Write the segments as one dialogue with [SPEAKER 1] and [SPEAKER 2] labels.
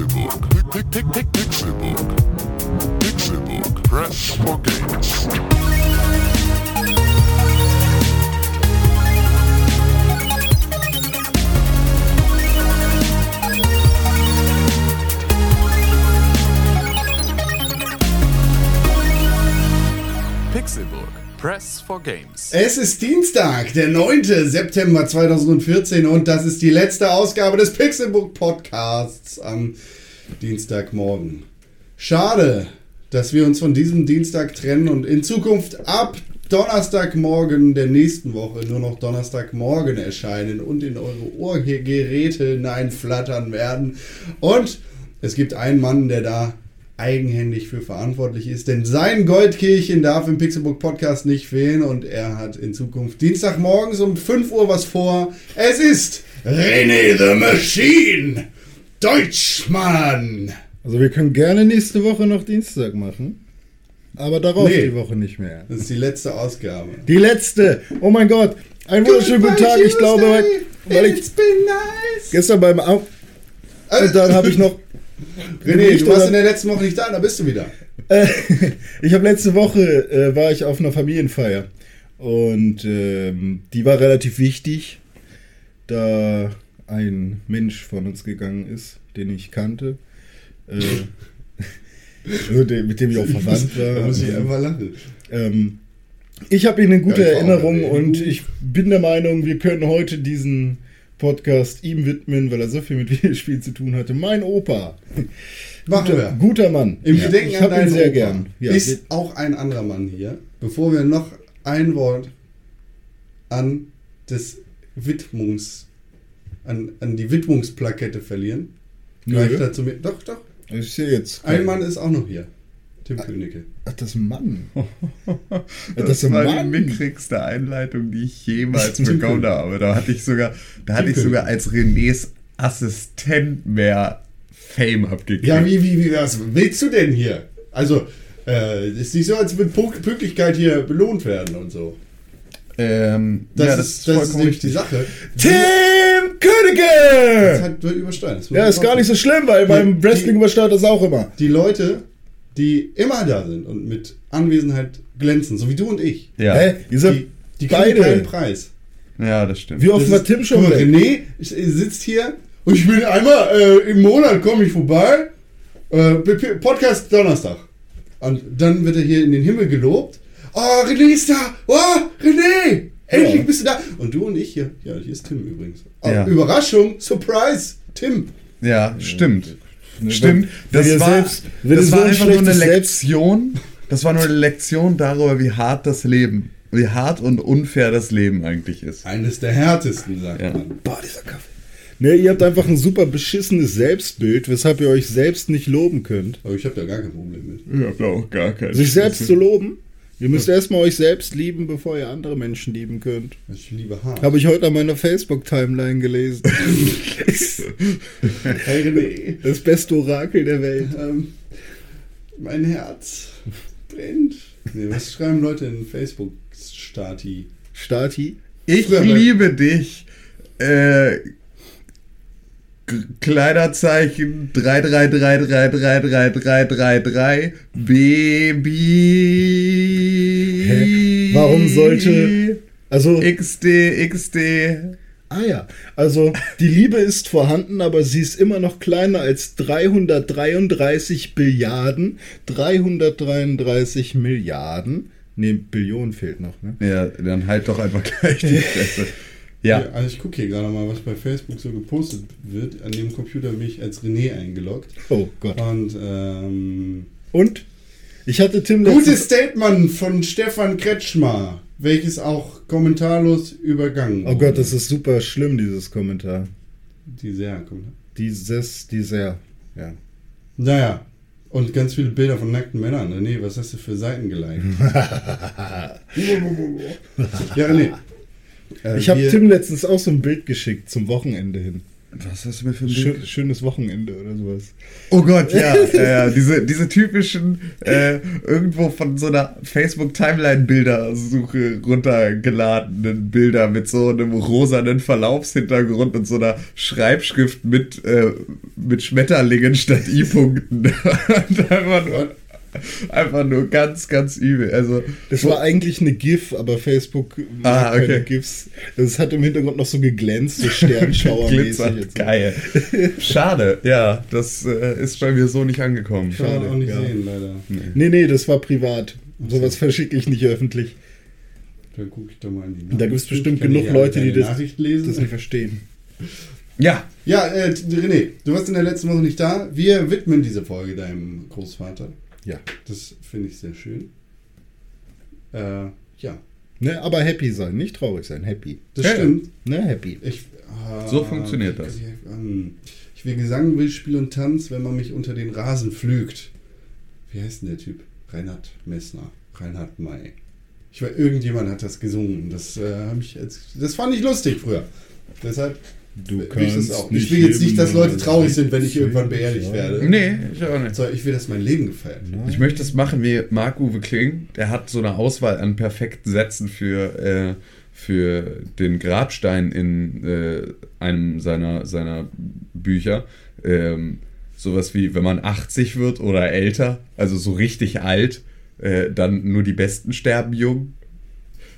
[SPEAKER 1] Pixelbook. Pixelbook. Pixelbook. Press for games.
[SPEAKER 2] Pixelburg. Press for Games.
[SPEAKER 3] Es ist Dienstag, der 9. September 2014 und das ist die letzte Ausgabe des Pixelbook Podcasts am Dienstagmorgen. Schade, dass wir uns von diesem Dienstag trennen und in Zukunft ab Donnerstagmorgen der nächsten Woche nur noch Donnerstagmorgen erscheinen und in eure Ohrgeräte hineinflattern werden. Und es gibt einen Mann, der da eigenhändig für verantwortlich ist, denn sein Goldkehlchen darf im Pixelbook Podcast nicht fehlen und er hat in Zukunft Dienstagmorgens um 5 Uhr was vor. Es ist René the Machine, Deutschmann.
[SPEAKER 4] Also wir können gerne nächste Woche noch Dienstag machen. Aber darauf
[SPEAKER 3] Nee.
[SPEAKER 4] die Woche nicht mehr.
[SPEAKER 3] Das ist die letzte Ausgabe.
[SPEAKER 4] Die letzte! Oh mein Gott! Einen wunderschönen guten Tag. Ich glaube, weil, weil ich
[SPEAKER 3] It's been nice.
[SPEAKER 4] gestern beim Au und dann habe ich noch.
[SPEAKER 3] René, du warst in der letzten Woche nicht da, da bist du wieder.
[SPEAKER 4] Äh, ich habe letzte Woche äh, war ich auf einer Familienfeier und ähm, die war relativ wichtig, da ein Mensch von uns gegangen ist, den ich kannte, äh, mit dem ich auch verwandt war.
[SPEAKER 3] Da muss ich einfach lachen.
[SPEAKER 4] Ähm, ich habe ihn in guter
[SPEAKER 3] Ja.
[SPEAKER 4] Erinnerung und ich bin der Meinung, wir können heute diesen Podcast ihm widmen, weil er so viel mit Videospielen zu tun hatte. Mein Opa.
[SPEAKER 3] Machen
[SPEAKER 4] guter,
[SPEAKER 3] wir.
[SPEAKER 4] guter Mann.
[SPEAKER 3] Im
[SPEAKER 4] Ja,
[SPEAKER 3] Gedenken
[SPEAKER 4] ich
[SPEAKER 3] an
[SPEAKER 4] habe ihn
[SPEAKER 3] deinen
[SPEAKER 4] sehr
[SPEAKER 3] Opa
[SPEAKER 4] gern. Ja,
[SPEAKER 3] ist auch ein anderer Mann hier. Bevor wir noch ein Wort an des Widmungs, an, an die Widmungsplakette verlieren, gleich dazu mit. Doch, doch.
[SPEAKER 4] ich sehe jetzt.
[SPEAKER 3] Ein Mann ist auch noch hier. Tim Königke.
[SPEAKER 4] Ach, das Mann.
[SPEAKER 5] Das,
[SPEAKER 4] Das
[SPEAKER 5] war
[SPEAKER 4] Mann.
[SPEAKER 5] die mickrigste Einleitung, die ich jemals bekommen habe. Da hatte ich sogar, da hatte ich sogar als Renés Assistent mehr Fame abgekriegt.
[SPEAKER 3] Ja, wie, wie, wie, was willst du denn hier? Also, äh, es ist nicht so, als würde Pünktlichkeit hier belohnt werden und so.
[SPEAKER 5] ähm,
[SPEAKER 3] Das,
[SPEAKER 5] ja,
[SPEAKER 3] ist, das ist nämlich die Sache.
[SPEAKER 4] Tim
[SPEAKER 3] Das
[SPEAKER 4] Königke!
[SPEAKER 3] hat wird übersteuert. Das
[SPEAKER 4] Ja, ist gar nicht so schlimm, weil beim
[SPEAKER 3] Die-
[SPEAKER 4] Wrestling übersteuert das auch immer.
[SPEAKER 3] die Leute, die immer da sind und mit Anwesenheit glänzen, so wie du und ich,
[SPEAKER 5] Ja,
[SPEAKER 4] Hä?
[SPEAKER 3] Die, die kriegen
[SPEAKER 4] beide.
[SPEAKER 3] keinen Preis.
[SPEAKER 5] ja, das stimmt.
[SPEAKER 4] Wie oft
[SPEAKER 3] Das
[SPEAKER 4] war Tim schon
[SPEAKER 3] mal? René sitzt hier und ich bin einmal äh, im Monat komme ich vorbei. Äh, Podcast Donnerstag. Und dann wird er hier in den Himmel gelobt. Oh, René ist da! Oh, René! Endlich
[SPEAKER 4] Ja.
[SPEAKER 3] bist du da! Und du und ich hier. Ja, hier ist Tim übrigens. Oh,
[SPEAKER 5] Ja.
[SPEAKER 3] Überraschung! Surprise! Tim!
[SPEAKER 5] Ja, stimmt.
[SPEAKER 4] Ne,
[SPEAKER 5] Stimmt.
[SPEAKER 4] wenn
[SPEAKER 5] Das war,
[SPEAKER 4] selbst-
[SPEAKER 5] das
[SPEAKER 4] so
[SPEAKER 5] war
[SPEAKER 4] ein
[SPEAKER 5] einfach nur eine
[SPEAKER 4] Selbst-
[SPEAKER 5] Lektion. Das war nur eine Lektion darüber, wie hart das Leben, wie hart und unfair das Leben eigentlich ist.
[SPEAKER 3] Eines der härtesten, sagt
[SPEAKER 5] Ja.
[SPEAKER 3] man.
[SPEAKER 4] Boah, dieser Kaffee. Ne, ihr habt einfach ein super beschissenes Selbstbild, weshalb ihr euch selbst nicht loben könnt.
[SPEAKER 3] Aber ich habe da gar kein Problem mit.
[SPEAKER 5] Ich hab da auch gar keinen.
[SPEAKER 4] Sich selbst zu loben? Ihr müsst erstmal euch selbst lieben, bevor ihr andere Menschen lieben könnt.
[SPEAKER 3] Ich liebe hart.
[SPEAKER 4] Habe ich heute an meiner Facebook-Timeline gelesen.
[SPEAKER 3] Hey René,
[SPEAKER 4] Das beste Orakel der Welt.
[SPEAKER 3] ähm, mein Herz brennt. Nee, was schreiben Leute in Facebook-Stati?
[SPEAKER 4] Stati.
[SPEAKER 5] Ich
[SPEAKER 3] bei-
[SPEAKER 5] liebe dich. Äh, Kleiderzeichen 333333333 Baby.
[SPEAKER 4] Hä? Warum sollte- Also,
[SPEAKER 5] XD, XD.
[SPEAKER 4] ah ja. Also, die Liebe ist vorhanden, aber sie ist immer noch kleiner als 333 Billiarden. 333 Milliarden. Ne, Billionen fehlt noch, ne?
[SPEAKER 5] Ja, dann halt doch einfach gleich die Fresse. Ja,
[SPEAKER 3] Also ich gucke hier gerade mal, was bei Facebook so gepostet wird. An dem Computer bin ich als René eingeloggt.
[SPEAKER 4] Oh Gott.
[SPEAKER 3] Und ähm,
[SPEAKER 4] Und? Ich hatte Tim
[SPEAKER 3] gutes Statement von Stefan Kretschmer, welches auch kommentarlos übergangen
[SPEAKER 4] Oh Gott, das ist super schlimm, dieses Kommentar.
[SPEAKER 3] Die sehr kommt.
[SPEAKER 4] Dieses, dieser, ja.
[SPEAKER 3] Naja, und ganz viele Bilder von nackten Männern. René, was hast du für Seiten geliked? ja, René. Äh,
[SPEAKER 4] Ich habe Tim letztens auch so ein Bild geschickt zum Wochenende hin.
[SPEAKER 5] Was hast du mir für ein
[SPEAKER 4] Schö
[SPEAKER 5] Bild?
[SPEAKER 4] schönes Wochenende oder sowas.
[SPEAKER 5] Oh Gott, ja. ja, ja. Diese, diese typischen, äh, irgendwo von so einer Facebook-Timeline-Bildersuche runtergeladenen Bilder mit so einem rosanen Verlaufshintergrund und so einer Schreibschrift mit, äh, mit Schmetterlingen statt I-Punkten. Und einfach nur, ganz, ganz übel. Also,
[SPEAKER 4] Das war eigentlich eine GIF, aber Facebook
[SPEAKER 5] Ah,
[SPEAKER 4] mag keine
[SPEAKER 5] okay.
[SPEAKER 4] GIFs. Das hat im Hintergrund noch so geglänzt, so Sternschauermäßig.
[SPEAKER 5] geil. Schade, ja, das äh, ist bei mir so nicht angekommen.
[SPEAKER 3] Kann man auch nicht
[SPEAKER 4] ja.
[SPEAKER 3] sehen, leider.
[SPEAKER 4] Nee, nee, das war privat. Sowas verschicke ich nicht öffentlich.
[SPEAKER 3] Dann gucke ich doch mal in die
[SPEAKER 4] Da gibt's bestimmt
[SPEAKER 3] Kann
[SPEAKER 4] genug
[SPEAKER 3] ich
[SPEAKER 4] Leute, die das,
[SPEAKER 3] Nachricht lesen.
[SPEAKER 4] das nicht verstehen.
[SPEAKER 5] Ja,
[SPEAKER 3] Ja, äh, René, du warst in der letzten Woche nicht da. Wir widmen diese Folge deinem Großvater.
[SPEAKER 4] Ja.
[SPEAKER 3] Das finde ich sehr schön. Äh, ja,
[SPEAKER 4] Ne, aber happy sein, nicht traurig sein, happy.
[SPEAKER 3] das
[SPEAKER 5] Ja,
[SPEAKER 3] stimmt.
[SPEAKER 4] Ne, happy.
[SPEAKER 3] Ich, ah,
[SPEAKER 5] So funktioniert das.
[SPEAKER 3] ähm, Ich will Gesang, will Spiel und Tanz, wenn man mich unter den Rasen pflügt. Wie heißt denn der Typ? Reinhard Messner. Reinhard May. Ich war, irgendjemand hat das gesungen. Das, äh, hab ich als, das fand ich lustig früher. Deshalb
[SPEAKER 4] Du
[SPEAKER 3] will ich das
[SPEAKER 4] kannst
[SPEAKER 3] auch.
[SPEAKER 4] nicht
[SPEAKER 3] Ich will jetzt nicht, dass Leute traurig sind, wenn ich irgendwann beerdigt werde.
[SPEAKER 5] nee, ich auch nicht.
[SPEAKER 3] So, ich will, dass mein Leben gefällt.
[SPEAKER 5] Ich möchte es machen wie Marc-Uwe Kling. Der hat so eine Auswahl an perfekten Sätzen für, äh, für den Grabstein in äh, einem seiner, seiner Bücher. Ähm, sowas wie, wenn man 80 wird oder älter, also so richtig alt, äh, dann nur die Besten sterben jung.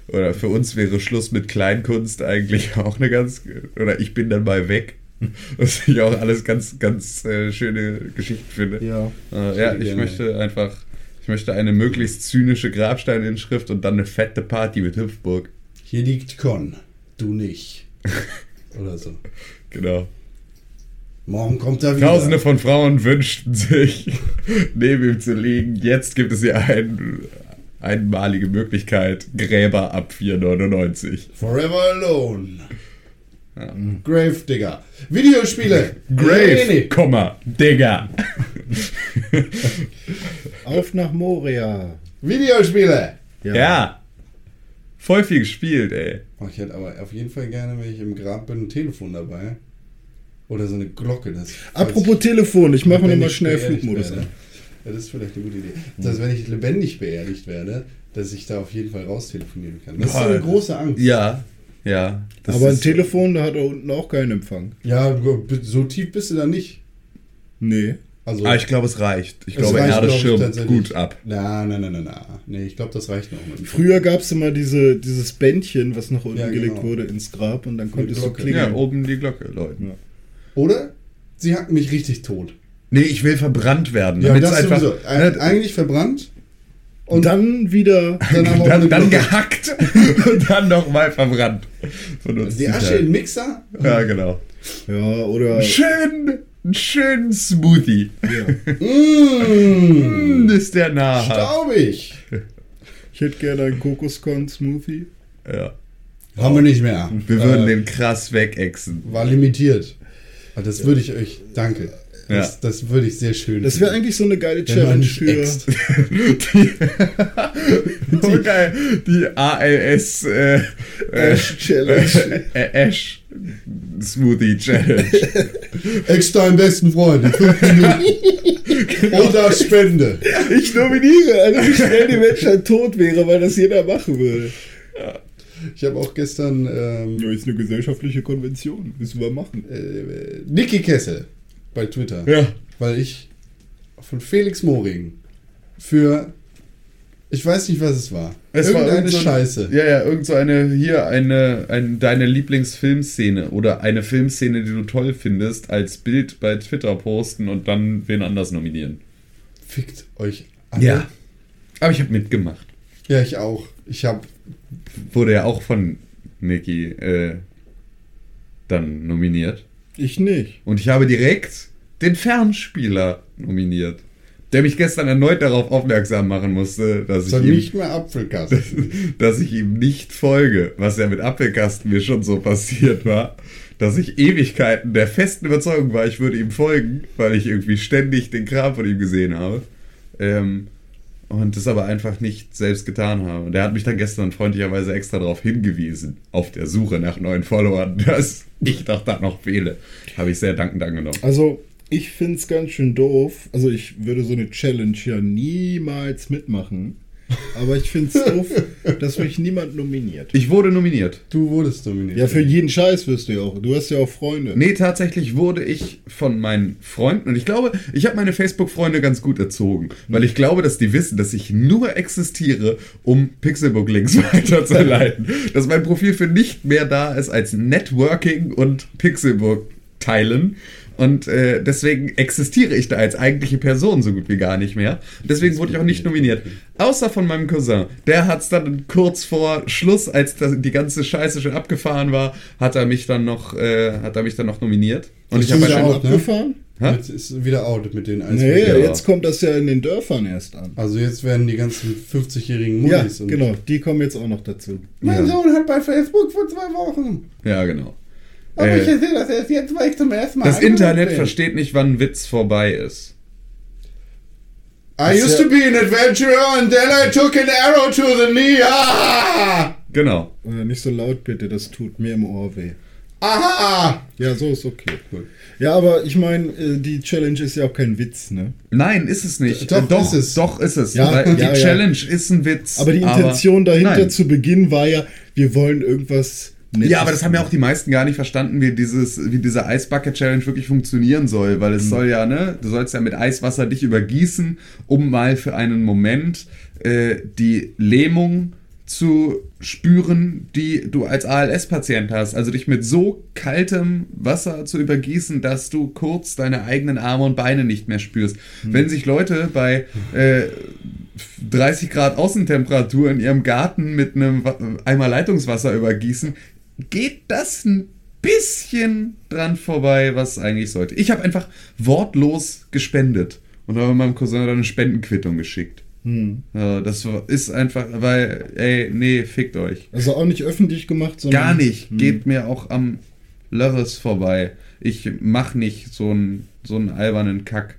[SPEAKER 5] Oder für uns wäre Schluss mit Kleinkunst eigentlich auch eine ganz. Oder ich bin dann mal weg. Was ich auch alles ganz, ganz äh, schöne Geschichten finde.
[SPEAKER 4] Ja.
[SPEAKER 5] Äh, ja, ich
[SPEAKER 3] gerne.
[SPEAKER 5] möchte einfach, ich möchte eine möglichst zynische Grabsteininschrift und dann eine fette Party mit Hüpfburg.
[SPEAKER 3] Hier liegt Con, du nicht. Oder so.
[SPEAKER 5] Genau.
[SPEAKER 3] Morgen kommt er wieder.
[SPEAKER 5] Tausende von Frauen wünschten sich, neben ihm zu liegen. Jetzt gibt es hier ein, einmalige Möglichkeit. Gräber ab 4,99.
[SPEAKER 3] Forever Alone. Grave Digger. Videospiele.
[SPEAKER 5] Grave,
[SPEAKER 3] René.
[SPEAKER 5] Komma, Digga.
[SPEAKER 4] Auf nach Moria.
[SPEAKER 3] Videospiele.
[SPEAKER 5] Ja. Voll viel gespielt, ey.
[SPEAKER 3] Oh, ich hätte aber auf jeden Fall gerne, wenn ich im Grab bin, ein Telefon dabei. Oder so eine Glocke. Das,
[SPEAKER 4] Apropos Telefon, ich mache nochmal schnell Flugmodus an.
[SPEAKER 3] Ja, das ist vielleicht eine gute Idee. Dass, wenn ich lebendig beerdigt werde, dass ich da auf jeden Fall raus telefonieren kann. Das ist so eine große Angst.
[SPEAKER 5] Ja, ja. das
[SPEAKER 4] Aber ein Telefon, da hat er unten auch keinen Empfang.
[SPEAKER 3] Ja, so tief bist du da nicht.
[SPEAKER 4] Nee.
[SPEAKER 3] Also,
[SPEAKER 5] Ah, ich glaube, es reicht. Ich
[SPEAKER 3] es
[SPEAKER 5] glaube,
[SPEAKER 3] reicht,
[SPEAKER 5] Erde schirmt gut ab.
[SPEAKER 3] Na, na, na, na, na. Nee, ich glaube, das reicht noch. Mit.
[SPEAKER 4] Früher gab es immer diese, dieses Bändchen, was nach unten
[SPEAKER 3] Ja,
[SPEAKER 4] gelegt
[SPEAKER 3] genau.
[SPEAKER 4] wurde ins Grab und dann konntest du klingeln.
[SPEAKER 5] Ja, oben die Glocke, Leute.
[SPEAKER 4] Ja.
[SPEAKER 3] Oder? Sie hacken mich richtig tot.
[SPEAKER 5] Nee, ich will verbrannt werden.
[SPEAKER 3] Ja, das
[SPEAKER 5] einfach,
[SPEAKER 3] sowieso. Eig-
[SPEAKER 5] ne,
[SPEAKER 3] Eigentlich verbrannt.
[SPEAKER 4] Und dann wieder.
[SPEAKER 3] dann
[SPEAKER 5] dann, dann gehackt und dann nochmal verbrannt.
[SPEAKER 3] Die Asche
[SPEAKER 5] Teil.
[SPEAKER 3] im Mixer.
[SPEAKER 5] Ja, genau.
[SPEAKER 4] Ja, oder.
[SPEAKER 5] Schön, einen schönen Smoothie.
[SPEAKER 4] Ja.
[SPEAKER 5] Mm, ist der nahe.
[SPEAKER 3] staubig.
[SPEAKER 4] Ich hätte gerne einen Kokoskorn-Smoothie.
[SPEAKER 5] Ja.
[SPEAKER 3] Haben wir nicht mehr.
[SPEAKER 5] Wir würden
[SPEAKER 3] Äh,
[SPEAKER 5] den krass wegexen.
[SPEAKER 3] War limitiert. Aber das würde ich euch. Danke. Das, das würde ich sehr schön.
[SPEAKER 4] Das wäre eigentlich so eine geile Challenge für.
[SPEAKER 5] Die, oh, geil. Die ALS äh, äh,
[SPEAKER 4] Ash Challenge.
[SPEAKER 5] äh, Ash Smoothie Challenge.
[SPEAKER 3] Ex deinen besten Freund. Oder Spende.
[SPEAKER 4] Ich nominiere, also wie schnell die Menschheit tot wäre, weil das jeder machen würde.
[SPEAKER 3] Ich habe auch gestern ähm,
[SPEAKER 4] Ja, ist eine gesellschaftliche Konvention. Müssen wir machen.
[SPEAKER 3] äh, Niki Kessel bei Twitter.
[SPEAKER 5] ja.
[SPEAKER 3] Weil ich von Felix Moring für. Ich weiß nicht, was es war. Irgendeine
[SPEAKER 5] irgend so ein-
[SPEAKER 3] Scheiße.
[SPEAKER 5] Ja, ja, irgend so eine, hier eine, ein, deine Lieblingsfilmszene oder eine Filmszene, die du toll findest, als Bild bei Twitter posten und dann wen anders nominieren.
[SPEAKER 3] Fickt euch alle.
[SPEAKER 5] Ja. Aber ich habe mitgemacht.
[SPEAKER 3] Ja, ich auch. Ich habe
[SPEAKER 5] Wurde ja auch von Niki äh, dann nominiert.
[SPEAKER 4] Ich nicht.
[SPEAKER 5] Und ich habe direkt den Fernspieler nominiert. Der mich gestern erneut darauf aufmerksam machen musste, dass ich, ihm,
[SPEAKER 3] nicht mehr Apfelkasten.
[SPEAKER 5] dass ich ihm nicht folge, was ja mit Apfelkasten mir schon so passiert war, dass ich Ewigkeiten der festen Überzeugung war, ich würde ihm folgen, weil ich irgendwie ständig den Kram von ihm gesehen habe. Ähm, und das aber einfach nicht selbst getan habe. Und der hat mich dann gestern freundlicherweise extra darauf hingewiesen, auf der Suche nach neuen Followern, dass ich doch da noch fehle. Habe ich sehr dankend angenommen.
[SPEAKER 4] Also, ich finde es ganz schön doof. Also, ich würde so eine Challenge ja niemals mitmachen. Aber ich finde es doof, dass mich niemand nominiert.
[SPEAKER 5] Ich wurde nominiert.
[SPEAKER 3] Du wurdest dominiert.
[SPEAKER 4] Ja, für jeden Scheiß wirst du ja auch. Du hast ja auch Freunde.
[SPEAKER 5] Nee, tatsächlich wurde ich von meinen Freunden, und ich glaube, ich habe meine Facebook-Freunde ganz gut erzogen, weil ich glaube, dass die wissen, dass ich nur existiere, um Pixelbook-Links weiterzuleiten. dass mein Profil für nicht mehr da ist als Networking und Pixelbook teilen. Und äh, deswegen existiere ich da als eigentliche Person so gut wie gar nicht mehr. Deswegen wurde ich auch nicht nominiert. Außer von meinem Cousin. Der hat es dann kurz vor Schluss, als das, die ganze Scheiße schon abgefahren war, hat er mich dann noch, äh, hat er mich dann noch nominiert. Und
[SPEAKER 3] Ist
[SPEAKER 5] ich habe wahrscheinlich.
[SPEAKER 3] out, ne?
[SPEAKER 4] abgefahren?
[SPEAKER 5] Hä?
[SPEAKER 3] Jetzt ist wieder out mit den
[SPEAKER 4] Nee,
[SPEAKER 3] Eisbären.
[SPEAKER 5] Ja.
[SPEAKER 4] jetzt kommt das ja in den Dörfern erst an.
[SPEAKER 3] Also jetzt werden die ganzen 50-jährigen
[SPEAKER 4] Ja,
[SPEAKER 3] Munis und
[SPEAKER 4] genau. Die kommen jetzt auch noch dazu.
[SPEAKER 3] Mein
[SPEAKER 5] Ja.
[SPEAKER 3] Sohn hat bei Facebook vor zwei Wochen.
[SPEAKER 5] Ja, genau.
[SPEAKER 3] Aber
[SPEAKER 5] Äh,
[SPEAKER 3] ich erzähle das erst jetzt, weil ich zum ersten Mal
[SPEAKER 5] Das Internet
[SPEAKER 3] bin.
[SPEAKER 5] versteht nicht, wann ein Witz vorbei ist.
[SPEAKER 3] I used to be an adventurer and then I took an arrow to the knee. Ah!
[SPEAKER 5] Genau.
[SPEAKER 4] Äh, nicht so laut bitte, das tut mir im Ohr weh.
[SPEAKER 3] Aha!
[SPEAKER 4] Ja, so ist okay.
[SPEAKER 3] Gut.
[SPEAKER 4] Ja, aber ich meine, äh, die Challenge ist ja auch kein Witz, ne?
[SPEAKER 5] Nein, ist es nicht.
[SPEAKER 3] Doch,
[SPEAKER 5] Äh, doch,
[SPEAKER 3] ist es.
[SPEAKER 5] Doch ist es.
[SPEAKER 4] Ja,
[SPEAKER 5] Weil die
[SPEAKER 4] ja, ja.
[SPEAKER 5] Challenge ist ein Witz.
[SPEAKER 4] Aber die Intention dahinter
[SPEAKER 5] nein.
[SPEAKER 4] zu Beginn war ja, wir wollen irgendwas
[SPEAKER 5] Ja, aber das haben ja auch die meisten gar nicht verstanden, wie dieses, wie diese Eisbucket Challenge wirklich funktionieren soll, weil
[SPEAKER 3] Mhm.
[SPEAKER 5] es soll ja, ne, du sollst ja mit Eiswasser dich übergießen, um mal für einen Moment äh, die Lähmung zu spüren, die du als ALS-Patient hast. Also dich mit so kaltem Wasser zu übergießen, dass du kurz deine eigenen Arme und Beine nicht mehr spürst.
[SPEAKER 3] Mhm.
[SPEAKER 5] Wenn sich Leute bei äh, 30 Grad Außentemperatur in ihrem Garten mit einem Eimer Leitungswasser übergießen, geht das ein bisschen dran vorbei, was eigentlich sollte. Ich habe einfach wortlos gespendet und habe meinem Cousin dann eine Spendenquittung geschickt.
[SPEAKER 4] Hm.
[SPEAKER 5] Ja, das ist einfach, weil, ey, nee, fickt euch.
[SPEAKER 4] Also auch nicht öffentlich gemacht, sondern.
[SPEAKER 5] Gar nicht.
[SPEAKER 4] Hm.
[SPEAKER 5] Geht mir auch am Lörres vorbei. Ich mach nicht so einen so einen albernen Kack.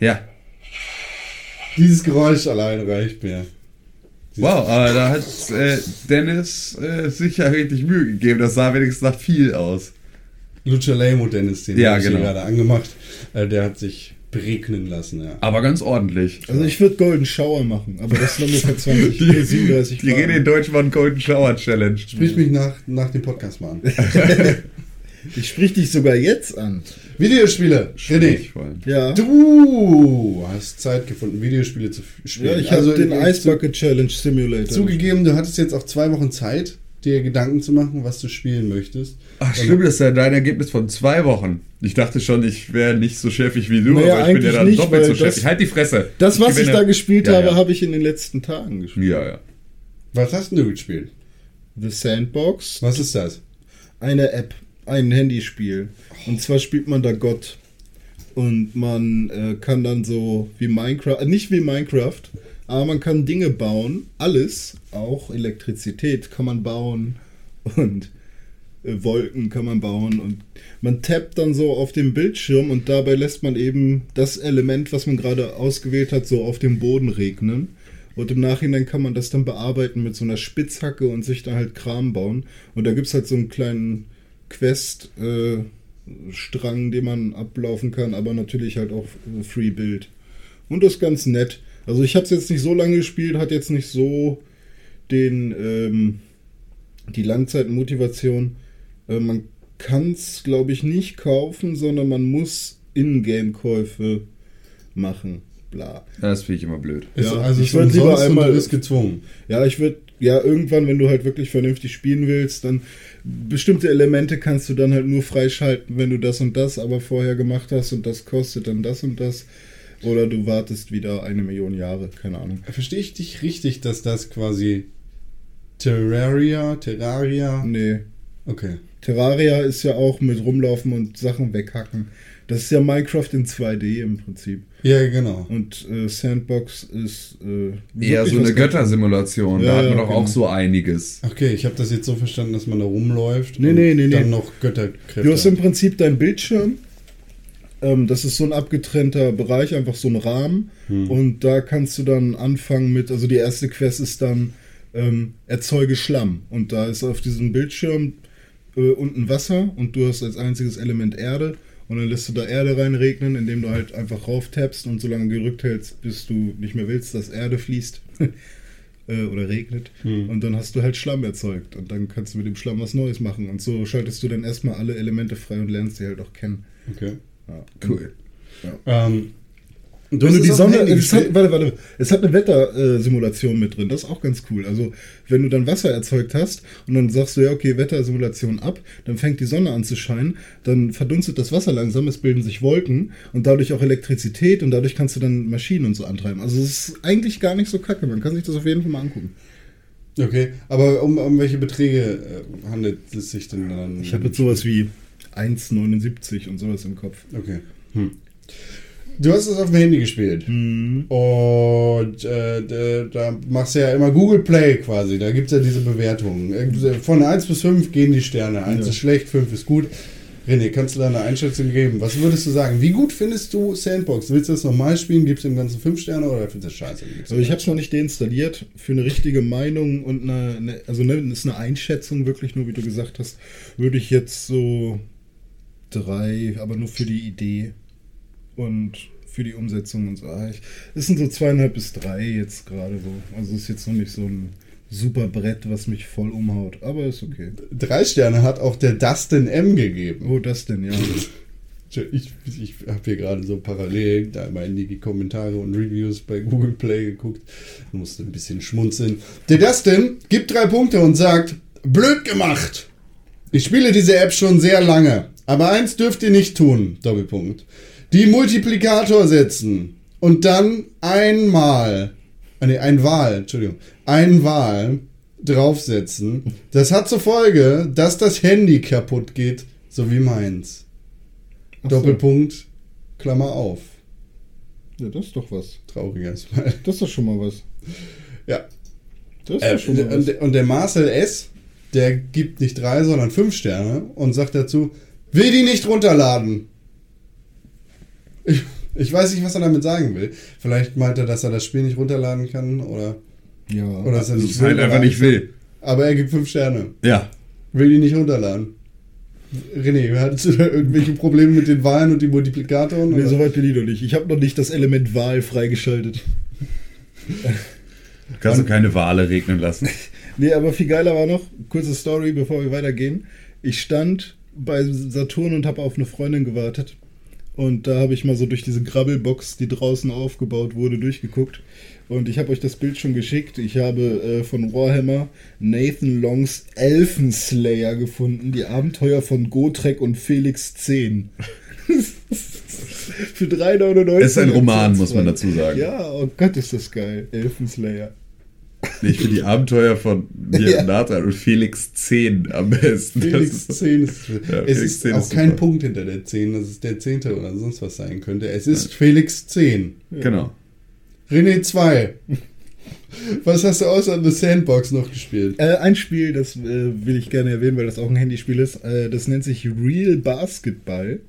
[SPEAKER 5] Ja.
[SPEAKER 3] Dieses Geräusch allein reicht mir.
[SPEAKER 5] Wow, aber da hat äh, Dennis äh, sich ja richtig Mühe gegeben. Das sah wenigstens nach viel aus.
[SPEAKER 3] Lucha Lamo Dennis, den
[SPEAKER 5] Ja,
[SPEAKER 3] habe ich
[SPEAKER 5] genau.
[SPEAKER 3] gerade angemacht. Äh, der hat sich beregnen lassen, ja.
[SPEAKER 5] Aber ganz ordentlich.
[SPEAKER 4] Also ich würde Golden Shower machen, aber das ist nur für 20,
[SPEAKER 5] Die,
[SPEAKER 4] 37
[SPEAKER 5] die reden in Deutsch von Golden Shower Challenge.
[SPEAKER 3] Sprich mich nach, nach dem Podcast mal an.
[SPEAKER 4] Ich sprich dich sogar jetzt an.
[SPEAKER 3] Videospiele. René,
[SPEAKER 5] Ich.
[SPEAKER 4] Ja.
[SPEAKER 3] du hast Zeit gefunden, Videospiele zu spielen.
[SPEAKER 4] Ja, ich habe den Ice Bucket Challenge Simulator.
[SPEAKER 3] zu- Zugegeben, du hattest jetzt auch zwei Wochen Zeit, dir Gedanken zu machen, was du spielen möchtest.
[SPEAKER 5] Ach, stimmt, das ist ja dein Ergebnis von zwei Wochen. Ich dachte schon, ich wäre nicht so chefig wie du,
[SPEAKER 4] Naja,
[SPEAKER 5] aber ich bin ja
[SPEAKER 4] eigentlich
[SPEAKER 5] dann
[SPEAKER 4] nicht,
[SPEAKER 5] doppelt so chefig. Halt die Fresse.
[SPEAKER 4] das, was ich
[SPEAKER 5] gewinne.
[SPEAKER 4] da gespielt
[SPEAKER 5] Ja,
[SPEAKER 4] habe,
[SPEAKER 5] ja.
[SPEAKER 4] habe ich in den letzten Tagen gespielt.
[SPEAKER 5] Ja, ja.
[SPEAKER 3] Was hast denn du gespielt?
[SPEAKER 4] The Sandbox,
[SPEAKER 3] Was ist das?
[SPEAKER 4] eine App, ein Handyspiel. Und zwar spielt man da Gott. Und man äh, kann dann so wie Minecraft, äh, nicht wie Minecraft, aber man kann Dinge bauen. Alles, auch Elektrizität kann man bauen und äh, Wolken kann man bauen. Und man tappt dann so auf dem Bildschirm und dabei lässt man eben das Element, was man gerade ausgewählt hat, so auf dem Boden regnen. Und im Nachhinein kann man das dann bearbeiten mit so einer Spitzhacke und sich dann halt Kram bauen. Und da gibt es halt so einen kleinen Quest-Strang, den man ablaufen kann, aber natürlich halt auch äh, Free Build. Und das ist ganz nett. Also ich habe es jetzt nicht so lange gespielt, hat jetzt nicht so den ähm, die Langzeitmotivation. Äh, man kann es, glaube ich, nicht kaufen, sondern man muss Ingame-Käufe machen. Bla.
[SPEAKER 5] Das finde ich immer blöd.
[SPEAKER 3] Ist
[SPEAKER 4] Ja,
[SPEAKER 3] also
[SPEAKER 4] ich
[SPEAKER 3] es ist
[SPEAKER 4] würd lieber einmal-
[SPEAKER 3] du bist gezwungen.
[SPEAKER 4] Ja, ich würde, ja, irgendwann, wenn du halt wirklich vernünftig spielen willst, dann bestimmte Elemente kannst du dann halt nur freischalten, wenn du das und das aber vorher gemacht hast und das kostet dann das und das. Oder du wartest wieder eine Million Jahre, keine Ahnung.
[SPEAKER 3] Verstehe ich dich richtig, dass das quasi Terraria, Terraria.
[SPEAKER 4] Nee.
[SPEAKER 3] Okay.
[SPEAKER 4] Terraria ist ja auch mit rumlaufen und Sachen weghacken. Das ist ja Minecraft in 2D im Prinzip.
[SPEAKER 3] Ja, genau.
[SPEAKER 4] Und äh, Sandbox ist äh,
[SPEAKER 5] Eher so eine Göttersimulation.
[SPEAKER 4] Ja,
[SPEAKER 5] da hat man
[SPEAKER 4] ja,
[SPEAKER 5] doch
[SPEAKER 4] genau.
[SPEAKER 5] auch so einiges.
[SPEAKER 3] Okay, ich habe das jetzt so verstanden, dass man da rumläuft
[SPEAKER 4] Nee,
[SPEAKER 3] und
[SPEAKER 4] nee, nee,
[SPEAKER 3] dann
[SPEAKER 4] nee.
[SPEAKER 3] noch Götterkräfte.
[SPEAKER 4] Du hast im. Prinzip deinen Bildschirm Ähm, das ist so ein abgetrennter Bereich, einfach so ein Rahmen. Und da kannst du dann anfangen mit, also die erste Quest ist dann ähm, erzeuge Schlamm. Und da ist auf diesem Bildschirm äh, unten Wasser und du hast als einziges Element Erde. Und dann lässt du da Erde reinregnen, indem du halt einfach rauf tappst und so lange gerückt hältst, bis du nicht mehr willst, dass Erde fließt. äh, oder regnet. Und dann hast du halt Schlamm erzeugt. Und dann kannst du mit dem Schlamm was Neues machen. Und so schaltest du dann erstmal alle Elemente frei und lernst die halt auch kennen.
[SPEAKER 3] Okay.
[SPEAKER 4] Ja.
[SPEAKER 5] Cool.
[SPEAKER 3] Ähm,
[SPEAKER 4] Wenn du die Sonne, es hat, warte, warte, es hat eine Wettersimulation mit drin, das ist auch ganz cool. Also, wenn du dann Wasser erzeugt hast und dann sagst du, ja, okay, Wettersimulation ab, dann fängt die Sonne an zu scheinen, dann verdunstet das Wasser langsam, es bilden sich Wolken und dadurch auch Elektrizität und dadurch kannst du dann Maschinen und so antreiben. Also, es ist eigentlich gar nicht so kacke, man kann sich das auf jeden Fall mal angucken.
[SPEAKER 3] Okay, aber um, um welche Beträge äh, handelt es sich denn dann?
[SPEAKER 4] Ich habe jetzt sowas wie 1,79 und sowas im Kopf.
[SPEAKER 3] Okay. Hm. Du hast es auf dem Handy gespielt.
[SPEAKER 4] Mhm.
[SPEAKER 3] Und äh, da, machst du ja immer Google Play quasi. Da gibt es ja diese Bewertungen. Von 1 bis 5 gehen die Sterne. 1
[SPEAKER 4] Ja.
[SPEAKER 3] ist schlecht, 5 ist gut. René, kannst du da eine Einschätzung geben? Was würdest du sagen? Wie gut findest du Sandbox? Willst du das nochmal spielen? Gibst du dem Ganzen 5 Sterne oder findest du das scheiße?
[SPEAKER 4] Also ich habe es noch nicht deinstalliert. Für eine richtige Meinung und eine, eine also ne, ist eine Einschätzung wirklich nur, wie du gesagt hast, würde ich jetzt so drei, aber nur für die Idee und für die Umsetzung und so. Ah, es sind so zweieinhalb bis drei jetzt gerade so. Also ist jetzt noch nicht so ein super Brett, was mich voll umhaut, aber ist okay.
[SPEAKER 3] Drei Sterne hat auch der Dustin M gegeben.
[SPEAKER 4] Das denn, ja?
[SPEAKER 3] Ich, ich habe hier gerade so parallel da mal in die Kommentare und Reviews bei Google Play geguckt. Musste ein bisschen schmunzeln. Der Dustin gibt drei Punkte und sagt: Blöd gemacht! Ich spiele diese App schon sehr lange. Aber eins dürft ihr nicht tun: Doppelpunkt. Die Multiplikator setzen und dann einmal, ah, nee, ein Wahl, Entschuldigung, ein Wahl draufsetzen. Das hat zur Folge, dass das Handy kaputt geht, so wie meins.
[SPEAKER 4] So.
[SPEAKER 3] Doppelpunkt, Klammer auf.
[SPEAKER 4] Ja, das ist doch was.
[SPEAKER 3] Trauriger Smile.
[SPEAKER 4] Das ist doch schon mal was.
[SPEAKER 3] Ja.
[SPEAKER 4] Das ist
[SPEAKER 3] Äh,
[SPEAKER 4] doch schon mal was.
[SPEAKER 3] und der Marcel S., der gibt nicht drei, sondern fünf Sterne und sagt dazu, will die nicht runterladen. Ich, ich weiß nicht, was er damit sagen will. Vielleicht meint er, dass er das Spiel nicht runterladen kann oder,
[SPEAKER 4] Ja.
[SPEAKER 3] oder dass er nicht will,
[SPEAKER 5] einfach nicht will.
[SPEAKER 3] Aber er gibt fünf Sterne.
[SPEAKER 5] Ja.
[SPEAKER 3] Will die nicht runterladen. René, hattest du da irgendwelche Probleme mit den Wahlen und den Multiplikatoren?
[SPEAKER 4] Nee, soweit bin ich noch nicht. Ich habe noch nicht das Element Wahl freigeschaltet.
[SPEAKER 5] Kannst du keine Wale regnen lassen.
[SPEAKER 4] Nee, aber viel geiler war noch, kurze Story, bevor wir weitergehen. Ich stand bei Saturn und habe auf eine Freundin gewartet. Und da habe ich mal so durch diese Grabbelbox, die draußen aufgebaut wurde, durchgeguckt. Und ich habe euch das Bild schon geschickt. Ich habe äh, von Warhammer Nathan Longs Elfenslayer gefunden. Die Abenteuer von Gotrek und Felix 10. Für 3,99.
[SPEAKER 5] Es ist ein Roman, muss man dazu sagen.
[SPEAKER 4] Ja, oh Gott, ist das geil. Elfenslayer.
[SPEAKER 5] Ich finde die Abenteuer von hier
[SPEAKER 4] Ja.
[SPEAKER 5] Nathan und Felix 10 am besten. Das
[SPEAKER 3] Felix
[SPEAKER 5] ist-
[SPEAKER 3] 10 ist,
[SPEAKER 5] Ja,
[SPEAKER 3] es
[SPEAKER 5] Felix
[SPEAKER 3] ist
[SPEAKER 5] 10
[SPEAKER 3] auch
[SPEAKER 5] ist
[SPEAKER 3] kein
[SPEAKER 5] super.
[SPEAKER 3] Punkt hinter der 10, dass es der 10. oder sonst was sein könnte. Es ist Felix 10.
[SPEAKER 5] Genau.
[SPEAKER 3] René 2. Was hast du außer The Sandbox noch gespielt?
[SPEAKER 4] Äh, ein Spiel, das äh, will ich gerne erwähnen, weil das auch ein Handyspiel ist. Äh, das nennt sich Real Basketball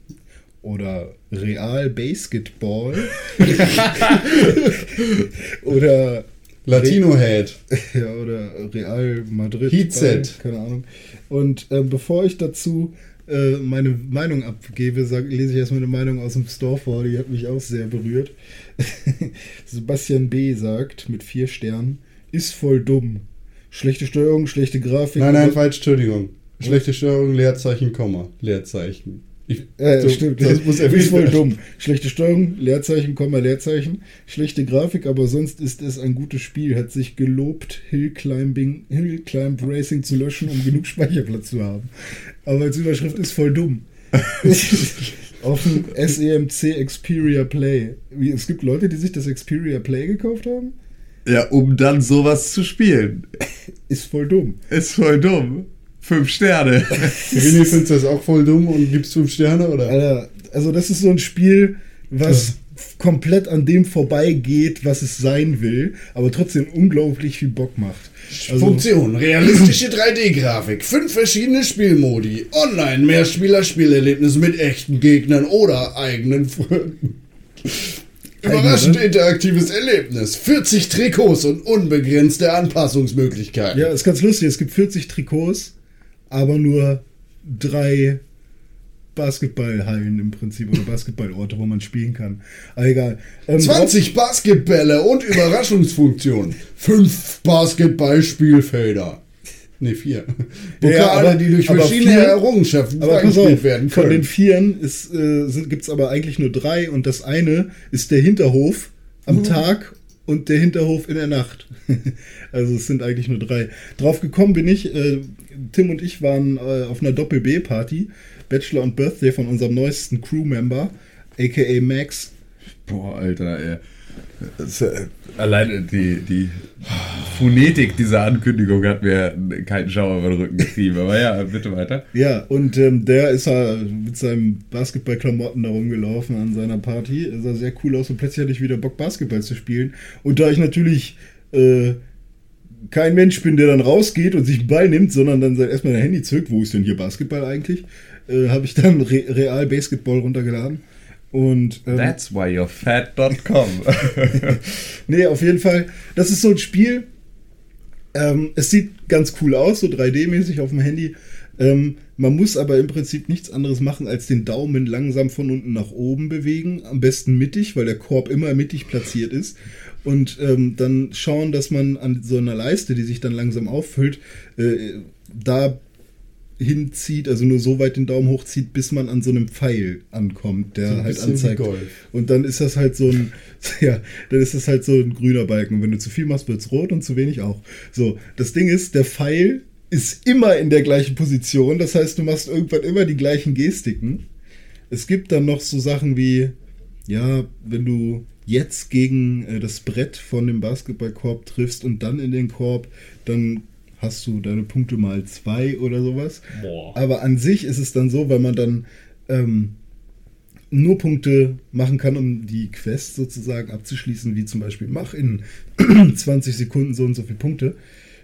[SPEAKER 4] oder Real Basketball oder
[SPEAKER 3] Latino Head.
[SPEAKER 4] ja, oder Real Madrid.
[SPEAKER 3] Heatset.
[SPEAKER 4] Keine Ahnung. Und äh, bevor ich dazu äh, meine Meinung abgebe, sag, lese ich erstmal eine Meinung aus dem Store vor, die hat mich auch sehr berührt. Sebastian B. sagt mit vier Sternen, ist voll dumm. Schlechte Steuerung, schlechte Grafik.
[SPEAKER 3] Nein, nein, falsch, Entschuldigung. Schlechte Steuerung, Leerzeichen, Komma. Leerzeichen. Ich,
[SPEAKER 4] Äh,
[SPEAKER 3] so,
[SPEAKER 4] stimmt,
[SPEAKER 3] Das muss
[SPEAKER 4] ist
[SPEAKER 3] erwähnt
[SPEAKER 4] voll dumm. Schlechte Steuerung, Leerzeichen, Komma, Leerzeichen. Schlechte Grafik, aber sonst ist es ein gutes Spiel. Hat sich gelobt, Hill Climbing, Hill Climb Racing zu löschen, um genug Speicherplatz zu haben. Aber als Überschrift ist voll dumm. Auf dem SEMC Xperia Play. Es gibt Leute, die sich das Xperia Play gekauft haben?
[SPEAKER 5] Ja, um dann sowas zu spielen.
[SPEAKER 4] Ist voll dumm.
[SPEAKER 5] Ist voll dumm. Fünf Sterne.
[SPEAKER 3] René, findest du das auch voll dumm und gibst fünf Sterne, oder?
[SPEAKER 4] Alter, also das ist so ein Spiel, was komplett an dem vorbeigeht, was es sein will, aber trotzdem unglaublich viel Bock macht. Also,
[SPEAKER 3] Funktion, realistische 3D-Grafik, fünf verschiedene Spielmodi, online Mehrspieler-Spielerlebnis mit echten Gegnern oder eigenen Freunden. Überraschend interaktives Erlebnis, 40 Trikots und unbegrenzte Anpassungsmöglichkeiten.
[SPEAKER 4] ja, ist ganz lustig. Es gibt 40 Trikots, aber nur drei Basketballhallen im Prinzip oder Basketballorte, wo man spielen kann. Aber egal. Ähm,
[SPEAKER 3] 20 Basketbälle und Überraschungsfunktion, fünf Basketballspielfelder. Ne, vier. Pokale,
[SPEAKER 4] Ja, aber-
[SPEAKER 3] die durch verschiedene
[SPEAKER 4] vier-
[SPEAKER 3] Errungenschaften
[SPEAKER 4] Aber auf,
[SPEAKER 3] werden
[SPEAKER 4] von den
[SPEAKER 3] können.
[SPEAKER 4] Vieren äh, sind, gibt's aber eigentlich nur drei und das eine ist der Hinterhof am
[SPEAKER 3] Mhm.
[SPEAKER 4] Tag und der Hinterhof in der Nacht. also es sind eigentlich nur drei. Drauf gekommen bin ich, äh, Tim und ich waren äh, auf einer Doppel-B-Party, Bachelor und Birthday von unserem neuesten Crewmember, aka Max.
[SPEAKER 5] Boah, Alter, ey. Alleine die, die Phonetik dieser Ankündigung hat mir keinen Schauer über den Rücken getrieben. Aber ja, bitte weiter.
[SPEAKER 4] Ja, und ähm, der ist äh, mit seinen Basketballklamotten da rumgelaufen an seiner Party. Er sah sehr cool aus und plötzlich hatte ich wieder Bock, Basketball zu spielen. Und da ich natürlich äh, kein Mensch bin, der dann rausgeht und sich einen Ball nimmt, sondern dann erstmal sein Handy zückt, wo ist denn hier Basketball eigentlich, äh, habe ich dann Re Real Basketball runtergeladen. Und ähm,
[SPEAKER 5] That's why you're fat.com.
[SPEAKER 4] Nee, auf jeden Fall. Das ist so ein Spiel. Ähm, es sieht ganz cool aus, so 3D-mäßig auf dem Handy. Ähm, man muss aber im Prinzip nichts anderes machen, als den Daumen langsam von unten nach oben bewegen. Am besten mittig, weil der Korb immer mittig platziert ist. Und ähm, dann schauen, dass man an so einer Leiste, die sich dann langsam auffüllt, äh, da hinzieht, also nur so weit den Daumen hochzieht, bis man an so einem Pfeil ankommt, der
[SPEAKER 3] So
[SPEAKER 4] halt anzeigt. Und dann ist das halt so ein, ja, dann ist das halt so ein grüner Balken. Und wenn du zu viel machst, wird's rot und zu wenig auch. So, das Ding ist, der Pfeil ist immer in der gleichen Position. Das heißt, du machst irgendwann immer die gleichen Gestiken. Es gibt dann noch so Sachen wie, ja, wenn du jetzt gegen äh, das Brett von dem Basketballkorb triffst und dann in den Korb, dann hast du deine Punkte mal zwei oder sowas. Aber an sich ist es dann so, weil man dann ähm, nur Punkte machen kann, um die Quest sozusagen abzuschließen, wie zum Beispiel mach in 20 Sekunden so und so viele Punkte,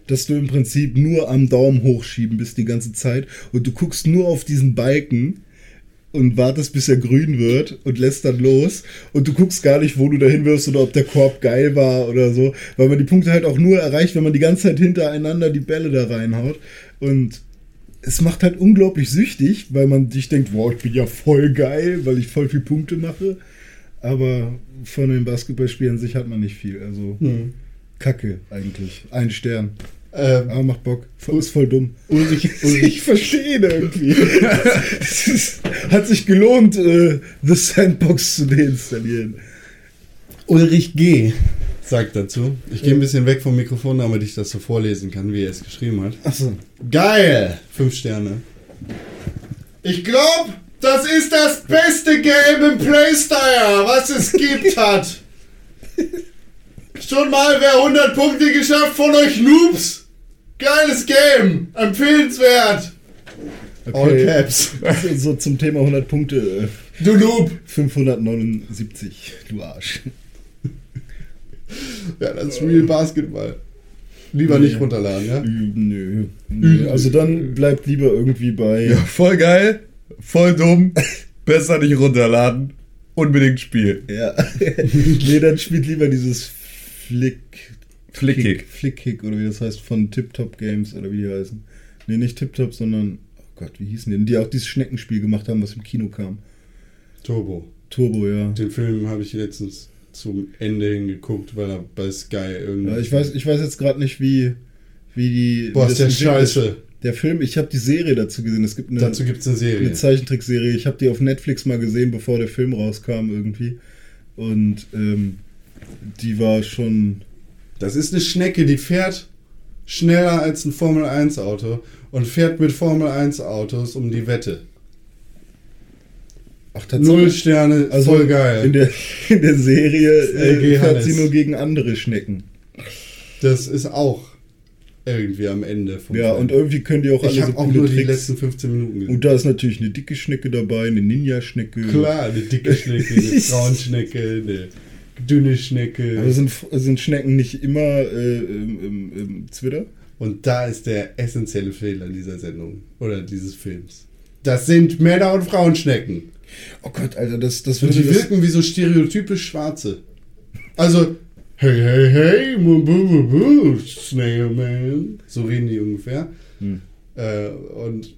[SPEAKER 4] dass du im Prinzip nur am Daumen hochschieben bist die ganze Zeit und du guckst nur auf diesen Balken und wartest, bis er grün wird und lässt dann los und du guckst gar nicht, wo du dahin wirfst oder ob der Korb geil war oder so, weil man die Punkte halt auch nur erreicht, wenn man die ganze Zeit hintereinander die Bälle da reinhaut und es macht halt unglaublich süchtig, weil man sich denkt, wow, ich bin ja voll geil, weil ich voll viel Punkte mache. Aber von den Basketballspielen an sich hat man nicht viel. Also Kacke eigentlich. Ein Stern.
[SPEAKER 3] Ähm,
[SPEAKER 4] Aber macht Bock. Voll, ist voll dumm.
[SPEAKER 3] Ulrich,
[SPEAKER 4] Ich verstehe ihn irgendwie. Es ist, hat sich gelohnt, äh, The Sandbox zu deinstallieren.
[SPEAKER 3] Ulrich G. sagt dazu. Ich gehe ein bisschen weg vom Mikrofon, damit ich das so vorlesen kann, wie er es geschrieben hat.
[SPEAKER 4] Achso.
[SPEAKER 3] Geil! Fünf Sterne. Ich glaube, das ist das beste Game im Playstyle, was es gibt hat. Schon mal wer 100 Punkte geschafft von euch Noobs? Geiles Game, empfehlenswert. All Caps.
[SPEAKER 4] So zum Thema 100 Punkte. äh,
[SPEAKER 3] Du Noob.
[SPEAKER 4] 579, du Arsch.
[SPEAKER 3] Ja, das ist Real Basketball. Lieber nicht runterladen, ja?
[SPEAKER 4] Nö. Nö. Also dann bleibt lieber irgendwie bei.
[SPEAKER 5] Ja, voll geil, voll dumm, besser nicht runterladen, unbedingt spielen.
[SPEAKER 4] Ja. nee, dann spielt lieber dieses Flick.
[SPEAKER 5] Flickkick.
[SPEAKER 4] Flickkick oder wie das heißt, von Tip Top Games oder wie die heißen. Nee, nicht Tip Top, sondern. Oh Gott, wie hießen die? Die auch dieses Schneckenspiel gemacht haben, was im Kino kam.
[SPEAKER 3] Turbo.
[SPEAKER 4] Turbo, ja.
[SPEAKER 3] Den Film habe ich letztens zum Ende hingeguckt, weil er bei Sky irgendwie.
[SPEAKER 4] ja ich, weiß, ich weiß jetzt gerade nicht, wie, wie die.
[SPEAKER 3] Boah,
[SPEAKER 4] wie
[SPEAKER 3] ist der scheiße.
[SPEAKER 4] Der Film, ich habe die Serie dazu gesehen. Es gibt eine,
[SPEAKER 3] Dazu gibt es eine Serie.
[SPEAKER 4] eine Zeichentrickserie. Ich habe die auf Netflix mal gesehen, bevor der Film rauskam irgendwie. Und ähm, die war schon.
[SPEAKER 3] Das ist eine Schnecke, die fährt schneller als ein Formel 1 Auto und fährt mit Formel 1 Autos um die Wette.
[SPEAKER 4] Ach,
[SPEAKER 3] Null Sterne,
[SPEAKER 4] Also
[SPEAKER 3] voll geil.
[SPEAKER 4] In der, in der Serie äh, fährt sie nur gegen andere Schnecken.
[SPEAKER 3] das ist auch Irgendwie am Ende vom
[SPEAKER 4] Ja,
[SPEAKER 3] Film.
[SPEAKER 4] und irgendwie können die auch alle
[SPEAKER 3] ich
[SPEAKER 4] so
[SPEAKER 3] habe auch nur die
[SPEAKER 4] Tricks.
[SPEAKER 3] letzten 15 Minuten gesehen.
[SPEAKER 4] Und da ist natürlich eine dicke Schnecke dabei, eine Ninja-Schnecke.
[SPEAKER 3] Klar, eine dicke Schnecke, eine Frauenschnecke, eine dünne Schnecke.
[SPEAKER 4] Aber sind, sind Schnecken nicht immer äh, im, im, im Zwitter?
[SPEAKER 3] Und da ist der essentielle Fehler dieser Sendung oder dieses Films. Das sind Männer- und Frauenschnecken.
[SPEAKER 4] Oh Gott, Alter, das, das
[SPEAKER 3] Und
[SPEAKER 4] würde
[SPEAKER 3] die
[SPEAKER 4] das,
[SPEAKER 3] wirken wie so stereotypisch Schwarze. Also, hey, hey, hey, mu, bu, bu, bu, Snail Man. So reden die ungefähr.
[SPEAKER 4] Hm.
[SPEAKER 3] Äh, und.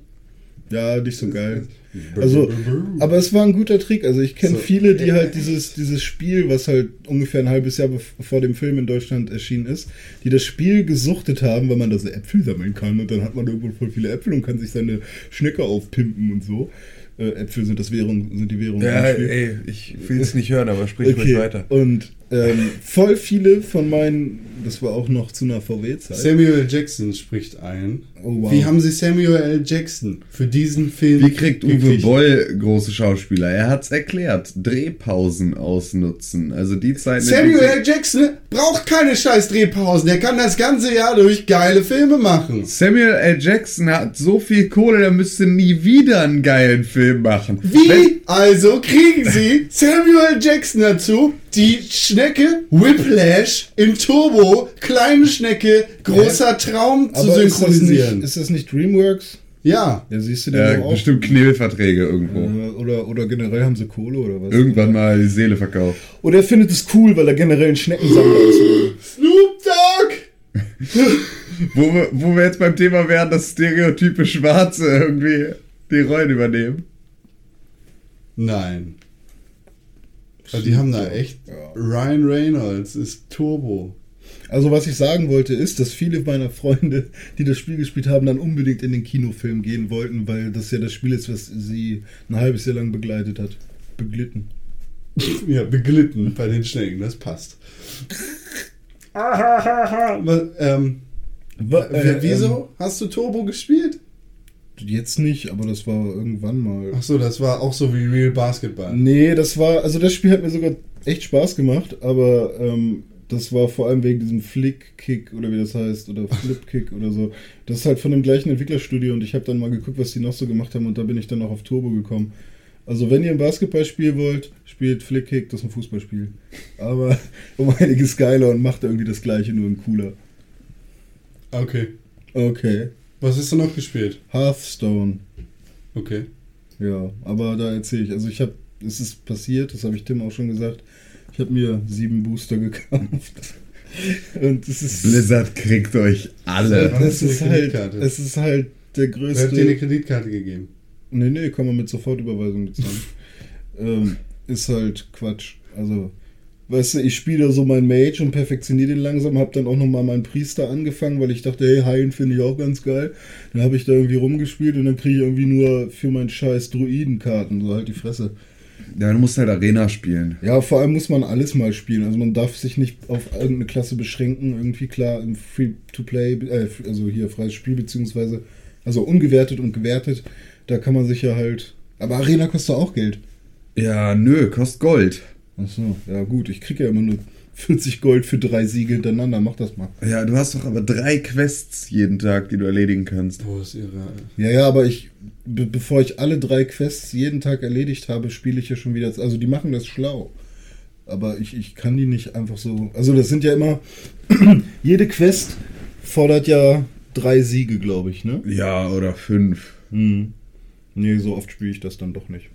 [SPEAKER 4] Ja, nicht so geil. Also, aber es war ein guter Trick. Also ich kenne
[SPEAKER 3] So.
[SPEAKER 4] viele, die halt dieses, dieses Spiel, was halt ungefähr ein halbes Jahr vor dem Film in Deutschland erschienen ist, die das Spiel gesuchtet haben, weil man da so Äpfel sammeln kann und dann hat man irgendwo voll viele Äpfel und kann sich seine Schnecke aufpimpen und so. Äh, Äpfel sind das Währung, sind die Währung.
[SPEAKER 5] Ja, ey, ich will es nicht hören, aber sprich
[SPEAKER 4] Okay,
[SPEAKER 5] weiter.
[SPEAKER 4] und ähm, voll viele von meinen, das war auch noch zu einer VW-Zeit.
[SPEAKER 3] Samuel. Jackson spricht ein.
[SPEAKER 4] Oh, wow.
[SPEAKER 3] Wie haben sie Samuel L. Jackson für diesen Film
[SPEAKER 5] Wie kriegt Uwe
[SPEAKER 3] gekriegt?
[SPEAKER 5] Boll große Schauspieler? Er hat's erklärt. Drehpausen ausnutzen. Also die Zeit.
[SPEAKER 3] Samuel L. Jackson braucht keine scheiß Drehpausen. Der kann das ganze Jahr durch geile Filme machen.
[SPEAKER 5] Samuel L. Jackson hat so viel Kohle, der müsste nie wieder einen geilen Film machen. Wenn-
[SPEAKER 3] Wie also kriegen sie Samuel L. Jackson dazu, die Schnecke Whiplash in Turbo, kleine Schnecke, großer Traum zu
[SPEAKER 4] Aber ist das, nicht,
[SPEAKER 3] synchronisieren?
[SPEAKER 4] ist das nicht DreamWorks?
[SPEAKER 3] ja.
[SPEAKER 4] Ja, siehst du den
[SPEAKER 5] Ja,
[SPEAKER 4] auch.
[SPEAKER 5] bestimmt Knebelverträge irgendwo.
[SPEAKER 4] Äh, Oder, oder generell haben sie Kohle oder was?
[SPEAKER 5] Irgendwann mal die Seele verkauft.
[SPEAKER 4] Oder er findet es cool, weil er generell ein Schneckensammler ist.
[SPEAKER 3] Snoop Dogg!
[SPEAKER 5] Wo wir, wo wir jetzt beim Thema wären, dass stereotype Schwarze irgendwie die Rollen übernehmen.
[SPEAKER 3] Nein. Also die haben da echt.
[SPEAKER 4] Ja.
[SPEAKER 3] Ryan Reynolds ist Turbo.
[SPEAKER 4] Also was ich sagen wollte ist, dass viele meiner Freunde, die das Spiel gespielt haben, dann unbedingt in den Kinofilm gehen wollten, weil das ja das Spiel ist, was sie ein halbes Jahr lang begleitet hat. Beglitten.
[SPEAKER 3] Ja, beglitten bei den Schnecken, das passt. Was, ähm, w- wieso hast du Turbo gespielt?
[SPEAKER 4] Jetzt nicht, aber das war irgendwann mal.
[SPEAKER 3] Ach so, das war auch so wie Real Basketball.
[SPEAKER 4] Nee, das war, also das Spiel hat mir sogar echt Spaß gemacht, aber ähm, das war vor allem wegen diesem Flick-Kick oder wie das heißt, oder Flip-Kick oder so. Das ist halt von dem gleichen Entwicklerstudio und ich habe dann mal geguckt, was die noch so gemacht haben und da bin ich dann auch auf Turbo gekommen. Also wenn ihr ein Basketball spielen wollt, spielt Flick-Kick, das ist ein Fußballspiel. Aber um einiges geiler und macht irgendwie das gleiche, nur in cooler.
[SPEAKER 3] Okay.
[SPEAKER 4] Okay.
[SPEAKER 3] Was hast du noch gespielt?
[SPEAKER 4] Hearthstone.
[SPEAKER 3] Okay.
[SPEAKER 4] Ja, aber da erzähle ich. Also ich habe, es ist passiert, das habe ich Tim auch schon gesagt. Ich habe mir sieben Booster gekauft. Und es ist.
[SPEAKER 5] Blizzard kriegt euch alle.
[SPEAKER 4] Es
[SPEAKER 3] ist
[SPEAKER 4] halt, es ist halt der
[SPEAKER 3] Wer hat dir eine
[SPEAKER 4] größte.
[SPEAKER 3] Kreditkarte gegeben?
[SPEAKER 4] Nee, nee, kann man mit Sofortüberweisung bezahlen. ähm, ist halt Quatsch. Also, weißt du, ich spiele so mein Mage und perfektioniere den langsam, habe dann auch nochmal meinen Priester angefangen, weil ich dachte, hey, heilen finde ich auch ganz geil. Dann habe ich da irgendwie rumgespielt und dann kriege ich irgendwie nur für meinen scheiß Druidenkarten, so halt die Fresse.
[SPEAKER 5] Ja, du musst halt Arena spielen.
[SPEAKER 4] Ja, vor allem muss man alles mal spielen. Also man darf sich nicht auf irgendeine Klasse beschränken. Irgendwie klar im Free-to-Play, äh, also hier freies Spiel beziehungsweise, also ungewertet und gewertet. Da kann man sich ja halt. Aber Arena kostet auch Geld.
[SPEAKER 5] Ja, nö, kostet Gold.
[SPEAKER 4] Achso, ja gut, ich kriege ja immer nur 40 Gold für drei Siege hintereinander. Mach das mal.
[SPEAKER 5] Ja, du hast doch aber drei Quests jeden Tag, die du erledigen kannst.
[SPEAKER 3] Wo ist ihre.
[SPEAKER 4] Ja, ja, aber ich, be bevor ich alle drei Quests jeden Tag erledigt habe, spiele ich ja schon wieder. Also die machen das schlau. Aber ich, ich kann die nicht einfach so. Also das sind ja immer. jede Quest fordert ja drei Siege, glaube ich, ne?
[SPEAKER 5] Ja, oder fünf.
[SPEAKER 4] Hm. Nee, so oft spiele ich das dann doch nicht.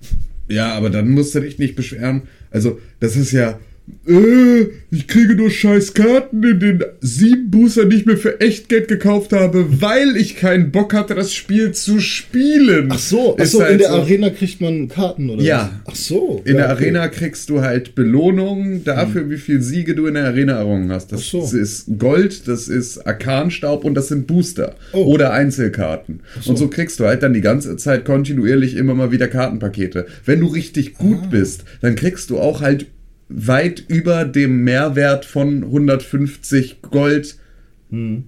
[SPEAKER 5] Ja, aber dann musst du dich nicht beschweren. Also, das ist ja. Äh, ich kriege nur scheiß Karten in den sieben Booster, die ich mir für echt Geld gekauft habe, weil ich keinen Bock hatte, das Spiel zu spielen.
[SPEAKER 4] Ach so, ach so
[SPEAKER 5] halt
[SPEAKER 4] in der
[SPEAKER 5] so.
[SPEAKER 4] Arena kriegt man Karten oder
[SPEAKER 5] Ja.
[SPEAKER 4] was? Ach so.
[SPEAKER 5] In
[SPEAKER 4] ja,
[SPEAKER 5] der
[SPEAKER 4] okay.
[SPEAKER 5] Arena kriegst du halt Belohnungen dafür, wie viel Siege du in der Arena errungen hast. Das
[SPEAKER 4] Hm. Ach so.
[SPEAKER 5] ist Gold, das ist Arkanstaub und das sind Booster
[SPEAKER 4] Oh.
[SPEAKER 5] oder Einzelkarten.
[SPEAKER 4] so.
[SPEAKER 5] Und so kriegst du halt dann die ganze Zeit kontinuierlich immer mal wieder Kartenpakete. Wenn du richtig gut
[SPEAKER 4] Ah.
[SPEAKER 5] bist, dann kriegst du auch halt weit über dem Mehrwert von 150 Gold.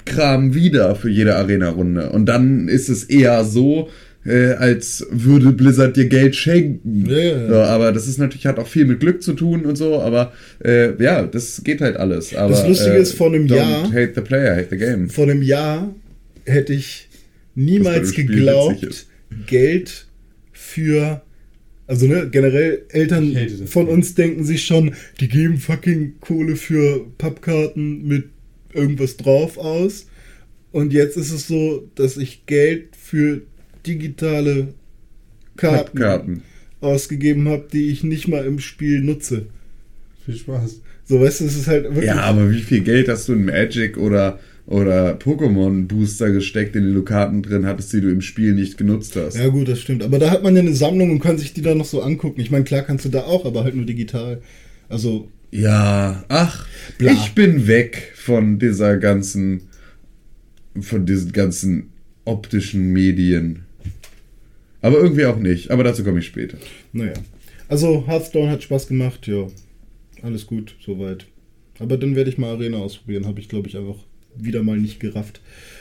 [SPEAKER 5] Kram wieder für jede Arena-Runde. Und dann ist es eher so, äh, als würde Blizzard dir Geld schenken.
[SPEAKER 4] Ja.
[SPEAKER 5] So, aber das ist natürlich, hat auch viel mit Glück zu tun und so, aber äh, ja, das geht halt alles. Aber,
[SPEAKER 4] Das Lustige
[SPEAKER 5] äh,
[SPEAKER 4] ist, vor einem
[SPEAKER 5] don't
[SPEAKER 4] Jahr-
[SPEAKER 5] hate the player, hate the game.
[SPEAKER 4] Vor einem Jahr hätte ich niemals geglaubt. Geld für. Also ne, generell Eltern von
[SPEAKER 3] Spiel.
[SPEAKER 4] uns denken sich schon, die geben fucking Kohle für Pappkarten mit irgendwas drauf aus. Und jetzt ist es so, dass ich Geld für digitale Karten,
[SPEAKER 5] Pappkarten.
[SPEAKER 4] ausgegeben habe, die ich nicht mal im Spiel nutze.
[SPEAKER 3] Viel Spaß.
[SPEAKER 4] So, weißt du, es ist halt wirklich.
[SPEAKER 5] Ja, aber wie viel Geld hast du in Magic oder, oder Pokémon Booster gesteckt, in den du Karten drin hattest, die du im Spiel nicht genutzt hast?
[SPEAKER 4] Ja, gut, das stimmt. Aber da hat man ja eine Sammlung und kann sich die dann noch so angucken. Ich meine, klar kannst du da auch, aber halt nur digital. Also,
[SPEAKER 5] Ja, ach,
[SPEAKER 4] Bla.
[SPEAKER 5] ich bin weg von dieser ganzen, von diesen ganzen optischen Medien. Aber irgendwie auch nicht. Aber dazu komme ich später.
[SPEAKER 4] naja. Also, Hearthstone hat Spaß gemacht, ja. Alles gut, soweit. Aber dann werde ich mal Arena ausprobieren. Habe ich, glaube ich, einfach wieder mal nicht gerafft.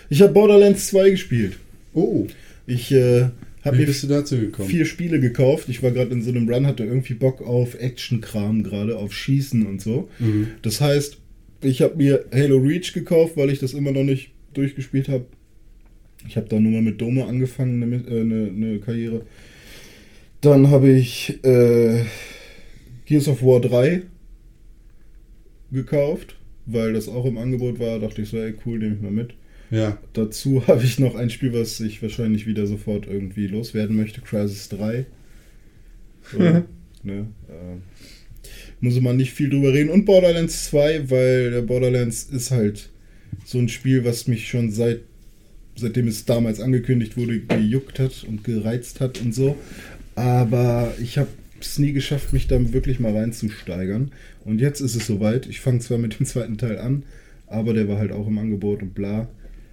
[SPEAKER 4] Ich habe Borderlands 2 gespielt.
[SPEAKER 3] Oh,
[SPEAKER 4] Ich äh, habe mir
[SPEAKER 3] bist du dazu gekommen?
[SPEAKER 4] vier Spiele gekauft. Ich war gerade in so einem Run, hatte irgendwie Bock auf Action-Kram gerade, auf Schießen und so.
[SPEAKER 3] Mhm.
[SPEAKER 4] Das heißt, ich habe mir Halo Reach gekauft, weil ich das immer noch nicht durchgespielt habe. Ich habe da nur mal mit Dome angefangen, eine, äh, eine, eine Karriere. Dann habe ich äh, Gears of War 3 gekauft, weil das auch im Angebot war. Dachte ich so, ey, cool, nehme ich mal mit.
[SPEAKER 3] Ja.
[SPEAKER 4] Dazu habe ich noch ein Spiel, was ich wahrscheinlich wieder sofort irgendwie loswerden möchte, Crisis 3. So, ne, äh, muss man nicht viel drüber reden. Und Borderlands 2, weil der Borderlands ist halt so ein Spiel, was mich schon seit seitdem es damals angekündigt wurde, gejuckt hat und gereizt hat und so. Aber ich habe es nie geschafft, mich da wirklich mal reinzusteigern. Und jetzt ist es soweit. Ich fange zwar mit dem zweiten Teil an, aber der war halt auch im Angebot und bla.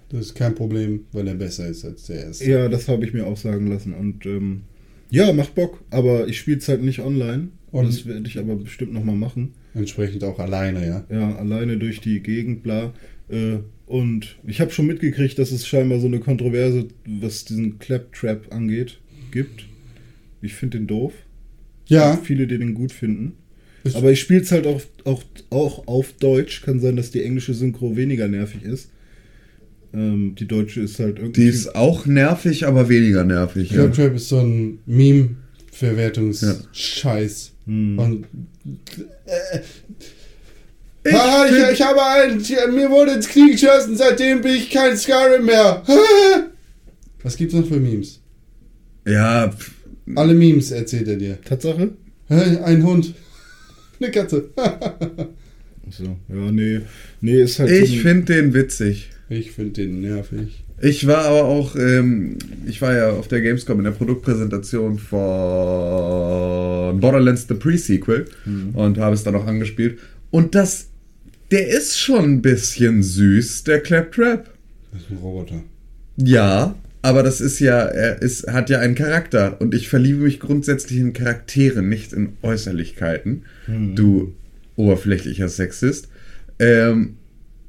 [SPEAKER 3] Das ist kein Problem, weil er besser ist als der erste.
[SPEAKER 4] Ja, das habe ich mir auch sagen lassen. Und ähm, ja, macht Bock. Aber ich spiele es halt nicht online.
[SPEAKER 3] Und-
[SPEAKER 4] das werde ich aber bestimmt nochmal machen.
[SPEAKER 3] Entsprechend auch alleine, ja.
[SPEAKER 4] Ja, alleine durch die Gegend, bla. Äh, und ich habe schon mitgekriegt, dass es scheinbar so eine Kontroverse, was diesen Claptrap angeht, gibt. Ich finde den doof.
[SPEAKER 3] Ja,
[SPEAKER 4] Viele, die den gut finden.
[SPEAKER 3] Ist-
[SPEAKER 4] Aber ich spiele es halt auch, auch, auch auf Deutsch. Kann sein, dass die englische Synchro weniger nervig ist. Ähm, die deutsche ist halt irgendwie.
[SPEAKER 5] Die ist auch nervig, aber weniger nervig. Ja.
[SPEAKER 3] Claptrap ist so ein Meme-Verwertungs-Scheiß.
[SPEAKER 4] Hm.
[SPEAKER 3] Und. Äh, ah, ich, ich habe einen, mir wurde ins Knie geschossen, seitdem bin ich kein Skyrim mehr. Was gibt's noch für Memes?
[SPEAKER 5] ja,
[SPEAKER 3] Alle Memes erzählt er dir.
[SPEAKER 4] Tatsache?
[SPEAKER 3] Hä, Ein Hund. Eine Katze.
[SPEAKER 4] So, ja, nee. Nee, ist halt.
[SPEAKER 5] ich
[SPEAKER 4] so
[SPEAKER 5] finde den witzig.
[SPEAKER 3] Ich finde den nervig.
[SPEAKER 5] Ich war aber auch, ähm, ich war ja auf der Gamescom in der Produktpräsentation von Borderlands The Pre-Sequel und habe es dann auch angespielt. Und das, der ist schon ein bisschen süß, der Claptrap.
[SPEAKER 3] Das ist ein Roboter.
[SPEAKER 5] Ja, aber das ist ja, er ist, hat ja einen Charakter und ich verliebe mich grundsätzlich in Charaktere, nicht in Äußerlichkeiten. Du oberflächlicher Sexist. Ähm,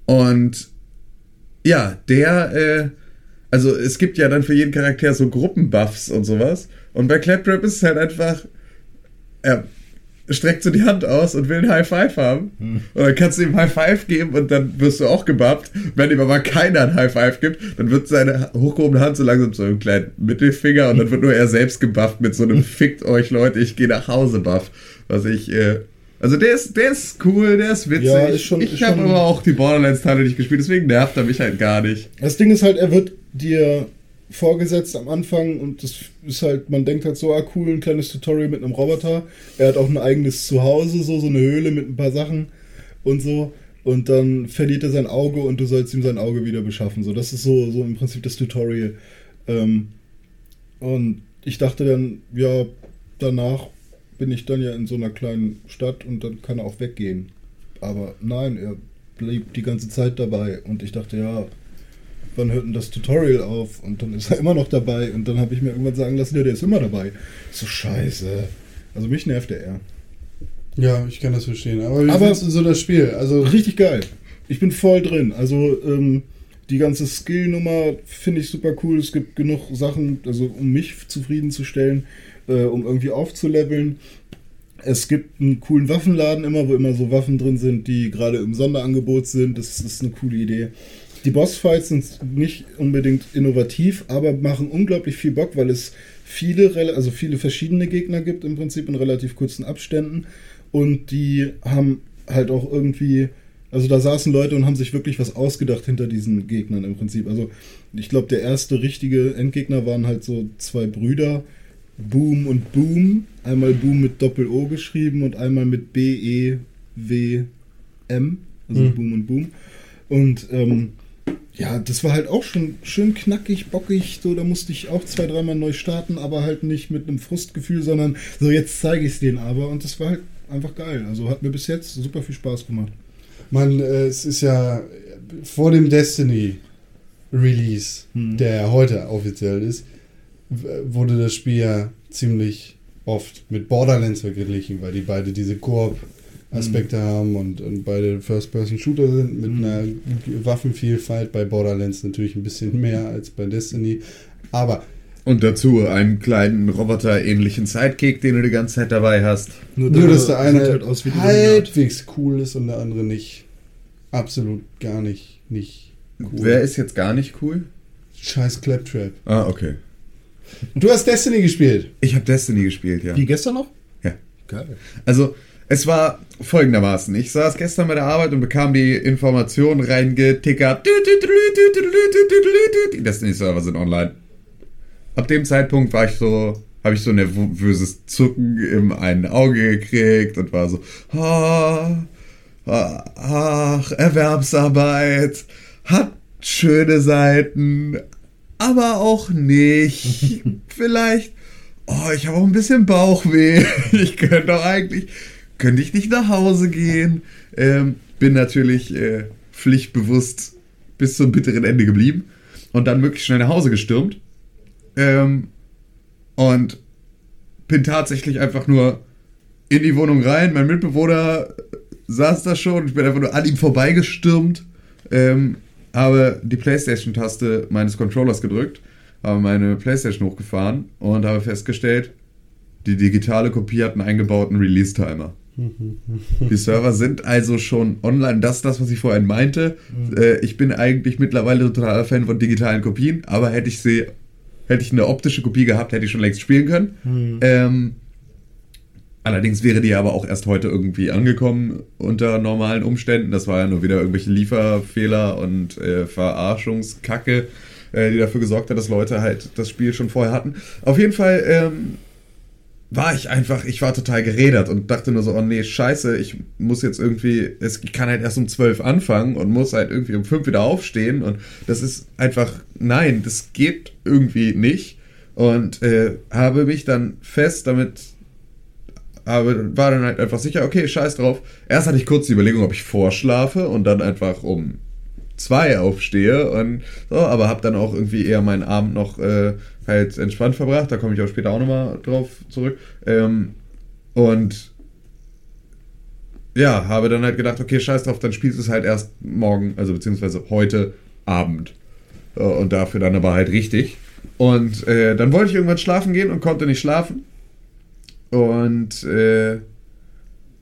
[SPEAKER 5] und ja, der, äh, also es gibt ja dann für jeden Charakter so Gruppenbuffs und sowas. Und bei Claptrap ist es halt einfach, er streckt so die Hand aus und will ein High Five haben. Und dann kannst du ihm High Five geben und dann wirst du auch gebufft. Wenn ihm aber keiner ein High Five gibt, dann wird seine hochgehobene Hand so langsam zu einem kleinen Mittelfinger und dann wird nur er selbst gebufft mit so einem Fickt euch Leute, ich gehe nach Hause Buff. Was ich, äh, also der ist, der ist cool, der ist witzig.
[SPEAKER 4] Ja, ist schon-
[SPEAKER 5] ich habe aber auch die Borderlands-Teile nicht gespielt, deswegen nervt er mich halt gar nicht.
[SPEAKER 4] Das Ding ist halt, er wird dir vorgesetzt am Anfang und das ist halt, man denkt halt so, ah cool, ein kleines Tutorial mit einem Roboter. Er hat auch ein eigenes Zuhause, so, so eine Höhle mit ein paar Sachen und so. Und dann verliert er sein Auge und du sollst ihm sein Auge wieder beschaffen. So, das ist so, so im Prinzip das Tutorial. Ähm, und ich dachte dann, ja, danach bin ich dann ja in so einer kleinen Stadt und dann kann er auch weggehen. Aber nein, er blieb die ganze Zeit dabei und ich dachte, ja, wann hört denn das Tutorial auf? Und dann ist er immer noch dabei und dann habe ich mir irgendwann sagen lassen, ja, der ist immer dabei. So scheiße. Also mich nervt der eher.
[SPEAKER 3] Ja, ich kann das verstehen. Aber wie
[SPEAKER 4] Aber-
[SPEAKER 3] findest du so das Spiel? Also,
[SPEAKER 4] Richtig geil. Ich bin voll drin. Also, ähm, Die ganze Skill-Nummer finde ich super cool. Es gibt genug Sachen, also um mich zufriedenzustellen, äh, um irgendwie aufzuleveln. Es gibt einen coolen Waffenladen immer, wo immer so Waffen drin sind, die gerade im Sonderangebot sind. Das ist eine coole Idee. Die Bossfights sind nicht unbedingt innovativ, aber machen unglaublich viel Bock, weil es viele, also viele verschiedene Gegner gibt im Prinzip in relativ kurzen Abständen. Und die haben halt auch irgendwie, also da saßen Leute und haben sich wirklich was ausgedacht hinter diesen Gegnern im Prinzip. Also ich glaube, der erste richtige Endgegner waren halt so zwei Brüder, Boom und Boom. Einmal Boom mit Doppel-O geschrieben und einmal mit B-E-W-M. Also
[SPEAKER 3] Mhm.
[SPEAKER 4] Boom und Boom. Und ähm, ja, das war halt auch schon schön knackig, bockig. So, da musste ich auch zwei, dreimal neu starten, aber halt nicht mit einem Frustgefühl, sondern so, jetzt zeige ich es denen aber. Und das war halt einfach geil. Also hat mir bis jetzt super viel Spaß gemacht.
[SPEAKER 3] Man, äh, es ist ja vor dem Destiny Release,
[SPEAKER 4] Hm.
[SPEAKER 3] der ja heute offiziell ist, wurde das Spiel ja ziemlich oft mit Borderlands verglichen, weil die beide diese Koop-Aspekte haben und, und beide First-Person-Shooter sind mit
[SPEAKER 4] Mhm.
[SPEAKER 3] einer Waffenvielfalt. Bei Borderlands natürlich ein bisschen mehr als bei Destiny. Aber
[SPEAKER 5] Und dazu einen kleinen Roboter-ähnlichen Sidekick, den du die ganze Zeit dabei hast.
[SPEAKER 3] nur, dass der eine
[SPEAKER 4] halt aus wie die
[SPEAKER 3] halbwegs cool ist und der andere nicht. Absolut gar nicht, nicht cool.
[SPEAKER 5] Wer ist jetzt gar nicht cool?
[SPEAKER 3] Scheiß Claptrap.
[SPEAKER 5] Ah, okay.
[SPEAKER 3] Du hast Destiny gespielt.
[SPEAKER 5] Ich habe Destiny gespielt, ja.
[SPEAKER 4] Wie gestern noch?
[SPEAKER 5] Ja.
[SPEAKER 4] Geil.
[SPEAKER 5] Also, es war folgendermaßen. Ich saß gestern bei der Arbeit und bekam die Information reingetickert. Die Destiny-Server sind online. Ab dem Zeitpunkt war ich so, habe ich so ein nervöses Zucken im einen Auge gekriegt und war so, ah, ach, Erwerbsarbeit hat schöne Seiten, aber auch nicht. Vielleicht, oh, ich habe auch ein bisschen Bauchweh. Ich könnte doch eigentlich, könnte ich nicht nach Hause gehen. Ähm, bin natürlich äh, pflichtbewusst bis zum bitteren Ende geblieben und dann wirklich schnell nach Hause gestürmt. Ähm, und bin tatsächlich einfach nur in die Wohnung rein. Mein Mitbewohner saß da schon. Ich bin einfach nur an ihm vorbeigestürmt. Ähm, habe die Playstation-Taste meines Controllers gedrückt, habe meine Playstation hochgefahren und habe festgestellt, die digitale Kopie hat einen eingebauten Release-Timer. Die Server sind also schon online. Das ist das, was ich vorhin meinte. Äh, ich bin eigentlich mittlerweile totaler Fan von digitalen Kopien, aber hätte ich sie, hätte ich eine optische Kopie gehabt, hätte ich schon längst spielen können. Ähm, allerdings wäre die aber auch erst heute irgendwie angekommen unter normalen Umständen. Das war ja nur wieder irgendwelche Lieferfehler und äh, Verarschungskacke, äh, die dafür gesorgt hat, dass Leute halt das Spiel schon vorher hatten. Auf jeden Fall ähm, war ich einfach, ich war total gerädert und dachte nur so, oh nee, scheiße, ich muss jetzt irgendwie, ich kann halt erst um 12 anfangen und muss halt irgendwie um 5 wieder aufstehen und das ist einfach, nein, das geht irgendwie nicht und äh, habe mich dann fest damit, habe, war dann halt einfach sicher, okay, scheiß drauf. Erst hatte ich kurz die Überlegung, ob ich vorschlafe und dann einfach um zwei aufstehe und so, aber habe dann auch irgendwie eher meinen Abend noch äh, halt entspannt verbracht. Da komme ich auch später auch nochmal drauf zurück. Ähm, und ja, habe dann halt gedacht, okay, scheiß drauf, dann spielst du es halt erst morgen, also beziehungsweise heute Abend. Äh, Und dafür dann aber halt richtig. Und äh, dann wollte ich irgendwann schlafen gehen und konnte nicht schlafen. Und äh,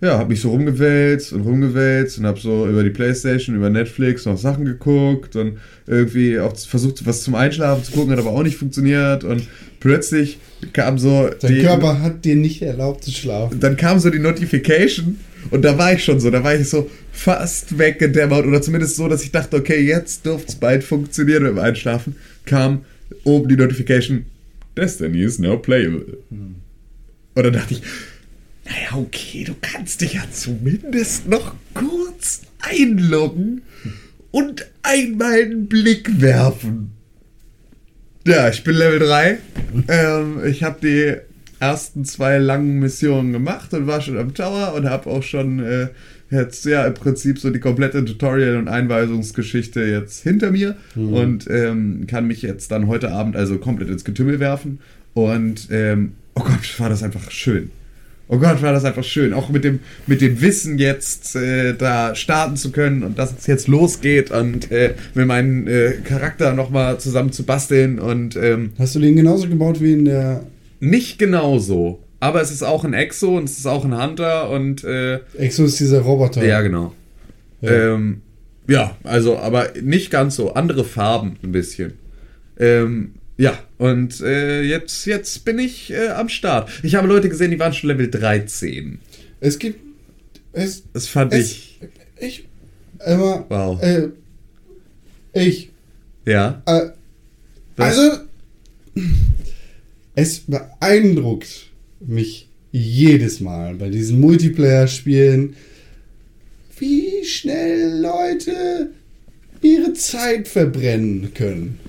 [SPEAKER 5] ja, habe mich so rumgewälzt und rumgewälzt und habe so über die Playstation, über Netflix noch Sachen geguckt und irgendwie auch versucht, was zum Einschlafen zu gucken, hat aber auch nicht funktioniert. Und plötzlich kam so
[SPEAKER 3] Dein Körper hat dir nicht erlaubt zu schlafen.
[SPEAKER 5] dann kam so die Notification und da war ich schon so, da war ich so fast weggedämmert oder zumindest so, dass ich dachte, okay, jetzt dürfte es bald funktionieren dem Einschlafen, kam oben die Notification, Destiny is now playable. Und dann dachte ich, naja, okay, du kannst dich ja zumindest noch kurz einloggen und einmal einen Blick werfen. Ja, ich bin Level 3. ähm, ich habe die ersten zwei langen Missionen gemacht und war schon am Tower und habe auch schon äh, jetzt ja im Prinzip so die komplette Tutorial- und Einweisungsgeschichte jetzt hinter mir und ähm, kann mich jetzt dann heute Abend also komplett ins Getümmel werfen. Und ähm, oh Gott, war das einfach schön. Oh Gott, war das einfach schön. Auch mit dem, mit dem Wissen jetzt äh, da starten zu können und dass es jetzt losgeht und äh, mir meinen äh, Charakter nochmal zusammen zu basteln und ähm,
[SPEAKER 3] Hast du den genauso gebaut wie in der
[SPEAKER 5] nicht genauso. Aber es ist auch ein Exo und es ist auch ein Hunter und äh,
[SPEAKER 3] Exo ist dieser Roboter?
[SPEAKER 5] ja, genau.
[SPEAKER 3] Ja.
[SPEAKER 5] Ähm, ja, also, aber nicht ganz so. Andere Farben ein bisschen. Ähm, ja, und äh, jetzt, jetzt bin ich äh, am Start. Ich habe Leute gesehen, die waren schon Level 13.
[SPEAKER 3] Es gibt. Es,
[SPEAKER 5] Das fand
[SPEAKER 3] es,
[SPEAKER 5] ich.
[SPEAKER 3] ich. Immer.
[SPEAKER 5] Wow.
[SPEAKER 3] Äh, ich.
[SPEAKER 5] Ja.
[SPEAKER 3] Äh, also. Es beeindruckt mich jedes Mal bei diesen Multiplayer-Spielen, wie schnell Leute ihre Zeit verbrennen können.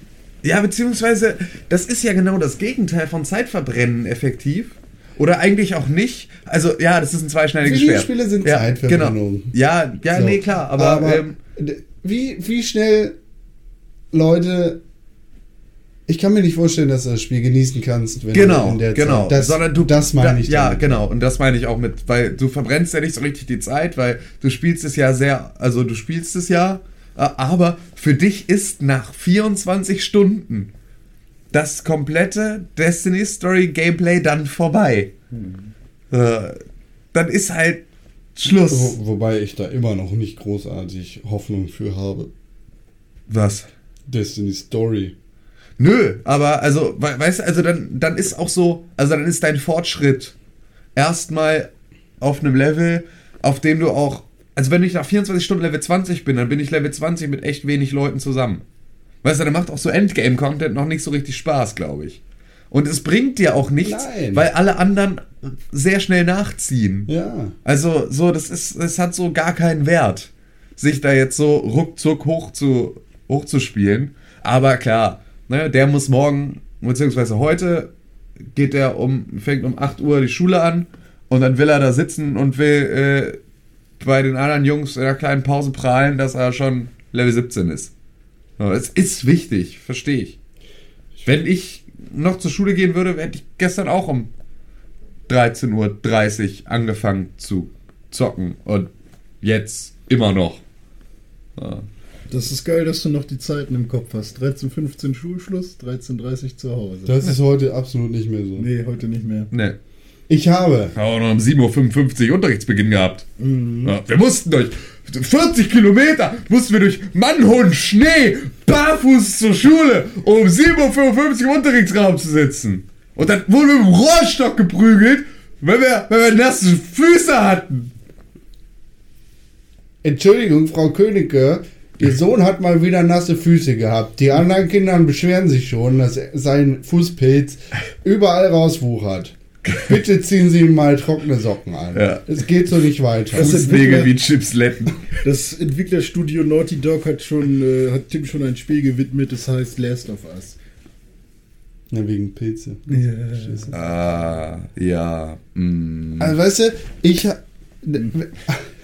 [SPEAKER 5] Ja, beziehungsweise, das ist ja genau das Gegenteil von Zeitverbrennen effektiv. Oder eigentlich auch nicht. Also, ja, das ist ein zweischneidiges Schwert.
[SPEAKER 3] Videospiele sind
[SPEAKER 5] ja,
[SPEAKER 3] Zeitverbrennung.
[SPEAKER 5] Genau. Ja, ja,
[SPEAKER 3] So.
[SPEAKER 5] nee, klar. Aber, ähm,
[SPEAKER 3] d- wie, wie schnell Leute. Ich kann mir nicht vorstellen, dass du das Spiel genießen kannst, wenn
[SPEAKER 5] Genau,
[SPEAKER 3] du in der
[SPEAKER 5] genau.
[SPEAKER 3] Zeit. Das,
[SPEAKER 5] Sondern du,
[SPEAKER 3] das meine
[SPEAKER 5] da,
[SPEAKER 3] ich.
[SPEAKER 5] Ja,
[SPEAKER 3] damit.
[SPEAKER 5] genau. Und das meine ich auch mit, weil du verbrennst ja nicht so richtig die Zeit, weil du spielst es ja sehr, also du spielst es ja, aber für dich ist nach 24 Stunden das komplette Destiny Story Gameplay dann vorbei. Äh, dann ist halt Schluss.
[SPEAKER 3] Wo, wobei ich da immer noch nicht großartig Hoffnung für habe.
[SPEAKER 5] Was?
[SPEAKER 3] Destiny Story.
[SPEAKER 5] Nö, aber also, we- weißt du, also dann, dann ist auch so, also dann ist dein Fortschritt erstmal auf einem Level, auf dem du auch, also wenn ich nach 24 Stunden Level 20 bin, dann bin ich Level 20 mit echt wenig Leuten zusammen. Weißt du, dann macht auch so Endgame-Content noch nicht so richtig Spaß, glaube ich. Und es bringt dir auch nichts,
[SPEAKER 3] Nein.
[SPEAKER 5] weil alle anderen sehr schnell nachziehen.
[SPEAKER 3] Ja.
[SPEAKER 5] Also, so, das ist, es hat so gar keinen Wert, sich da jetzt so ruckzuck hoch zu, hochzuspielen. Aber klar, ne, der muss morgen, beziehungsweise heute, geht der um, fängt um 8 Uhr die Schule an und dann will er da sitzen und will äh, bei den anderen Jungs in einer kleinen Pause prahlen, dass er schon Level 17 ist. Es ist wichtig, verstehe ich. Wenn ich noch zur Schule gehen würde, hätte ich gestern auch um 13.30 Uhr angefangen zu zocken und jetzt immer noch. Ja.
[SPEAKER 4] Das ist geil, dass du noch die Zeiten im Kopf hast. 13, 15 Schulschluss, 13.30 zu Hause.
[SPEAKER 3] Das ist heute absolut nicht mehr so.
[SPEAKER 4] nee, heute nicht mehr.
[SPEAKER 5] Ne,
[SPEAKER 3] Ich habe.
[SPEAKER 5] auch noch um 7.55 Uhr Unterrichtsbeginn gehabt.
[SPEAKER 3] Mhm.
[SPEAKER 5] Ja, wir mussten durch 40 Kilometer, mussten wir durch Mann, Hund, Schnee, barfuß zur Schule, um 7.55 Uhr im Unterrichtsraum zu sitzen. Und dann wurden wir mit dem Rohrstock geprügelt, wenn wir, wenn wir nasse Füße hatten.
[SPEAKER 3] Entschuldigung, Frau Königke. Ihr Sohn hat mal wieder nasse Füße gehabt. Die anderen Kinder beschweren sich schon, dass sein Fußpilz überall rauswuchert. Bitte ziehen Sie ihm mal trockene Socken an.
[SPEAKER 5] Ja.
[SPEAKER 3] Es geht so nicht weiter.
[SPEAKER 4] Das ist-
[SPEAKER 5] Fußwege wie Chipsletten.
[SPEAKER 4] Das Entwicklerstudio Naughty Dog hat schon, äh, hat Tim schon ein Spiel gewidmet, das heißt Last of Us.
[SPEAKER 3] Na, wegen Pilze. Scheiße.
[SPEAKER 5] Ah, ja. Mm.
[SPEAKER 3] Also weißt du, ich ha-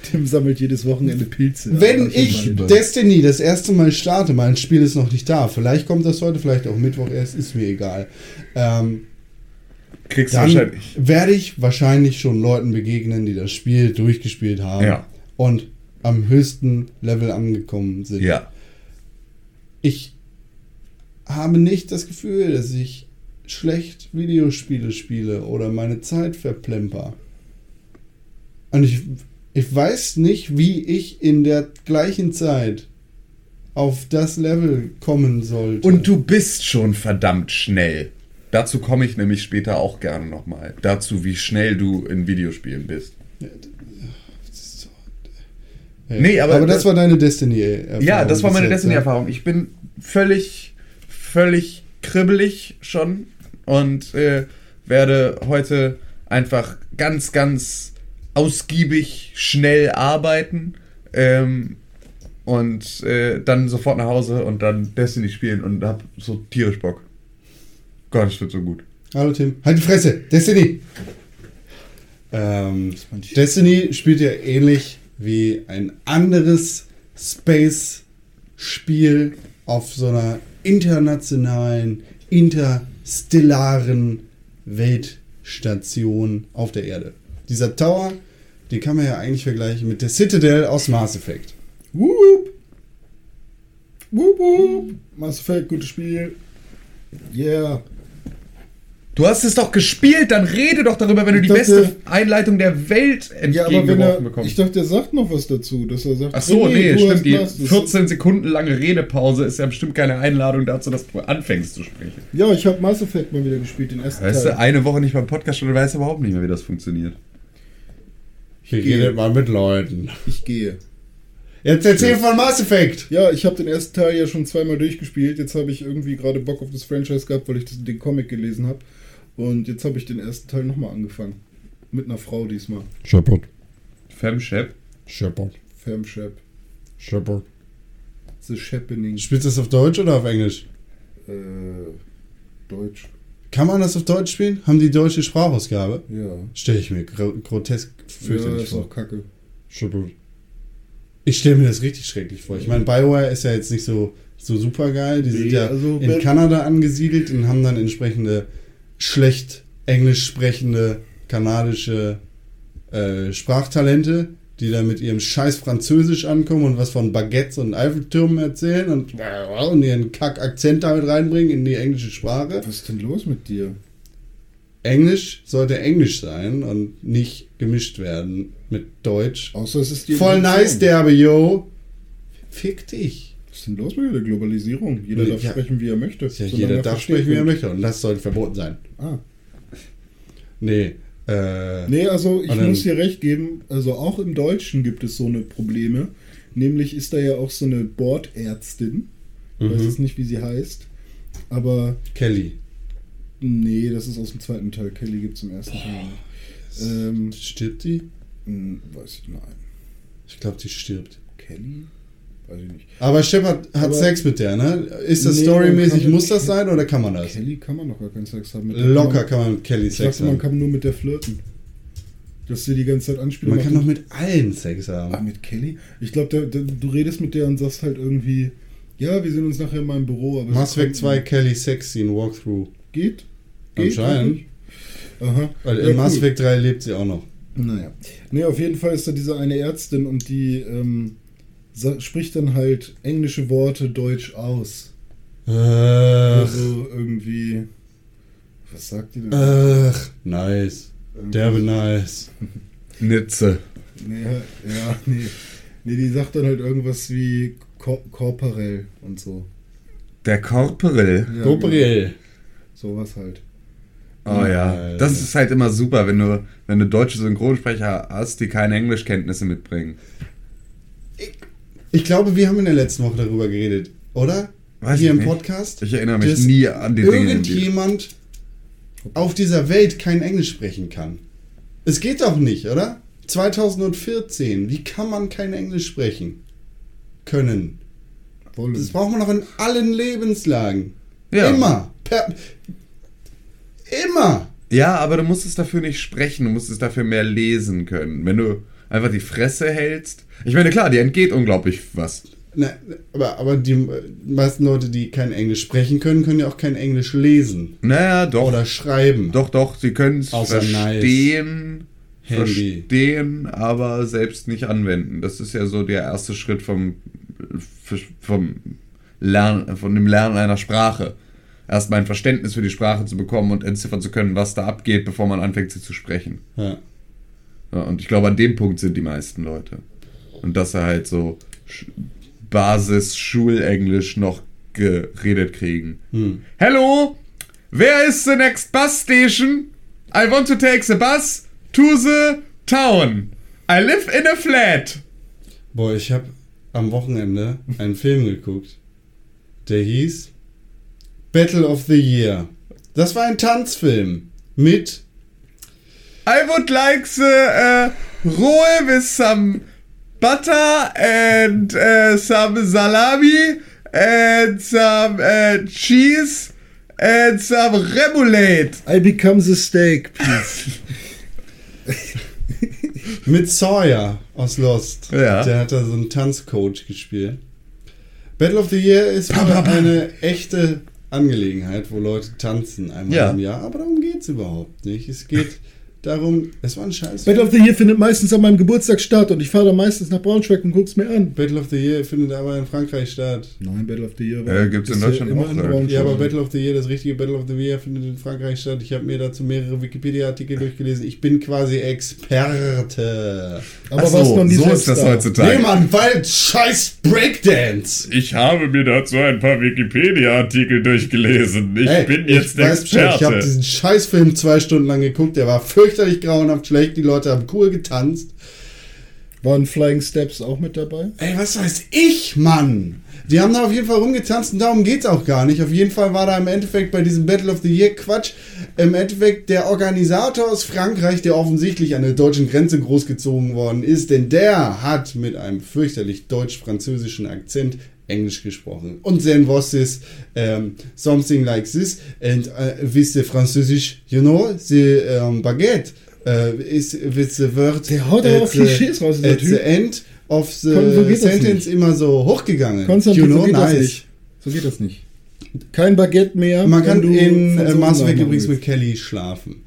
[SPEAKER 4] Tim sammelt jedes Wochenende Pilze.
[SPEAKER 3] wenn
[SPEAKER 4] Aber
[SPEAKER 3] ich Destiny das erste Mal starte, mein Spiel ist noch nicht da. Vielleicht kommt das heute, vielleicht auch Mittwoch erst, ist mir egal. Ähm,
[SPEAKER 5] Kriegst du
[SPEAKER 3] dann
[SPEAKER 5] wahrscheinlich.
[SPEAKER 3] werde ich wahrscheinlich schon Leuten begegnen, die das Spiel durchgespielt haben
[SPEAKER 5] Ja.
[SPEAKER 3] und am höchsten Level angekommen sind.
[SPEAKER 5] Ja.
[SPEAKER 3] Ich habe nicht das Gefühl, dass ich schlecht Videospiele spiele oder meine Zeit verplemper. Und ich, ich weiß nicht, wie ich in der gleichen Zeit auf das Level kommen sollte.
[SPEAKER 5] Und du bist schon verdammt schnell. Dazu komme ich nämlich später auch gerne nochmal. Dazu, wie schnell du in Videospielen bist.
[SPEAKER 3] Hey,
[SPEAKER 5] Nee, aber
[SPEAKER 3] aber das
[SPEAKER 5] das-
[SPEAKER 3] war deine Destiny-Erfahrung.
[SPEAKER 5] Ja, das war meine Destiny-Erfahrung. Ich bin völlig, völlig kribbelig schon und äh, werde heute einfach ganz, ganz ausgiebig schnell arbeiten ähm, und äh, dann sofort nach Hause und dann Destiny spielen und hab so tierisch Bock. Gott, das wird so gut.
[SPEAKER 3] Hallo Tim. Halt die Fresse. Destiny. Ähm, Destiny spielt ja ähnlich wie ein anderes Space-Spiel auf so einer internationalen, interstellaren Weltstation auf der Erde. Dieser Tower, den kann man ja eigentlich vergleichen mit der Citadel aus Mass Effect.
[SPEAKER 4] Whoop. Whoop, whoop. Mass Effect, gutes Spiel. Yeah.
[SPEAKER 5] Du hast es doch gespielt, dann rede doch darüber, wenn du
[SPEAKER 4] Ich
[SPEAKER 5] die
[SPEAKER 4] dachte-
[SPEAKER 5] beste Einleitung der Welt
[SPEAKER 4] Ja, aber wenn er,
[SPEAKER 5] entgegengeworfen bekommst.
[SPEAKER 4] ich dachte, er sagt noch was dazu, dass er sagt,
[SPEAKER 5] Ach so, nee,
[SPEAKER 4] du
[SPEAKER 5] stimmt. Die
[SPEAKER 4] was. Das-
[SPEAKER 5] 14 Sekunden lange Redepause ist ja bestimmt keine Einladung dazu, dass du anfängst zu sprechen.
[SPEAKER 4] Ja, ich habe Mass Effect mal wieder gespielt, den ersten
[SPEAKER 5] Weißt
[SPEAKER 4] Teil.
[SPEAKER 5] du, eine Woche nicht beim Podcast und du weißt überhaupt nicht mehr, wie das funktioniert.
[SPEAKER 3] Hier
[SPEAKER 4] gehe.
[SPEAKER 3] redet mal mit Leuten.
[SPEAKER 4] Ich gehe.
[SPEAKER 3] Jetzt erzähl von Mass Effect.
[SPEAKER 4] Ja, ich habe den ersten Teil ja schon zweimal durchgespielt. Jetzt habe ich irgendwie gerade Bock auf das Franchise gehabt, weil ich das, den Comic gelesen habe. Und jetzt habe ich den ersten Teil nochmal angefangen. Mit einer Frau diesmal.
[SPEAKER 3] Shepard.
[SPEAKER 5] Femshep?
[SPEAKER 3] Shepard.
[SPEAKER 4] Femshep.
[SPEAKER 3] Shepard.
[SPEAKER 4] The Shappening.
[SPEAKER 3] Spielst du das auf Deutsch oder auf Englisch?
[SPEAKER 4] Äh, Deutsch.
[SPEAKER 3] Kann man das auf Deutsch spielen? Haben die deutsche Sprachausgabe?
[SPEAKER 4] Ja.
[SPEAKER 3] Stelle ich mir gro grotesk
[SPEAKER 4] Ja,
[SPEAKER 3] fürchterlich
[SPEAKER 4] ist
[SPEAKER 3] vor.
[SPEAKER 4] auch kacke.
[SPEAKER 3] Shepard. Ich stelle mir das richtig schrecklich vor. Ich meine, Bioware ist ja jetzt nicht so, so super geil. Die sind ja
[SPEAKER 4] also
[SPEAKER 3] in Kanada angesiedelt und haben dann entsprechende schlecht englisch sprechende kanadische äh, Sprachtalente, die dann mit ihrem scheiß Französisch ankommen und was von Baguettes und Eiffeltürmen erzählen und, und ihren Kack-Akzent damit reinbringen in die englische Sprache.
[SPEAKER 4] Was ist denn los mit dir?
[SPEAKER 3] Englisch sollte Englisch sein und nicht gemischt werden mit Deutsch.
[SPEAKER 4] Außer es ist die
[SPEAKER 3] Voll nice, derbe, yo. Fick dich.
[SPEAKER 4] Was ist denn los mit der Globalisierung? Jeder darf
[SPEAKER 3] Ja.
[SPEAKER 4] sprechen, wie er möchte.
[SPEAKER 3] Ja, jeder
[SPEAKER 4] er
[SPEAKER 3] darf sprechen, wie er möchte. Und das sollte verboten sein.
[SPEAKER 4] Ah.
[SPEAKER 3] Nee. Äh,
[SPEAKER 4] Nee, also ich muss dir recht geben, also auch im Deutschen gibt es so eine Probleme. Nämlich ist da ja auch so eine Bordärztin. Ich weiß
[SPEAKER 3] Mhm.
[SPEAKER 4] jetzt nicht, wie sie heißt. Aber
[SPEAKER 3] Kelly.
[SPEAKER 4] nee, das ist aus dem zweiten Teil. Kelly gibt es im ersten Teil nicht. Ähm,
[SPEAKER 3] Stirbt die?
[SPEAKER 4] hm, weiß ich, nein.
[SPEAKER 3] Ich glaube, die stirbt.
[SPEAKER 4] Kelly? Weiß ich nicht.
[SPEAKER 3] Aber Shepard hat
[SPEAKER 4] Aber-
[SPEAKER 3] Sex mit der, ne? Ist das
[SPEAKER 4] Nee,
[SPEAKER 3] storymäßig,
[SPEAKER 4] man kann
[SPEAKER 3] muss das sein oder kann man das?
[SPEAKER 4] Kelly kann man doch gar keinen Sex haben. Mit der
[SPEAKER 3] Locker
[SPEAKER 4] man,
[SPEAKER 3] kann man mit Kelly Sex
[SPEAKER 4] dachte, man
[SPEAKER 3] haben.
[SPEAKER 4] kann nur mit der flirten. Dass sie die ganze Zeit anspielen.
[SPEAKER 3] Man kann
[SPEAKER 4] macht.
[SPEAKER 3] doch mit allen Sex
[SPEAKER 4] Ah,
[SPEAKER 3] haben.
[SPEAKER 4] mit Kelly? Ich glaube, du redest mit der und sagst halt irgendwie, ja, wir sehen uns nachher in meinem Büro. Aber
[SPEAKER 3] Mass Effect
[SPEAKER 4] kommt-
[SPEAKER 3] 2 Kelly Sex Scene Walkthrough.
[SPEAKER 4] Geht? Geht
[SPEAKER 3] Anscheinend.
[SPEAKER 4] Aha.
[SPEAKER 3] Weil
[SPEAKER 4] Ja,
[SPEAKER 3] in Mass. Effect 3 lebt sie auch noch.
[SPEAKER 4] Naja. Nee, auf jeden Fall ist da diese eine Ärztin und die ähm, spricht dann halt englische Worte deutsch aus.
[SPEAKER 3] Ach,
[SPEAKER 4] Also irgendwie. Was sagt die denn?
[SPEAKER 3] ach, nice. Derbe nice.
[SPEAKER 5] Nitze.
[SPEAKER 4] Nee, ja, nee. Nee, die sagt dann halt irgendwas wie Kor Korporell und so.
[SPEAKER 5] Der Korporell.
[SPEAKER 4] Ja,
[SPEAKER 3] Gabriel.
[SPEAKER 4] genau. Sowas halt.
[SPEAKER 5] Oh ja. Das ist halt immer super, wenn du, wenn du deutsche Synchronsprecher hast, die keine Englischkenntnisse mitbringen.
[SPEAKER 3] Ich glaube, wir haben in der letzten Woche darüber geredet, oder?
[SPEAKER 5] Weiß
[SPEAKER 3] Hier
[SPEAKER 5] ich
[SPEAKER 3] im
[SPEAKER 5] nicht.
[SPEAKER 3] Podcast.
[SPEAKER 5] Ich erinnere mich nie an die Dinge. die-
[SPEAKER 3] Irgendjemand auf dieser Welt kein Englisch sprechen kann. Es geht doch nicht, oder? 2014. Wie kann man kein Englisch sprechen? Können.
[SPEAKER 4] Wollen.
[SPEAKER 3] Das braucht man doch in allen Lebenslagen.
[SPEAKER 5] Ja.
[SPEAKER 3] Immer. Per Immer.
[SPEAKER 5] Ja, aber du musst es dafür nicht sprechen, du musst es dafür mehr lesen können. Wenn du einfach die Fresse hältst. Ich meine, klar, dir entgeht unglaublich was.
[SPEAKER 3] Na, aber, aber die meisten Leute, die kein Englisch sprechen können, können ja auch kein Englisch lesen.
[SPEAKER 5] Naja, doch.
[SPEAKER 3] Oder schreiben.
[SPEAKER 5] Doch, doch, sie können es verstehen,
[SPEAKER 3] Handy.
[SPEAKER 5] verstehen, aber selbst nicht anwenden. Das ist ja so der erste Schritt vom, vom Lernen, von dem Lernen einer Sprache. Erstmal ein Verständnis für die Sprache zu bekommen und entziffern zu können, was da abgeht, bevor man anfängt, sie zu sprechen.
[SPEAKER 3] Ja.
[SPEAKER 5] Ja, und ich glaube, an dem Punkt sind die meisten Leute. Und dass sie halt so Sch- Basis-Schulenglisch noch geredet kriegen.
[SPEAKER 3] Hm.
[SPEAKER 5] Hello, where is the next bus station? I want to take the bus to the town. I live in a flat.
[SPEAKER 3] Boah, ich habe am Wochenende einen Film geguckt, der hieß Battle of the Year. Das war ein Tanzfilm mit
[SPEAKER 5] I would like the uh, roll with some butter and uh, some salami and some uh, cheese and some remoulade.
[SPEAKER 4] I become the steak, please.
[SPEAKER 3] mit Sawyer aus Lost.
[SPEAKER 5] Ja.
[SPEAKER 3] Der hat da so einen Tanzcoach gespielt. Battle of the Year ist wohl
[SPEAKER 5] pam, pam.
[SPEAKER 3] eine echte Angelegenheit, wo Leute tanzen einmal
[SPEAKER 5] Ja.
[SPEAKER 3] im Jahr. Aber darum geht es überhaupt nicht. Es geht darum, es war ein Scheiß.
[SPEAKER 4] Battle of the Year findet meistens an meinem Geburtstag statt und ich fahre dann meistens nach Braunschweig und guck's mir an.
[SPEAKER 3] Battle of the Year findet aber in Frankreich statt.
[SPEAKER 4] Nein, Battle of the Year
[SPEAKER 5] Äh, gibt's in Deutschland
[SPEAKER 4] immer
[SPEAKER 5] auch,
[SPEAKER 4] in? Braunschweig.
[SPEAKER 3] Ja, aber Battle of the Year, das richtige Battle of the Year findet in Frankreich statt. Ich habe mir dazu mehrere Wikipedia-Artikel durchgelesen. Ich bin quasi Experte.
[SPEAKER 4] Aber
[SPEAKER 5] Ach
[SPEAKER 4] was
[SPEAKER 5] so,
[SPEAKER 4] noch nie
[SPEAKER 5] so ist das
[SPEAKER 4] da.
[SPEAKER 5] heutzutage.
[SPEAKER 3] Nee, Mann, weil scheiß Breakdance.
[SPEAKER 5] Ich habe mir dazu ein paar Wikipedia-Artikel durchgelesen. Ich
[SPEAKER 3] Ey,
[SPEAKER 5] bin jetzt
[SPEAKER 3] ich weiß Bescheid. Ich habe
[SPEAKER 5] Experte.
[SPEAKER 3] diesen Scheißfilm zwei Stunden lang geguckt. Der war fürchterlich grauenhaft schlecht. Die Leute haben cool getanzt.
[SPEAKER 4] Waren Flying Steps auch mit dabei?
[SPEAKER 3] Ey, was weiß ich, Mann? Die haben da auf jeden Fall rumgetanzt und darum geht's auch gar nicht. Auf jeden Fall war da im Endeffekt bei diesem Battle of the Year Quatsch im Endeffekt der Organisator aus Frankreich, der offensichtlich an der deutschen Grenze großgezogen worden ist, denn der hat mit einem fürchterlich deutsch-französischen Akzent Englisch gesprochen. Und then was is um, something like this and uh, with the Französisch, you know, the um, baguette uh, is with the word
[SPEAKER 4] Der haut aber
[SPEAKER 3] the-
[SPEAKER 4] Klischees raus,
[SPEAKER 3] at the
[SPEAKER 4] Typ.
[SPEAKER 3] end of the
[SPEAKER 4] Kon- so das
[SPEAKER 3] sentence immer so hochgegangen.
[SPEAKER 4] Konstantin,
[SPEAKER 3] you know,
[SPEAKER 4] so geht das
[SPEAKER 3] nice.
[SPEAKER 4] nicht. So geht das nicht. Kein Baguette mehr.
[SPEAKER 3] Man kann in äh,
[SPEAKER 4] nachmachen
[SPEAKER 3] übrigens mit. Kelly schlafen.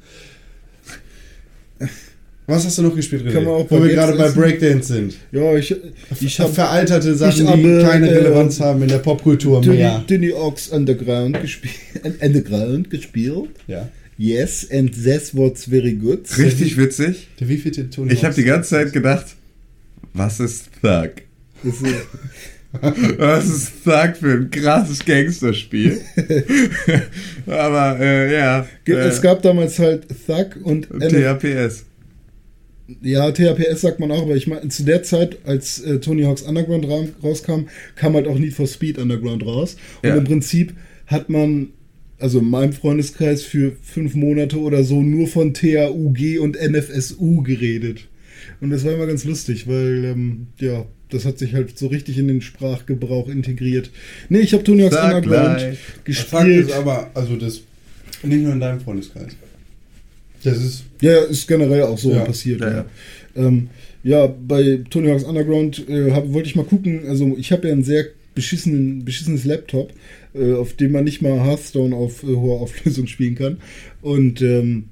[SPEAKER 3] Was hast du noch gespielt, René?
[SPEAKER 4] Kann man auch
[SPEAKER 3] Wo wir gerade bei? Breakdance sind.
[SPEAKER 4] Ja, ich, ich habe
[SPEAKER 3] Veralterte Sachen,
[SPEAKER 4] ich habe,
[SPEAKER 3] die keine
[SPEAKER 4] äh,
[SPEAKER 3] Relevanz haben in der Popkultur mehr.
[SPEAKER 4] Dinny Ox Underground gespielt. Underground gespielt.
[SPEAKER 3] Ja.
[SPEAKER 4] Yes, and that was very good.
[SPEAKER 5] Richtig witzig.
[SPEAKER 3] Der wievielte Ton
[SPEAKER 5] Ich habe die ganze Zeit gedacht, was ist Thug?
[SPEAKER 4] Ist,
[SPEAKER 5] Was ist Thug für ein krasses Gangsterspiel? Aber äh, ja.
[SPEAKER 4] ge-
[SPEAKER 5] äh,
[SPEAKER 4] es gab damals halt Thug und NF
[SPEAKER 5] THPS.
[SPEAKER 4] Ja, THPS sagt man auch, aber ich meine, zu der Zeit, als äh, Tony Hawk's Underground ra rauskam, kam halt auch Need for Speed Underground raus. Und
[SPEAKER 5] Ja.
[SPEAKER 4] im Prinzip hat man, also in meinem Freundeskreis, für fünf Monate oder so nur von TAUG und NFSU geredet. Und das war immer ganz lustig, weil, ähm, ja, das hat sich halt so richtig in den Sprachgebrauch integriert. Nee, ich habe Tony Hawk's
[SPEAKER 5] Sag
[SPEAKER 4] Underground
[SPEAKER 5] gleich.
[SPEAKER 3] Fakt
[SPEAKER 4] gespielt.
[SPEAKER 3] ist aber, also das nicht nur in deinem Freundeskreis. Das ist
[SPEAKER 4] Ja, ist generell auch so
[SPEAKER 3] Ja,
[SPEAKER 4] passiert.
[SPEAKER 5] ja,
[SPEAKER 4] Ja. Ähm, ja bei Tony Hawk's Underground äh, hab, wollte ich mal gucken. Also, ich habe ja ein sehr beschissenen, beschissenes Laptop, äh, auf dem man nicht mal Hearthstone auf äh, hoher Auflösung spielen kann. Und ähm,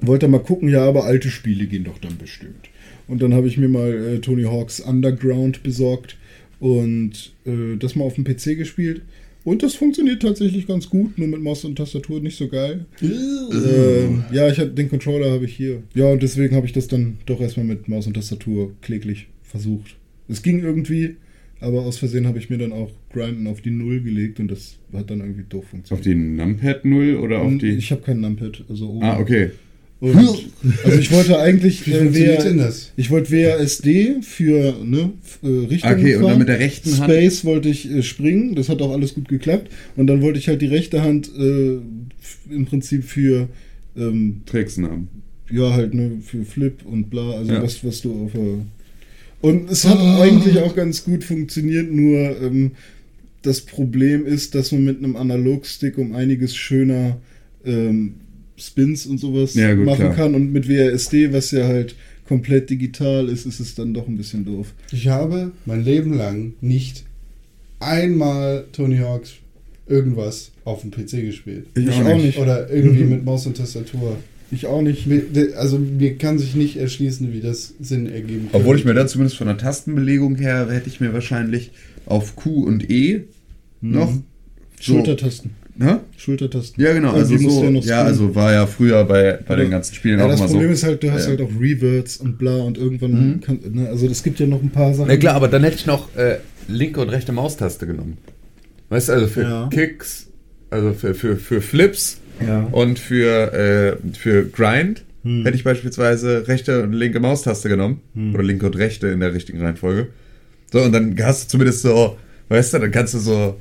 [SPEAKER 4] wollte mal gucken, ja, aber alte Spiele gehen doch dann bestimmt. Und dann habe ich mir mal äh, Tony Hawk's Underground besorgt und äh, das mal auf dem PC gespielt. Und das funktioniert tatsächlich ganz gut, nur mit Maus und Tastatur nicht so geil. Ähm, ja, ich hab, den Controller habe ich hier. Ja, und deswegen habe ich das dann doch erstmal mit Maus und Tastatur kläglich versucht. Es ging irgendwie, aber aus Versehen habe ich mir dann auch Grinden auf die Null gelegt und das hat dann irgendwie doof
[SPEAKER 5] Auf
[SPEAKER 4] funktioniert.
[SPEAKER 5] die Numpad 0 oder auf die.
[SPEAKER 4] Ich habe kein Numpad, also oben.
[SPEAKER 5] ah, okay.
[SPEAKER 4] Und, also ich wollte eigentlich
[SPEAKER 3] Wie
[SPEAKER 4] äh,
[SPEAKER 3] funktioniert denn das?
[SPEAKER 4] ich wollte WASD für ne, äh, Richtung
[SPEAKER 5] Okay, und
[SPEAKER 4] fahren.
[SPEAKER 5] dann mit der rechten Hand.
[SPEAKER 4] Space wollte ich äh, springen, das hat auch alles gut geklappt. Und dann wollte ich halt die rechte Hand äh, im Prinzip für ähm,
[SPEAKER 5] Tricksnamen.
[SPEAKER 4] ja, halt, ne, für Flip und bla, also
[SPEAKER 5] Ja.
[SPEAKER 4] was, was du auf der. Und es hat eigentlich auch ganz gut funktioniert, nur ähm, das Problem ist, dass man mit einem Analogstick um einiges schöner ähm, Spins und sowas
[SPEAKER 5] Ja, gut,
[SPEAKER 4] machen
[SPEAKER 5] klar.
[SPEAKER 4] kann. Und mit WASD, was ja halt komplett digital ist, ist es dann doch ein bisschen doof.
[SPEAKER 3] Ich habe mein Leben lang nicht einmal Tony Hawks irgendwas auf dem PC gespielt.
[SPEAKER 4] Ich auch nicht.
[SPEAKER 3] Oder irgendwie mit Maus und Tastatur.
[SPEAKER 4] Ich auch nicht.
[SPEAKER 3] Also mir kann sich nicht erschließen, wie das Sinn ergeben könnte.
[SPEAKER 5] Obwohl ich mir da zumindest von der Tastenbelegung her hätte ich mir wahrscheinlich auf Q und E noch.
[SPEAKER 4] Mhm.
[SPEAKER 5] So,
[SPEAKER 4] Schultertasten.
[SPEAKER 5] Hä?
[SPEAKER 4] Schultertasten.
[SPEAKER 5] Ja, genau. Also
[SPEAKER 4] musst
[SPEAKER 5] so,
[SPEAKER 4] ja
[SPEAKER 5] ja, also war ja früher bei, bei den ganzen Spielen
[SPEAKER 4] Ja,
[SPEAKER 5] auch
[SPEAKER 4] das
[SPEAKER 5] immer
[SPEAKER 4] Problem
[SPEAKER 5] so.
[SPEAKER 4] ist halt, du hast
[SPEAKER 5] Ja.
[SPEAKER 4] halt auch Reverts und bla und irgendwann
[SPEAKER 5] Mhm.
[SPEAKER 4] kann, ne, also es gibt ja noch ein paar Sachen.
[SPEAKER 2] Na klar, aber dann hätte ich noch äh, linke und rechte Maustaste genommen. Weißt du, also für
[SPEAKER 4] Ja.
[SPEAKER 2] Kicks, also für, für, für Flips
[SPEAKER 4] Ja.
[SPEAKER 2] und für, äh, für Grind
[SPEAKER 4] Hm.
[SPEAKER 2] hätte ich beispielsweise rechte und linke Maustaste genommen.
[SPEAKER 4] Hm.
[SPEAKER 2] Oder linke und rechte in der richtigen Reihenfolge. So, und dann hast du zumindest so, weißt du, dann kannst du so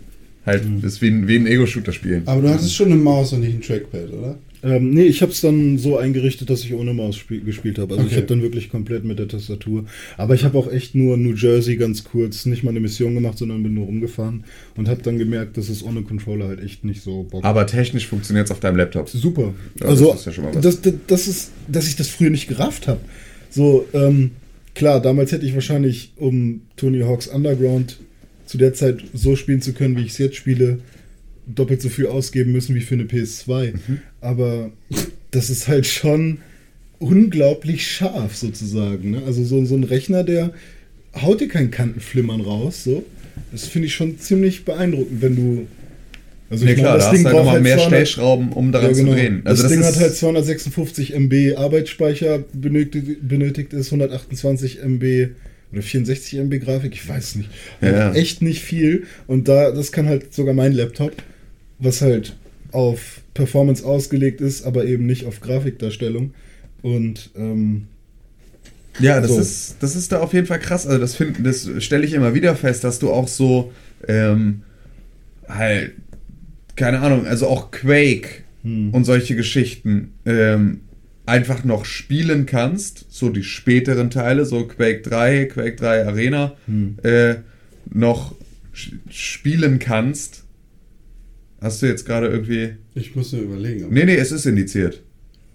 [SPEAKER 2] halt,
[SPEAKER 4] Hm.
[SPEAKER 2] das ist wie ein, wie ein Ego-Shooter spielen.
[SPEAKER 3] Aber du hattest schon eine Maus und nicht ein Trackpad, oder?
[SPEAKER 4] Ähm, nee, ich habe es dann so eingerichtet, dass ich ohne Maus spiel gespielt habe. Also ich
[SPEAKER 3] Okay.
[SPEAKER 4] habe dann wirklich komplett mit der Tastatur. Aber ich habe auch echt nur New Jersey ganz kurz, nicht mal eine Mission gemacht, sondern bin nur rumgefahren und habe dann gemerkt, dass es ohne Controller halt echt nicht so Bock
[SPEAKER 2] Aber technisch funktioniert es auf deinem Laptop.
[SPEAKER 4] Super.
[SPEAKER 2] Ja,
[SPEAKER 4] also,
[SPEAKER 2] das ist ja schon mal was.
[SPEAKER 4] Das, das, das ist, dass ich das früher nicht gerafft habe. So, ähm, klar, damals hätte ich wahrscheinlich, um Tony Hawk's Underground zu der Zeit so spielen zu können, wie ich es jetzt spiele, doppelt so viel ausgeben müssen wie für eine PS2.
[SPEAKER 2] Mhm.
[SPEAKER 4] Aber das ist halt schon unglaublich scharf sozusagen. Ne? Also so, so ein Rechner, der haut dir kein Kantenflimmern raus. So. Das finde ich schon ziemlich beeindruckend, wenn du. Also
[SPEAKER 5] Nee,
[SPEAKER 4] ich
[SPEAKER 5] klar,
[SPEAKER 4] meine,
[SPEAKER 5] da hast du halt nochmal mehr
[SPEAKER 4] 200
[SPEAKER 5] Stellschrauben, um daran
[SPEAKER 4] ja, genau.
[SPEAKER 5] zu drehen.
[SPEAKER 4] das,
[SPEAKER 5] Also
[SPEAKER 4] Ding
[SPEAKER 5] das
[SPEAKER 4] hat
[SPEAKER 5] ist,
[SPEAKER 4] halt 256 MB Arbeitsspeicher, benötigt, benötigt ist 128 MB oder 64 MB Grafik, ich weiß nicht.
[SPEAKER 5] Ja.
[SPEAKER 4] Echt nicht viel. Und da, das kann halt sogar mein Laptop, was halt auf Performance ausgelegt ist, aber eben nicht auf Grafikdarstellung. Und ähm,
[SPEAKER 5] Ja, das
[SPEAKER 4] So.
[SPEAKER 5] ist das ist da auf jeden Fall krass. Also das das stelle ich immer wieder fest, dass du auch so ähm, halt keine Ahnung, also auch Quake
[SPEAKER 4] Hm.
[SPEAKER 5] und solche Geschichten ähm, einfach noch spielen kannst, so die späteren Teile, so Quake 3, Quake 3 Arena,
[SPEAKER 4] Hm.
[SPEAKER 5] äh, noch spielen kannst. Hast du jetzt gerade irgendwie.
[SPEAKER 3] Ich muss nur überlegen.
[SPEAKER 5] Nee, nee, es ist indiziert.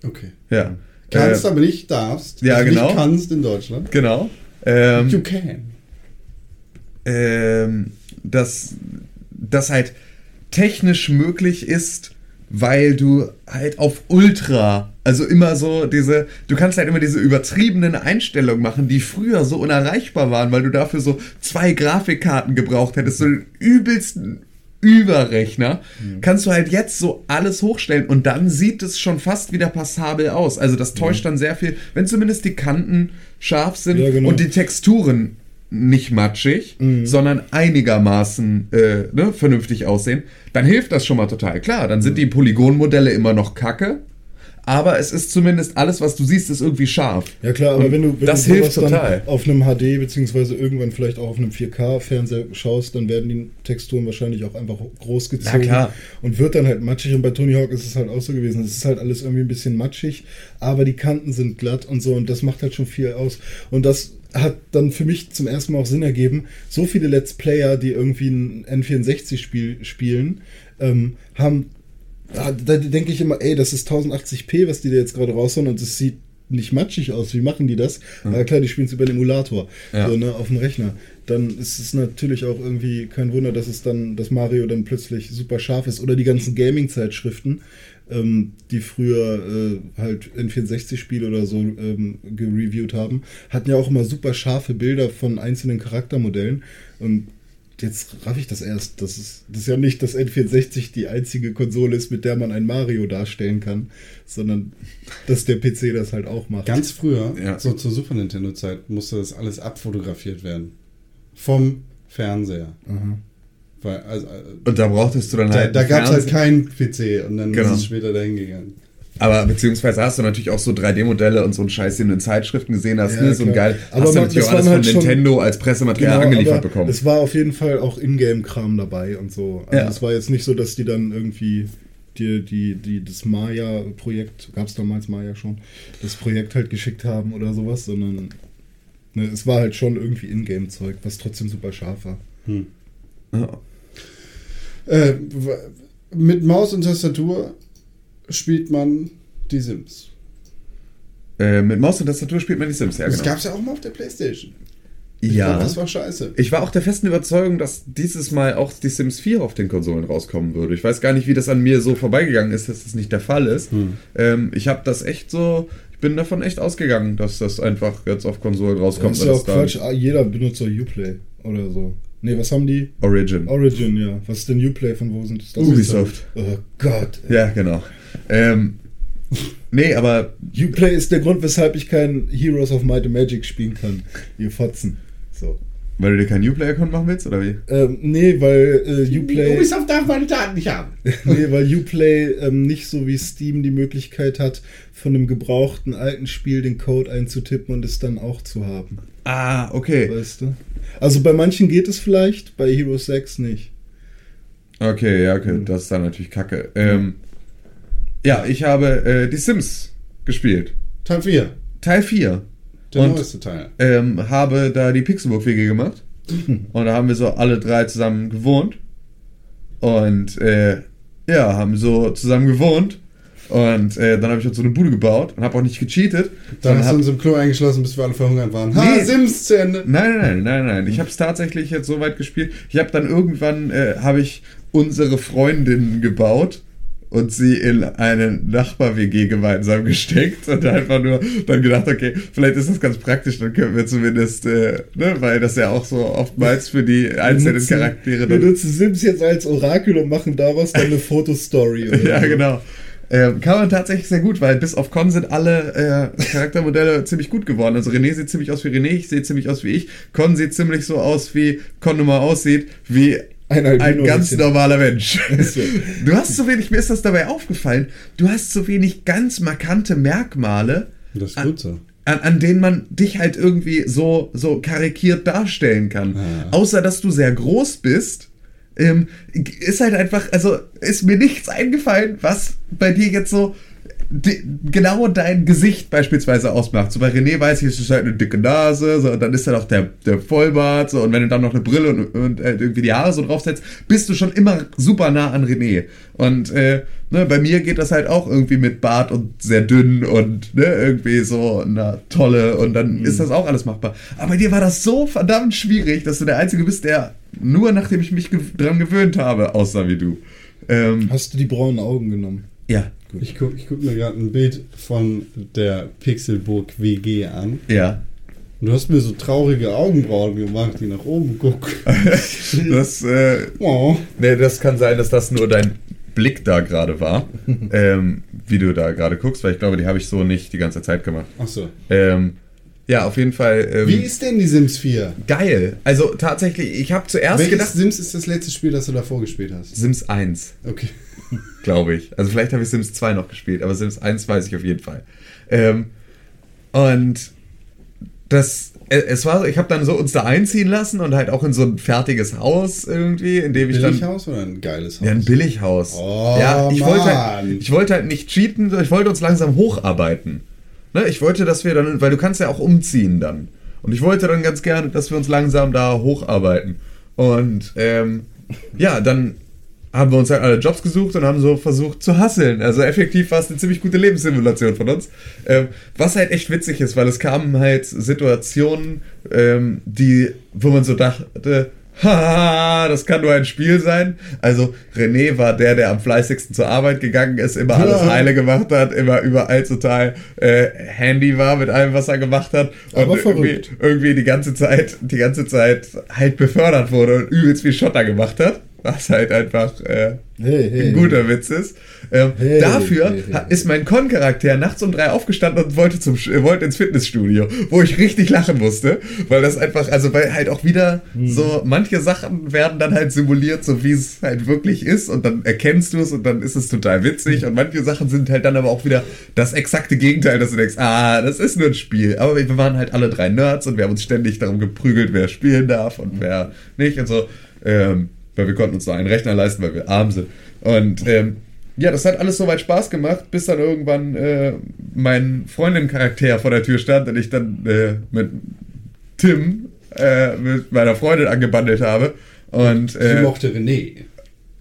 [SPEAKER 3] Okay.
[SPEAKER 5] Ja.
[SPEAKER 3] Kannst,
[SPEAKER 5] Äh,
[SPEAKER 3] aber nicht darfst.
[SPEAKER 5] ja,
[SPEAKER 3] Also
[SPEAKER 5] genau.
[SPEAKER 3] Nicht kannst in Deutschland.
[SPEAKER 5] Genau. Ähm,
[SPEAKER 3] you can.
[SPEAKER 5] ähm, dass das halt technisch möglich ist, weil du halt auf Ultra, also immer so diese, du kannst halt immer diese übertriebenen Einstellungen machen, die früher so unerreichbar waren, weil du dafür so zwei Grafikkarten gebraucht hättest, so den übelsten Überrechner, kannst du halt jetzt so alles hochstellen und dann sieht es schon fast wieder passabel aus. Also das täuscht dann sehr viel, wenn zumindest die Kanten scharf sind
[SPEAKER 4] Ja, genau.
[SPEAKER 5] und die Texturen nicht matschig, sondern einigermaßen äh, ne, vernünftig aussehen, dann hilft das schon mal total. Klar, dann sind die Polygonmodelle immer noch kacke, aber es ist zumindest alles, was du siehst, ist irgendwie scharf.
[SPEAKER 4] Ja klar, aber
[SPEAKER 5] Und
[SPEAKER 4] wenn du, wenn
[SPEAKER 5] das
[SPEAKER 4] du
[SPEAKER 5] hilft total.
[SPEAKER 4] auf einem HD beziehungsweise irgendwann vielleicht auch auf einem 4K-Fernseher schaust, dann werden die Texturen wahrscheinlich auch einfach groß gezogen
[SPEAKER 5] Na klar.
[SPEAKER 4] und wird dann halt matschig. Und bei Tony Hawk ist es halt auch so gewesen. Es ist halt alles irgendwie ein bisschen matschig, aber die Kanten sind glatt und so und das macht halt schon viel aus. Und das hat dann für mich zum ersten Mal auch Sinn ergeben. So viele Let's Player, die irgendwie ein N64-Spiel spielen, ähm, haben da, da denke ich immer, ey, das ist 1080p, was die da jetzt gerade raushauen und es sieht nicht matschig aus. Wie machen die das? Ja, klar, die spielen es über den Emulator,
[SPEAKER 5] Ja.
[SPEAKER 4] so, ne, auf dem Rechner. Dann ist es natürlich auch irgendwie kein Wunder, dass es dann, dass Mario dann plötzlich super scharf ist. Oder die ganzen Gaming-Zeitschriften, ähm, die früher äh, halt N64-Spiele oder so ähm, gereviewt haben, hatten ja auch immer super scharfe Bilder von einzelnen Charaktermodellen. Und jetzt raff ich das erst. Das ist, das ist ja nicht, dass N64 die einzige Konsole ist, mit der man ein Mario darstellen kann, sondern dass der PC das halt auch macht.
[SPEAKER 3] Ganz früher,
[SPEAKER 5] Ja.
[SPEAKER 3] so zur Super Nintendo-Zeit, musste das alles abfotografiert werden. Vom Fernseher.
[SPEAKER 4] Aha.
[SPEAKER 3] Weil, also, äh,
[SPEAKER 5] Und da brauchtest du dann
[SPEAKER 3] da
[SPEAKER 5] halt.
[SPEAKER 3] da
[SPEAKER 5] einen
[SPEAKER 3] gab es halt keinen PC und dann
[SPEAKER 5] Genau.
[SPEAKER 3] ist es später dahin gegangen.
[SPEAKER 5] Aber beziehungsweise hast du natürlich auch so 3D-Modelle und so einen Scheiß, den du in Zeitschriften gesehen hast.
[SPEAKER 4] Ja,
[SPEAKER 5] ne? So ein geil.
[SPEAKER 4] Aber
[SPEAKER 5] hast du
[SPEAKER 4] man-
[SPEAKER 5] natürlich
[SPEAKER 4] das
[SPEAKER 5] auch alles
[SPEAKER 4] waren
[SPEAKER 5] von
[SPEAKER 4] halt schon-
[SPEAKER 5] Nintendo als Pressematerial
[SPEAKER 4] Genau,
[SPEAKER 5] angeliefert bekommen.
[SPEAKER 4] Es war auf jeden Fall auch Ingame-Kram dabei und so. Also
[SPEAKER 5] Ja.
[SPEAKER 4] es war jetzt nicht so, dass die dann irgendwie die, die, die, das Maya-Projekt, gab es damals Maya schon, das Projekt halt geschickt haben oder sowas, sondern ne, es war halt schon irgendwie Ingame-Zeug, was trotzdem super scharf war.
[SPEAKER 5] Ja.
[SPEAKER 3] Äh, mit Maus und Tastatur spielt man die Sims.
[SPEAKER 5] Äh, mit Maus und Tastatur spielt man die Sims, ja
[SPEAKER 3] Das
[SPEAKER 5] genau.
[SPEAKER 3] gab es ja auch mal auf der Playstation. Ich
[SPEAKER 5] ja.
[SPEAKER 3] glaub, Das war scheiße.
[SPEAKER 5] Ich war auch der festen Überzeugung, dass dieses Mal auch die Sims 4 auf den Konsolen rauskommen würde. Ich weiß gar nicht, wie das an mir so vorbeigegangen ist, dass das nicht der Fall ist.
[SPEAKER 3] Hm.
[SPEAKER 5] Ähm, ich habe das echt so, ich bin davon echt ausgegangen, dass das einfach jetzt auf Konsolen rauskommt.
[SPEAKER 4] Das ist ja auch
[SPEAKER 5] das
[SPEAKER 4] Quatsch, ah, jeder benutzt Uplay oder so. Nee, was haben die?
[SPEAKER 5] Origin.
[SPEAKER 4] Origin, ja. Was ist denn Uplay? Von wo sind das?
[SPEAKER 5] Ubisoft.
[SPEAKER 4] Oh Gott.
[SPEAKER 5] Ja, genau. Ähm, nee, aber
[SPEAKER 4] Uplay ist der Grund, weshalb ich kein Heroes of Might and Magic spielen kann. Ihr Fotzen. So.
[SPEAKER 5] Weil du dir keinen Uplay-Account machen willst, oder wie?
[SPEAKER 4] Ähm, nee, weil äh, Uplay,
[SPEAKER 3] Ubisoft darf meine Daten nicht haben.
[SPEAKER 4] nee, weil Uplay ähm, nicht so wie Steam die Möglichkeit hat, von einem gebrauchten alten Spiel den Code einzutippen und es dann auch zu haben.
[SPEAKER 5] Ah, okay.
[SPEAKER 4] Weißt du? Also bei manchen geht es vielleicht, bei Heroes 6 nicht.
[SPEAKER 5] Okay, ja, okay, das ist dann natürlich kacke. Ähm, ja, ich habe äh, die Sims gespielt.
[SPEAKER 3] Teil 4.
[SPEAKER 5] Teil 4.
[SPEAKER 3] Der
[SPEAKER 5] Und-
[SPEAKER 3] neueste Teil.
[SPEAKER 5] ähm, habe da die Pixelburg-WG gemacht. Und da haben wir so alle drei zusammen gewohnt. Und äh, ja, haben so zusammen gewohnt. Und äh, dann habe ich uns so eine Bude gebaut und habe auch nicht gecheatet.
[SPEAKER 3] Dann hast du uns im Klo eingeschlossen, bis wir alle verhungert waren. Ha,
[SPEAKER 5] Nee.
[SPEAKER 3] Sims zu Ende.
[SPEAKER 5] Nein, nein, nein, nein, nein. Ich habe es tatsächlich jetzt so weit gespielt. Ich habe dann irgendwann, äh, habe ich unsere Freundin gebaut. Und sie in eine Nachbar-WG gemeinsam gesteckt und einfach nur dann gedacht, okay, vielleicht ist das ganz praktisch, dann können wir zumindest, äh, ne, weil das ja auch so oftmals für die einzelnen
[SPEAKER 4] nutzen-
[SPEAKER 5] Charaktere
[SPEAKER 4] Wir nutzen Sims jetzt als Orakel und machen daraus dann eine Fotostory. oder
[SPEAKER 5] Ja,
[SPEAKER 4] so.
[SPEAKER 5] genau. Ähm, kann man tatsächlich sehr gut, weil bis auf Con sind alle äh, Charaktermodelle ziemlich gut geworden. Also René sieht ziemlich aus wie René, ich sehe ziemlich aus wie ich. Con sieht ziemlich so aus, wie Con nun mal aussieht, wie
[SPEAKER 4] Ein
[SPEAKER 5] ein, ganz normaler Mensch. Du hast so wenig, mir ist das dabei aufgefallen, du hast so wenig ganz markante Merkmale,
[SPEAKER 3] Das ist gut so.
[SPEAKER 5] an, an denen man dich halt irgendwie so, so karikiert darstellen kann.
[SPEAKER 3] Ah.
[SPEAKER 5] Außer, dass du sehr groß bist, ähm, ist halt einfach, also ist mir nichts eingefallen, was bei dir jetzt so genau dein Gesicht beispielsweise ausmacht. So bei René weiß ich, es ist halt eine dicke Nase, so, und dann ist da noch der, der Vollbart, so, und wenn du dann noch eine Brille und, und äh, irgendwie die Haare so draufsetzt, bist du schon immer super nah an René. Und äh, ne, bei mir geht das halt auch irgendwie mit Bart und sehr dünn und ne, irgendwie so eine tolle und dann ist das auch alles machbar. Aber bei dir war das so verdammt schwierig, dass du der Einzige bist, der nur nachdem ich mich gew dran gewöhnt habe, aussah wie du. Ähm,
[SPEAKER 4] Hast du die braunen Augen genommen?
[SPEAKER 5] ja,
[SPEAKER 3] Ich gucke ich guck mir gerade ein Bild von der Pixelburg WG an.
[SPEAKER 5] ja.
[SPEAKER 3] Und du hast mir so traurige Augenbrauen gemacht, die nach oben gucken.
[SPEAKER 5] Das, äh,
[SPEAKER 3] Oh.
[SPEAKER 5] nee, das kann sein, dass das nur dein Blick da gerade war, ähm, wie du da gerade guckst, weil ich glaube, die habe ich so nicht die ganze Zeit gemacht.
[SPEAKER 3] Achso.
[SPEAKER 5] Ähm, ja, auf jeden Fall. Ähm,
[SPEAKER 3] Wie ist denn die Sims 4?
[SPEAKER 5] geil. Also tatsächlich, ich habe zuerst
[SPEAKER 3] Welches
[SPEAKER 5] gedacht,
[SPEAKER 3] Sims ist das letzte Spiel, das du davor gespielt hast?
[SPEAKER 5] Sims 1,
[SPEAKER 3] Okay.
[SPEAKER 5] glaube ich. Also vielleicht habe ich Sims 2 noch gespielt, aber Sims 1 weiß ich auf jeden Fall. Ähm, und das, äh, es war ich habe dann so uns da einziehen lassen und halt auch in so ein fertiges Haus irgendwie, in dem ich dann
[SPEAKER 3] Billighaus oder ein geiles Haus?
[SPEAKER 5] Ja, ein Billighaus.
[SPEAKER 3] Oh,
[SPEAKER 5] ja, ich wollte,
[SPEAKER 3] Mann.
[SPEAKER 5] halt, ich wollte halt nicht cheaten, ich wollte uns langsam hocharbeiten. Ne, ich wollte, dass wir dann, weil du kannst ja auch umziehen dann. Und ich wollte dann ganz gerne, dass wir uns langsam da hocharbeiten. Und ähm, ja, dann haben wir uns halt alle Jobs gesucht und haben so versucht zu hasseln. Also effektiv war es eine ziemlich gute Lebenssimulation von uns. Ähm, was halt echt witzig ist, weil es kamen halt Situationen, ähm, die, wo man so dachte, Haha, das kann nur ein Spiel sein. Also René war der, der am fleißigsten zur Arbeit gegangen ist, immer alles
[SPEAKER 3] Ja.
[SPEAKER 5] heile gemacht hat, immer überall total äh, handy war mit allem, was er gemacht hat.
[SPEAKER 4] Aber
[SPEAKER 5] irgendwie, irgendwie die ganze Zeit, die ganze Zeit halt befördert wurde und übelst viel Schotter gemacht hat. Was halt einfach äh,
[SPEAKER 4] Hey, hey.
[SPEAKER 5] ein guter Witz ist. Ähm,
[SPEAKER 4] Hey,
[SPEAKER 5] dafür
[SPEAKER 4] hey,
[SPEAKER 5] ist mein Con-Charakter nachts um drei aufgestanden und wollte, zum, äh, wollte ins Fitnessstudio, wo ich richtig lachen musste, weil das einfach, also weil halt auch wieder
[SPEAKER 4] Hm.
[SPEAKER 5] so, manche Sachen werden dann halt simuliert, so wie es halt wirklich ist und dann erkennst du es und dann ist es total
[SPEAKER 4] Hm.
[SPEAKER 5] witzig und manche Sachen sind halt dann aber auch wieder das exakte Gegenteil, dass du denkst, ah, das ist nur ein Spiel. Aber wir waren halt alle drei Nerds und wir haben uns ständig darum geprügelt, wer spielen darf und wer nicht und so. Ähm, weil wir konnten uns nur einen Rechner leisten, weil wir arm sind. Und ähm, ja, das hat alles soweit Spaß gemacht, bis dann irgendwann äh, mein Freundin-Charakter vor der Tür stand und ich dann äh, mit Tim, äh, mit meiner Freundin angebandelt habe. Und
[SPEAKER 3] Sie
[SPEAKER 5] äh,
[SPEAKER 3] mochte René.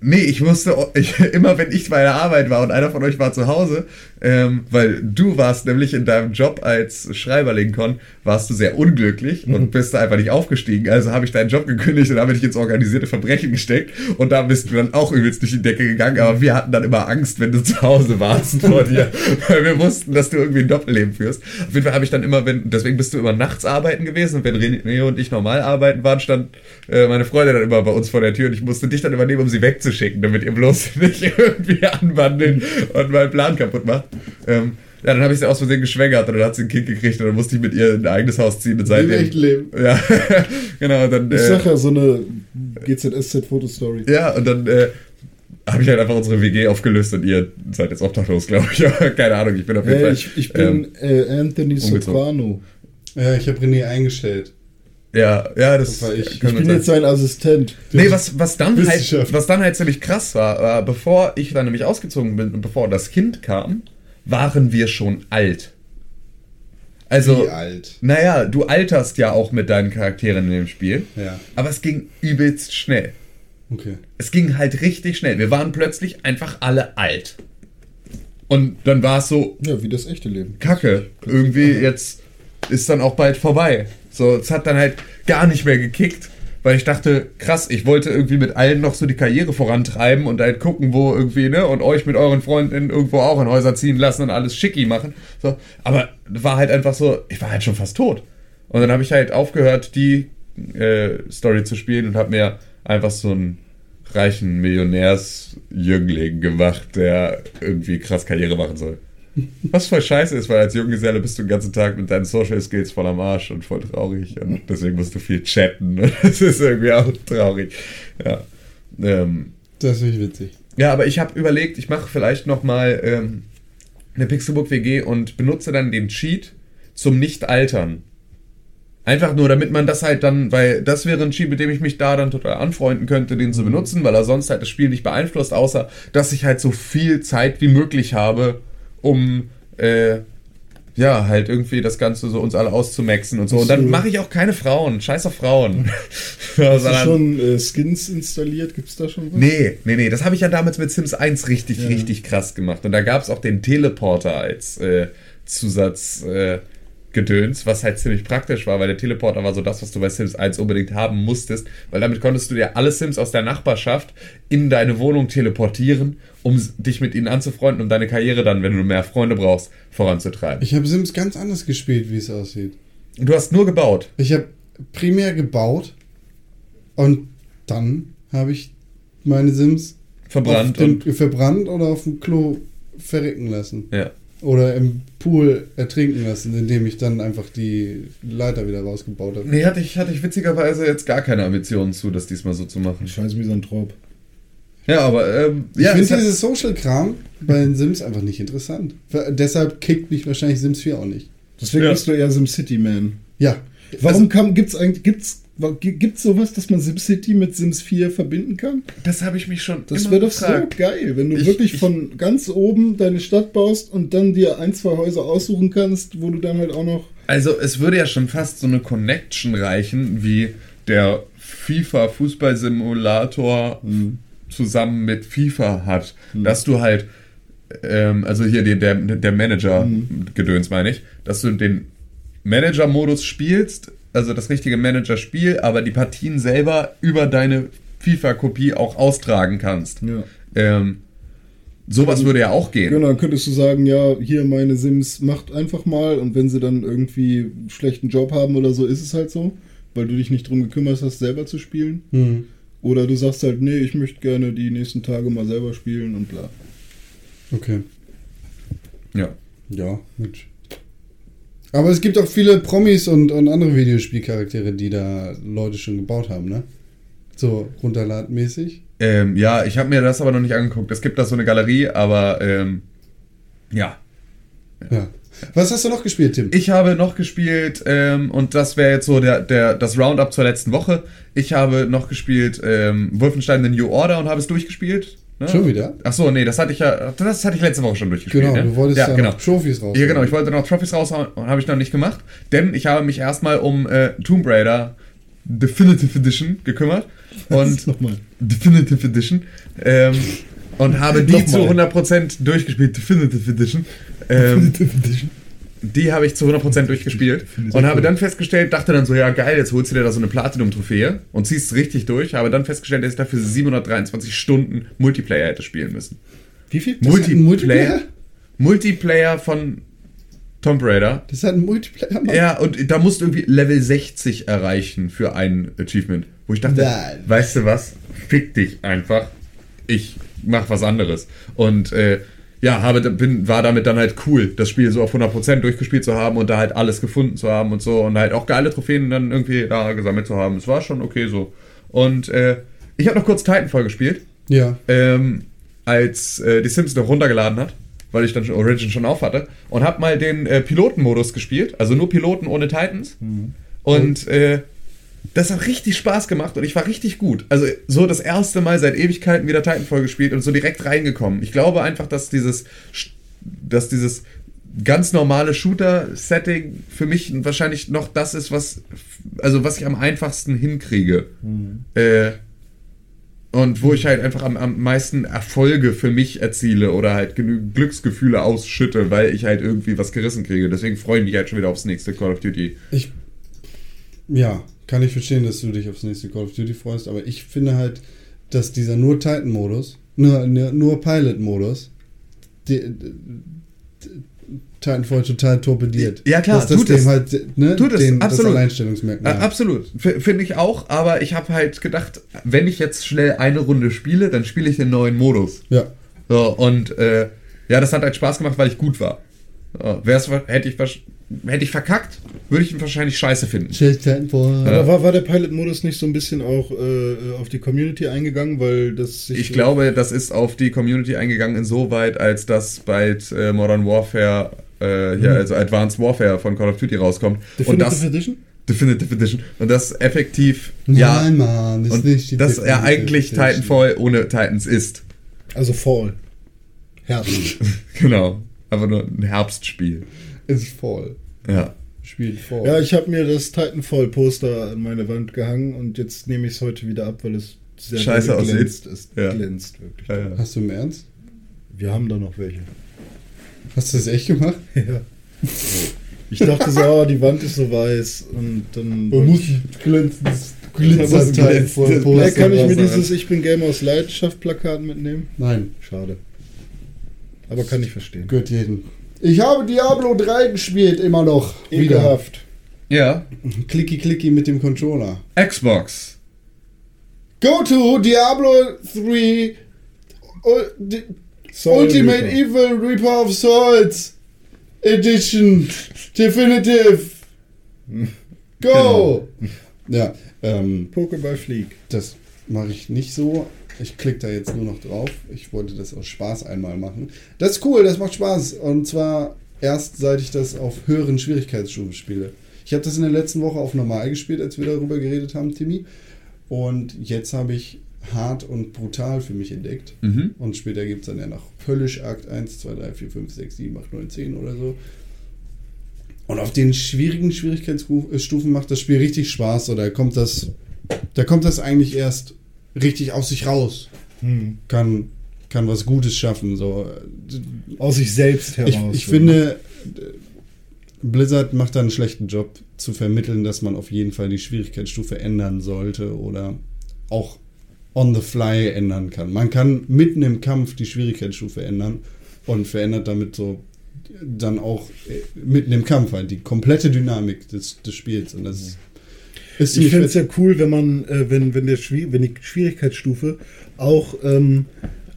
[SPEAKER 5] Nee, ich musste, ich, immer wenn ich bei der Arbeit war und einer von euch war zu Hause, ähm, weil du warst nämlich in deinem Job als Schreiberling Con, warst du sehr unglücklich und bist da einfach nicht aufgestiegen. Also habe ich deinen Job gekündigt und habe dich ins organisierte Verbrechen gesteckt und da bist du dann auch übelst durch die Decke gegangen. Aber wir hatten dann immer Angst, wenn du zu Hause warst vor dir, weil wir wussten, dass du irgendwie ein Doppelleben führst. Auf jeden Fall habe ich dann immer, wenn, deswegen bist du immer nachts arbeiten gewesen und wenn René und ich normal arbeiten waren, stand äh, meine Freundin dann immer bei uns vor der Tür und ich musste dich dann übernehmen, um sie wegzuschicken, damit ihr bloß nicht irgendwie anwandeln und meinen Plan kaputt macht. Ähm, ja, dann habe ich sie aus Versehen geschwängert und dann hat sie ein Kind gekriegt und dann musste ich mit ihr in ein eigenes Haus ziehen und
[SPEAKER 3] Wie im
[SPEAKER 5] seitdem.
[SPEAKER 3] echten Leben.
[SPEAKER 5] Ja, genau, dann.
[SPEAKER 4] Ich
[SPEAKER 5] Äh,
[SPEAKER 4] sag ja, so eine GZSZ-Fotostory.
[SPEAKER 5] ja, und dann äh, habe ich halt einfach unsere WG aufgelöst und ihr seid jetzt obdachlos, glaube ich. Keine Ahnung, ich bin auf jeden
[SPEAKER 4] Hey,
[SPEAKER 5] Fall.
[SPEAKER 4] ich, ich bin
[SPEAKER 5] ähm,
[SPEAKER 4] äh, Anthony
[SPEAKER 5] umgezogen.
[SPEAKER 4] Soprano.
[SPEAKER 3] Ja, ich habe René eingestellt.
[SPEAKER 5] Ja, ja, das,
[SPEAKER 3] Das war ich.
[SPEAKER 4] Ich bin jetzt sein Assistent.
[SPEAKER 5] Nee, was, was, dann halt, was dann halt ziemlich krass war, war, bevor ich dann nämlich ausgezogen bin und bevor das Kind kam, waren wir schon alt. Also,
[SPEAKER 3] Wie alt?
[SPEAKER 5] naja, du alterst ja auch mit deinen Charakteren in dem Spiel,
[SPEAKER 3] Ja,
[SPEAKER 5] aber es ging übelst schnell.
[SPEAKER 3] okay.
[SPEAKER 5] Es ging halt richtig schnell. Wir waren plötzlich einfach alle alt. Und dann war es so,
[SPEAKER 4] Ja, wie das echte Leben.
[SPEAKER 5] Kacke. Irgendwie jetzt ist dann auch bald vorbei. So, es hat dann halt gar nicht mehr gekickt, weil ich dachte, krass, ich wollte irgendwie mit allen noch so die Karriere vorantreiben und halt gucken, wo irgendwie, ne, und euch mit euren Freunden irgendwo auch in Häuser ziehen lassen und alles schicki machen. So, aber war halt einfach so, ich war halt schon fast tot. Und dann habe ich halt aufgehört, die äh, Story zu spielen und habe mir einfach so einen reichen Millionärsjüngling gemacht, der irgendwie krass Karriere machen soll. Was voll scheiße ist, weil als Junggeselle bist du den ganzen Tag mit deinen Social Skills voll am Arsch und voll traurig und deswegen musst du viel chatten. Und das ist irgendwie auch traurig. Ja. Ähm,
[SPEAKER 3] Das ist wirklich witzig.
[SPEAKER 5] ja, aber ich habe überlegt, ich mache vielleicht nochmal ähm, eine Pixelbook WG und benutze dann den Cheat zum Nicht-Altern. Einfach nur, damit man das halt dann, weil das wäre ein Cheat, mit dem ich mich da dann total anfreunden könnte, den zu benutzen, weil er sonst halt das Spiel nicht beeinflusst, außer dass ich halt so viel Zeit wie möglich habe, um äh, ja, halt irgendwie das Ganze so uns alle auszumaxen und so. Und dann mache ich auch keine Frauen, scheiß auf Frauen.
[SPEAKER 4] Hast du schon äh, Skins installiert? Gibt's da schon was?
[SPEAKER 5] Nee, nee, nee. Das habe ich ja damals mit Sims 1 richtig,
[SPEAKER 4] Ja.
[SPEAKER 5] richtig krass gemacht. Und da gab es auch den Teleporter als äh, Zusatz. Äh, Gedöns, was halt ziemlich praktisch war, weil der Teleporter war so das, was du bei Sims 1 unbedingt haben musstest, weil damit konntest du dir alle Sims aus der Nachbarschaft in deine Wohnung teleportieren, um dich mit ihnen anzufreunden, um deine Karriere dann, wenn du mehr Freunde brauchst, voranzutreiben.
[SPEAKER 3] Ich habe Sims ganz anders gespielt, wie es aussieht.
[SPEAKER 5] du hast nur gebaut.
[SPEAKER 3] Ich habe primär gebaut und dann habe ich meine Sims
[SPEAKER 5] Verbrannt und.
[SPEAKER 3] verbrannt oder auf dem Klo verrecken lassen.
[SPEAKER 5] Ja.
[SPEAKER 3] Oder im Pool ertrinken lassen, indem ich dann einfach die Leiter wieder rausgebaut habe.
[SPEAKER 5] Nee, hatte ich, hatte ich witzigerweise jetzt gar keine Ambitionen zu, das diesmal so zu machen.
[SPEAKER 4] Scheiß Misanthrop.
[SPEAKER 5] Ja, aber ähm,
[SPEAKER 3] Ich
[SPEAKER 5] ja, es
[SPEAKER 3] finde dieses Social-Kram bei den Sims einfach nicht interessant. Deshalb kickt mich wahrscheinlich Sims 4 auch nicht.
[SPEAKER 4] Deswegen
[SPEAKER 5] Ja.
[SPEAKER 4] bist du eher SimCity Man.
[SPEAKER 3] Ja.
[SPEAKER 4] Warum
[SPEAKER 3] Also,
[SPEAKER 4] kann, gibt's eigentlich, gibt's, wa- gi- gibt's sowas, dass man SimCity mit Sims 4 verbinden kann?
[SPEAKER 5] Das habe ich mich schon.
[SPEAKER 4] Das wäre doch so geil, wenn du
[SPEAKER 5] Ich-
[SPEAKER 4] wirklich
[SPEAKER 5] ich-
[SPEAKER 4] von ganz oben deine Stadt baust und dann dir ein, zwei Häuser aussuchen kannst, wo du dann halt auch noch.
[SPEAKER 5] Also, es würde ja schon fast so eine Connection reichen, wie der FIFA-Fußballsimulator zusammen mit FIFA hat. Dass du halt, ähm, also hier der, der Manager-Gedöns meine ich, dass du den Manager-Modus spielst, also das richtige Manager-Spiel, aber die Partien selber über deine FIFA-Kopie auch austragen kannst.
[SPEAKER 4] Ja.
[SPEAKER 5] Ähm, sowas würde ja auch gehen.
[SPEAKER 4] Genau, dann könntest du sagen, ja, hier meine Sims macht einfach mal und wenn sie dann irgendwie einen schlechten Job haben oder so, ist es halt so, weil du dich nicht drum gekümmert hast, selber zu spielen.
[SPEAKER 3] hm.
[SPEAKER 4] Oder du sagst halt, nee, ich möchte gerne die nächsten Tage mal selber spielen und bla.
[SPEAKER 3] Okay.
[SPEAKER 5] Ja.
[SPEAKER 3] Ja, gut. Aber es gibt auch viele Promis und, und andere Videospielcharaktere, die da Leute schon gebaut haben, ne? So runterladmäßig.
[SPEAKER 5] Ähm, ja, ich habe mir das aber noch nicht angeguckt. Es gibt da so eine Galerie, aber ähm, ja.
[SPEAKER 3] Ja. Was hast du noch gespielt, Tim?
[SPEAKER 5] Ich habe noch gespielt, ähm, und das wäre jetzt so der, der, das Roundup zur letzten Woche. Ich habe noch gespielt ähm, Wolfenstein The New Order und habe es durchgespielt. Ne?
[SPEAKER 3] Schon wieder?
[SPEAKER 5] Ach so, nee, das hatte ich ja, das hatte ich letzte Woche schon durchgespielt.
[SPEAKER 3] Genau,
[SPEAKER 5] ne?
[SPEAKER 3] du wolltest ja,
[SPEAKER 5] genau.
[SPEAKER 3] noch Trophies raus.
[SPEAKER 5] Ja, genau, ich wollte noch Trophies raushauen und habe ich noch nicht gemacht, denn ich habe mich erstmal um äh, Tomb Raider Definitive Edition gekümmert und
[SPEAKER 4] nochmal.
[SPEAKER 5] Definitive Edition ähm, und habe die
[SPEAKER 4] Nochmal.
[SPEAKER 5] zu 100% durchgespielt, Definitive Edition. Ähm, die habe ich zu 100% durchgespielt und habe dann festgestellt, dachte dann so, ja geil, jetzt holst du dir da so eine Platinum-Trophäe und ziehst richtig durch, habe dann festgestellt, dass ich dafür 723 Stunden Multiplayer hätte spielen müssen.
[SPEAKER 4] Wie viel?
[SPEAKER 3] Einen
[SPEAKER 5] Multiplayer? Multiplayer von Tomb Raider.
[SPEAKER 3] Das hat ein Multiplayer. Mann.
[SPEAKER 5] Ja, und da musst du irgendwie Level 60 erreichen für ein Achievement. Wo ich dachte,
[SPEAKER 3] Nein.
[SPEAKER 5] weißt du was? Fick dich einfach. Ich mach was anderes. Und äh, ja, habe, bin, war damit dann halt cool, das Spiel so auf 100% durchgespielt zu haben und da halt alles gefunden zu haben und so und halt auch geile Trophäen dann irgendwie da gesammelt zu haben. Es war schon okay so. Und äh, ich habe noch kurz Titanfall gespielt
[SPEAKER 3] Ja.
[SPEAKER 5] ähm, als äh, die Sims noch runtergeladen hat, weil ich dann schon Origin schon auf hatte, und habe mal den äh, Pilotenmodus gespielt, also nur Piloten ohne Titans. Und äh, das hat richtig Spaß gemacht und ich war richtig gut. Also so das erste Mal seit Ewigkeiten wieder Titanfall gespielt und so direkt reingekommen. Ich glaube einfach, dass dieses, dass dieses ganz normale Shooter-Setting für mich wahrscheinlich noch das ist, was, also was ich am einfachsten hinkriege. Äh, und wo ich halt einfach am, am meisten Erfolge für mich erziele oder halt genügend Glücksgefühle ausschütte, weil ich halt irgendwie was gerissen kriege. Deswegen freue ich mich halt schon wieder aufs nächste Call of Duty.
[SPEAKER 3] Ich Ja, kann ich verstehen, dass du dich aufs nächste Call of Duty freust, aber ich finde halt, dass dieser nur Titan-Modus, nur, nur, Pilot-Modus, Titanfall total torpediert.
[SPEAKER 5] Ja, klar,
[SPEAKER 3] dass das
[SPEAKER 5] tut
[SPEAKER 3] dem
[SPEAKER 5] es.
[SPEAKER 3] halt, ne,
[SPEAKER 5] Tut es,
[SPEAKER 3] den, das
[SPEAKER 5] absolut.
[SPEAKER 3] Alleinstellungsmerkmal.
[SPEAKER 5] Äh, absolut, finde ich auch, aber ich habe halt gedacht, wenn ich jetzt schnell eine Runde spiele, dann spiele ich den neuen Modus.
[SPEAKER 3] Ja.
[SPEAKER 5] So, und äh, ja, das hat halt Spaß gemacht, weil ich gut war. So, hätte, ich, hätte ich verkackt, würde ich ihn wahrscheinlich scheiße finden.
[SPEAKER 4] Aber war, war der Pilot-Modus nicht so ein bisschen auch äh, auf die Community eingegangen, weil das sich
[SPEAKER 5] Ich glaube, das ist auf die Community eingegangen insoweit, als das bald äh, Modern Warfare, äh, hier, also Advanced Warfare von Call of Duty rauskommt. und
[SPEAKER 4] Definitive
[SPEAKER 5] das
[SPEAKER 4] Edition?
[SPEAKER 5] Definitive Edition. Und das effektiv,
[SPEAKER 3] Nein,
[SPEAKER 5] ja,
[SPEAKER 3] Mann, das ist
[SPEAKER 5] und
[SPEAKER 3] nicht die
[SPEAKER 5] dass er eigentlich
[SPEAKER 3] Edition.
[SPEAKER 5] Titanfall ohne Titans ist.
[SPEAKER 4] Also Fall. Herbst.
[SPEAKER 5] Genau. Aber nur ein Herbstspiel.
[SPEAKER 3] Ist voll.
[SPEAKER 5] Ja.
[SPEAKER 3] Spielt voll.
[SPEAKER 4] ja, ich habe mir das Titanfall-Poster an meine Wand gehangen und jetzt nehme ich es heute wieder ab, weil es sehr
[SPEAKER 5] Scheiße aussieht.
[SPEAKER 4] glänzt. Es
[SPEAKER 5] Ja.
[SPEAKER 4] glänzt wirklich.
[SPEAKER 5] Ja, ja.
[SPEAKER 3] Hast du im Ernst?
[SPEAKER 4] Wir haben da noch welche.
[SPEAKER 3] Hast du das echt gemacht?
[SPEAKER 4] Ja. Ich dachte so, oh, die Wand ist so weiß und dann.
[SPEAKER 3] Man muss glänzendes
[SPEAKER 4] glänzendes
[SPEAKER 3] Titanfall
[SPEAKER 4] Ja, kann ich mir dieses Ich bin Gamer aus Leidenschaft Plakat mitnehmen?
[SPEAKER 3] Nein,
[SPEAKER 4] Schade. Aber kann ich verstehen.
[SPEAKER 3] gehört jeden. Ich habe Diablo 3 gespielt, immer noch.
[SPEAKER 4] Ekelhaft.
[SPEAKER 5] Ja.
[SPEAKER 3] Klicki klicki mit dem Controller.
[SPEAKER 5] Xbox.
[SPEAKER 3] Go to Diablo 3 Ul- di-
[SPEAKER 4] Soul
[SPEAKER 3] Ultimate
[SPEAKER 4] Reaper.
[SPEAKER 3] Evil Reaper of Souls Edition Definitive. Go! Ja, ähm,
[SPEAKER 4] Pokéball Fleek.
[SPEAKER 3] das mache ich nicht so. Ich klicke da jetzt nur noch drauf. Ich wollte das aus Spaß einmal machen. Das ist cool, das macht Spaß. Und zwar erst seit ich das auf höheren Schwierigkeitsstufen spiele. Ich habe das in der letzten Woche auf normal gespielt, als wir darüber geredet haben, Timmy. Und jetzt habe ich hart und brutal für mich entdeckt.
[SPEAKER 5] Mhm.
[SPEAKER 3] Und später gibt es dann ja noch Höllisch Akt 1, 2, 3, 4, 5, 6, 7, 8, 9, 10 oder so. Und auf den schwierigen Schwierigkeitsstufen macht das Spiel richtig Spaß. Da kommt das, da kommt das eigentlich erst richtig aus sich raus.
[SPEAKER 4] Hm.
[SPEAKER 3] Kann, kann was Gutes schaffen. So.
[SPEAKER 4] Aus sich selbst heraus.
[SPEAKER 3] Ich, ich finde, Blizzard macht da einen schlechten Job zu vermitteln, dass man auf jeden Fall die Schwierigkeitsstufe ändern sollte oder auch on the fly ändern kann. Man kann mitten im Kampf die Schwierigkeitsstufe ändern und verändert damit so dann auch äh, mitten im Kampf halt die komplette Dynamik des, des Spiels. Und das ist, ist
[SPEAKER 4] Ich finde es ja cool, wenn man, äh, wenn, wenn, der Schwier wenn die Schwierigkeitsstufe auch ähm,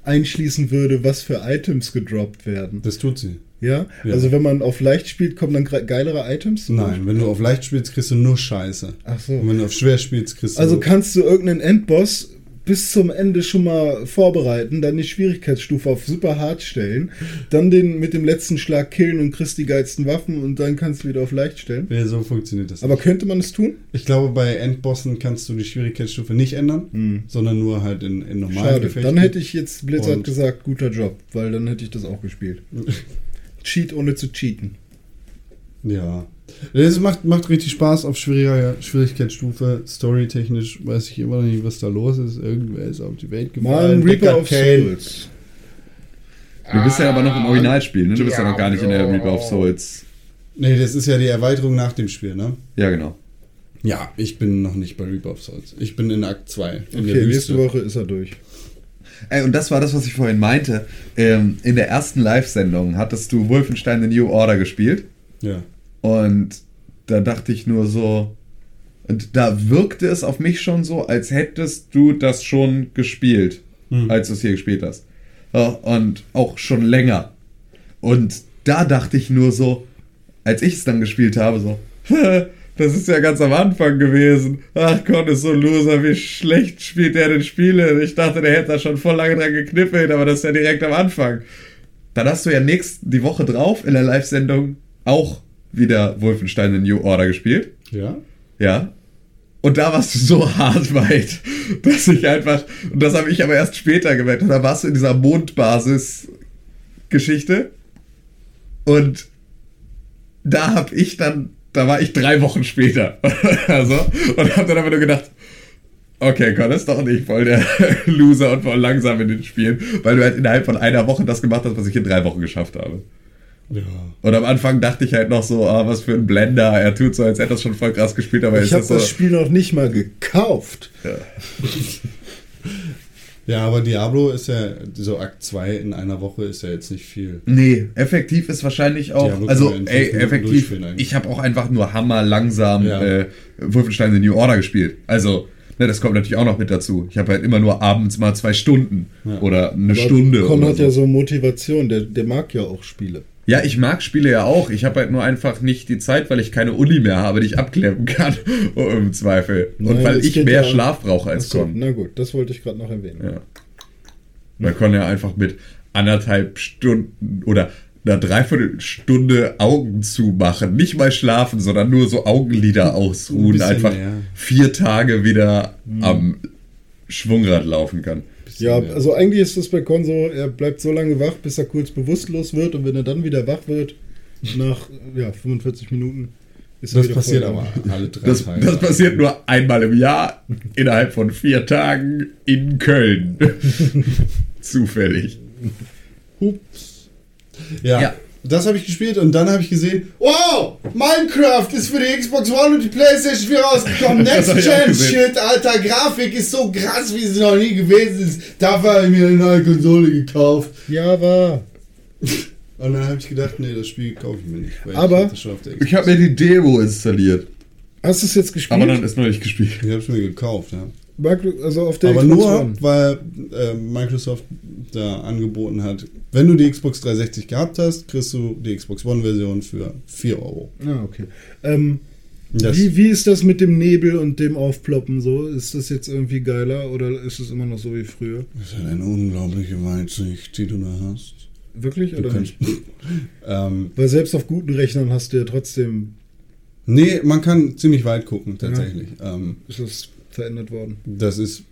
[SPEAKER 4] einschließen würde, was für Items gedroppt werden.
[SPEAKER 3] Das tut sie.
[SPEAKER 4] Ja?
[SPEAKER 3] Ja.
[SPEAKER 4] Also wenn man auf leicht spielt, kommen dann geilere Items?
[SPEAKER 3] Nein, wenn du auf leicht spielst, kriegst du nur Scheiße.
[SPEAKER 4] Ach so.
[SPEAKER 3] Und wenn du auf schwer spielst, kriegst du.
[SPEAKER 4] Also kannst du irgendeinen Endboss bis zum Ende schon mal vorbereiten, dann die Schwierigkeitsstufe auf super hart stellen, dann den mit dem letzten Schlag killen und kriegst die geilsten Waffen und dann kannst du wieder auf leicht stellen.
[SPEAKER 3] ja, so funktioniert das.
[SPEAKER 4] Aber könnte man es tun?
[SPEAKER 3] Ich glaube, bei Endbossen kannst du die Schwierigkeitsstufe nicht ändern, sondern nur halt in, in normalen
[SPEAKER 4] Schade.
[SPEAKER 3] Gefechten.
[SPEAKER 4] Dann hätte ich jetzt Blizzard
[SPEAKER 3] Und-
[SPEAKER 4] gesagt, guter Job, weil dann hätte ich das auch gespielt. Cheat ohne zu cheaten.
[SPEAKER 3] Ja. Das macht, macht richtig Spaß auf schwieriger Schwierigkeitsstufe. Storytechnisch weiß ich immer noch nicht, was da los ist. Irgendwer ist auf die Welt
[SPEAKER 4] Mal
[SPEAKER 3] gefallen.
[SPEAKER 4] Reaper of. Souls.
[SPEAKER 5] Du bist ja aber noch im Originalspiel, ne? Du bist ja noch gar nicht in der Reaper of Souls.
[SPEAKER 3] Nee, das ist ja die Erweiterung nach dem Spiel, ne?
[SPEAKER 5] Ja, genau.
[SPEAKER 3] Ja, ich bin noch nicht bei Reaper of Souls. Ich bin in Akt 2. In
[SPEAKER 4] Okay, nächste Woche ist er durch.
[SPEAKER 5] Ey, und das war das, was ich vorhin meinte. Ähm, in der ersten Live-Sendung hattest du Wolfenstein The New Order gespielt.
[SPEAKER 3] Ja.
[SPEAKER 5] Und da dachte ich nur so. Und da wirkte es auf mich schon so, als hättest du das schon gespielt,
[SPEAKER 3] Hm.
[SPEAKER 5] als du es hier gespielt hast. Und auch schon länger. Und da dachte ich nur so, als ich es dann gespielt habe, so, das ist ja ganz am Anfang gewesen. Ach Gott, ist so ein Loser, wie schlecht spielt der denn Spiele. Ich dachte, der hätte da schon voll lange dran geknippelt, aber das ist ja direkt am Anfang. Dann hast du ja nächst, die Woche drauf in der Live-Sendung auch wieder Wolfenstein The New Order gespielt.
[SPEAKER 3] Ja?
[SPEAKER 5] Ja. Und da warst du so hart weit, dass ich einfach, und das habe ich aber erst später gemerkt, da warst du in dieser Mondbasis-Geschichte. Und da habe ich dann, da war ich drei Wochen später. also, und habe dann aber nur gedacht, okay, Con ist doch nicht voll der Loser und voll langsam in den Spielen, weil du halt innerhalb von einer Woche das gemacht hast, was ich in drei Wochen geschafft habe.
[SPEAKER 3] Ja.
[SPEAKER 5] Und am Anfang dachte ich halt noch so, ah, was für ein Blender. Er tut so, als hätte er schon voll krass gespielt, aber
[SPEAKER 4] Ich
[SPEAKER 5] ist
[SPEAKER 4] habe
[SPEAKER 5] das so.
[SPEAKER 4] das Spiel noch nicht mal gekauft.
[SPEAKER 3] Ja, aber Diablo ist ja, so Akt 2 in einer Woche ist ja jetzt nicht viel.
[SPEAKER 5] Nee, effektiv ist wahrscheinlich auch.
[SPEAKER 3] Diablo
[SPEAKER 5] also, ey, effektiv. Ich habe auch einfach nur hammer langsam
[SPEAKER 3] Ja.
[SPEAKER 5] äh, Wolfenstein The New Order gespielt. Also, ne, das kommt natürlich auch noch mit dazu. Ich habe halt immer nur abends mal zwei Stunden
[SPEAKER 3] Ja.
[SPEAKER 5] oder eine
[SPEAKER 4] Aber
[SPEAKER 5] Stunde.
[SPEAKER 4] Con
[SPEAKER 5] oder
[SPEAKER 4] hat
[SPEAKER 5] so.
[SPEAKER 4] ja so Motivation, der, der mag ja auch Spiele.
[SPEAKER 5] Ja, ich mag Spiele ja auch. Ich habe halt nur einfach nicht die Zeit, weil ich keine Uni mehr habe, die ich abklemmen kann. Im Zweifel. Und
[SPEAKER 4] Nein,
[SPEAKER 5] weil ich mehr
[SPEAKER 4] ja-
[SPEAKER 5] Schlaf brauche als Con.
[SPEAKER 4] na gut, das wollte ich gerade noch erwähnen.
[SPEAKER 5] Ja. Weil Con ja einfach mit anderthalb Stunden oder einer Dreiviertelstunde Augen zumachen, nicht mal schlafen, sondern nur so Augenlider ausruhen,
[SPEAKER 3] bisschen
[SPEAKER 5] einfach
[SPEAKER 3] mehr.
[SPEAKER 5] vier Tage wieder am Schwungrad laufen kann.
[SPEAKER 4] Ja,
[SPEAKER 3] mehr.
[SPEAKER 4] also eigentlich ist es bei Con so, er bleibt so lange wach, bis er kurz bewusstlos wird und wenn er dann wieder wach wird, nach ja, 45 Minuten, ist er
[SPEAKER 3] Das
[SPEAKER 4] wieder
[SPEAKER 3] passiert
[SPEAKER 4] voll
[SPEAKER 3] aber alle drei
[SPEAKER 5] Das,
[SPEAKER 3] Tage.
[SPEAKER 5] das passiert nur einmal im Jahr, innerhalb von vier Tagen in Köln. Zufällig.
[SPEAKER 4] Hups.
[SPEAKER 3] Ja.
[SPEAKER 5] Ja.
[SPEAKER 3] Das habe ich gespielt und dann habe ich gesehen, wow, Minecraft ist für die Xbox One und die Playstation 4 rausgekommen. Next Gen. Shit, alter, Grafik ist so krass, wie sie noch nie gewesen ist. Dafür habe ich mir eine neue Konsole gekauft.
[SPEAKER 4] Ja, war.
[SPEAKER 3] Und dann habe ich gedacht, nee, das Spiel kaufe ich mir nicht.
[SPEAKER 4] Aber-
[SPEAKER 3] ich.
[SPEAKER 5] Ich habe mir die Demo installiert,
[SPEAKER 4] Hast du es jetzt gespielt?
[SPEAKER 5] aber dann ist noch nicht gespielt.
[SPEAKER 3] Ich habe es mir gekauft, ja.
[SPEAKER 4] Also auf der
[SPEAKER 3] Aber
[SPEAKER 4] Xbox
[SPEAKER 3] nur,
[SPEAKER 4] One.
[SPEAKER 3] weil äh, Microsoft da angeboten hat, wenn du die Xbox 360 gehabt hast, kriegst du die Xbox One-Version für 4 Euro.
[SPEAKER 4] Ah, okay. Ähm,
[SPEAKER 3] Das-
[SPEAKER 4] wie, wie ist das mit dem Nebel und dem Aufploppen so? Ist das jetzt irgendwie geiler oder ist es immer noch so wie früher?
[SPEAKER 3] Das ist halt eine unglaubliche Weitsicht, die du da hast.
[SPEAKER 4] Wirklich
[SPEAKER 3] Du
[SPEAKER 4] oder
[SPEAKER 3] kannst,
[SPEAKER 4] nicht?
[SPEAKER 3] ähm,
[SPEAKER 4] Weil selbst auf guten Rechnern hast du ja trotzdem,
[SPEAKER 3] nee, man kann ziemlich weit gucken, tatsächlich. Ähm,
[SPEAKER 4] ist es verändert worden.
[SPEAKER 3] das ist,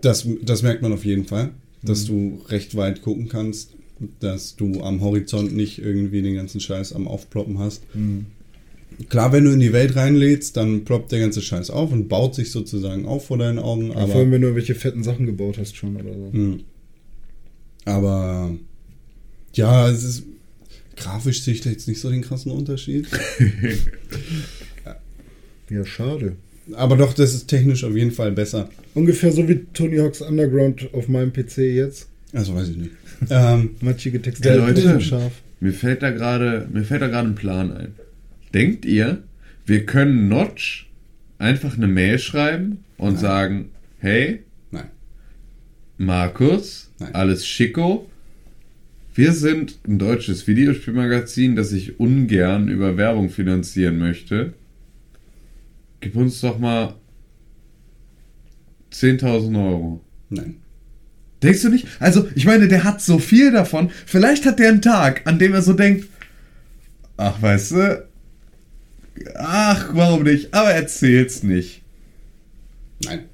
[SPEAKER 3] das, das merkt man auf jeden Fall, dass du recht weit gucken kannst, dass du am Horizont nicht irgendwie den ganzen Scheiß am Aufploppen hast. Klar, wenn du in die Welt reinlädst, dann ploppt der ganze Scheiß auf und baut sich sozusagen auf vor deinen Augen.
[SPEAKER 4] Aber vor
[SPEAKER 3] Aber,
[SPEAKER 4] allem, wenn du irgendwelche fetten Sachen gebaut hast schon oder so.
[SPEAKER 3] Hm. aber ja, es ist grafisch sehe ich da jetzt nicht so den krassen Unterschied.
[SPEAKER 4] Ja, schade.
[SPEAKER 3] Aber doch, das ist technisch auf jeden Fall besser.
[SPEAKER 4] Ungefähr so wie Tony Hawk's Underground auf meinem PC jetzt.
[SPEAKER 3] Also weiß ich nicht. ähm,
[SPEAKER 4] Matschige Texte.
[SPEAKER 5] Ja, Leute.
[SPEAKER 4] scharf.
[SPEAKER 5] Mir fällt da gerade, mir fällt da gerade ein Plan ein. Denkt ihr, wir können Notch einfach eine Mail schreiben und
[SPEAKER 3] Nein.
[SPEAKER 5] sagen, hey,
[SPEAKER 3] nein.
[SPEAKER 5] Markus,
[SPEAKER 3] Nein.
[SPEAKER 5] alles schicko. Wir sind ein deutsches Videospielmagazin, das ich ungern über Werbung finanzieren möchte. Gib uns doch mal 10.000 Euro.
[SPEAKER 3] Nein.
[SPEAKER 5] Denkst du nicht? Also, ich meine, der hat so viel davon. Vielleicht hat der einen Tag, an dem er so denkt, ach, weißt du, ach, warum nicht? Aber erzähl's nicht.
[SPEAKER 3] Nein.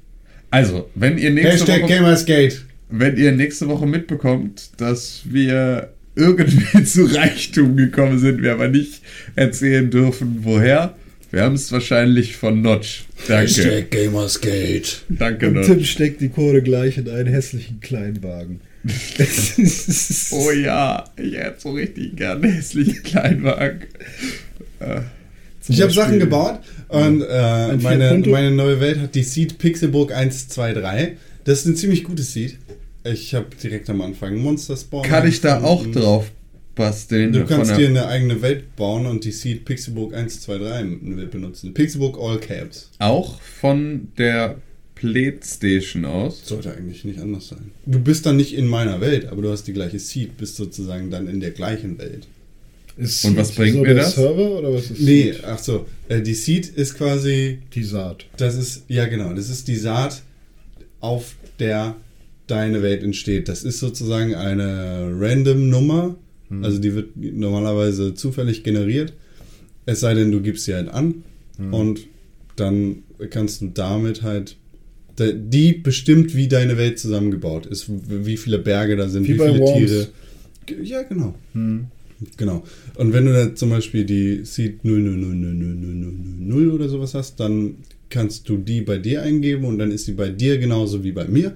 [SPEAKER 5] Also, wenn ihr nächste
[SPEAKER 3] Hashtag
[SPEAKER 5] Woche,
[SPEAKER 3] Gamersgate.
[SPEAKER 5] wenn ihr nächste Woche mitbekommt, dass wir irgendwie zu Reichtum gekommen sind, wir aber nicht erzählen dürfen, woher, wir haben es wahrscheinlich von Notch. Danke.
[SPEAKER 3] Hashtag Gamersgate.
[SPEAKER 5] Danke,
[SPEAKER 4] Und
[SPEAKER 5] Notch.
[SPEAKER 4] Tim steckt die Kohle gleich in einen hässlichen Kleinwagen.
[SPEAKER 5] Oh ja, ich hätte so richtig gerne einen hässlichen Kleinwagen.
[SPEAKER 3] Ich habe Sachen gebaut und äh,
[SPEAKER 4] Ein
[SPEAKER 3] meine, meine neue Welt hat die Seed Pixelburg 1, 2, 3. Das ist ein ziemlich gutes Seed. Ich habe direkt am Anfang Monster Spawn.
[SPEAKER 5] Kann ich da auch drauf basteln?
[SPEAKER 3] Du
[SPEAKER 5] Von
[SPEAKER 3] kannst
[SPEAKER 5] der-
[SPEAKER 3] dir eine eigene Welt bauen und die Seed Pixelburg 1, 2, 3 benutzen. Pixelburg All Caps.
[SPEAKER 5] auch von der PlayStation aus.
[SPEAKER 3] Sollte eigentlich nicht anders sein. Du bist dann nicht in meiner Welt, aber du hast die gleiche Seed, bist sozusagen dann in der gleichen Welt.
[SPEAKER 4] Ist
[SPEAKER 5] Und was bringt
[SPEAKER 4] so
[SPEAKER 5] mir das?
[SPEAKER 4] Server oder was ist
[SPEAKER 3] Nee,
[SPEAKER 4] Seed?
[SPEAKER 3] ach so. Äh, die Seed ist quasi
[SPEAKER 4] Die Saat.
[SPEAKER 3] Das ist, ja genau, das ist die Saat, auf der deine Welt entsteht. Das ist sozusagen eine random Nummer, also die wird normalerweise zufällig generiert, es sei denn, du gibst sie halt an und dann kannst du damit halt, die bestimmt, wie deine Welt zusammengebaut ist, wie viele Berge da sind,
[SPEAKER 4] Wie
[SPEAKER 3] wie, viele
[SPEAKER 4] Worms.
[SPEAKER 3] Tiere. Ja, genau. Genau. Und wenn du da zum Beispiel die Seed 0000000 oder sowas hast, dann kannst du die bei dir eingeben und dann ist sie bei dir genauso wie bei mir.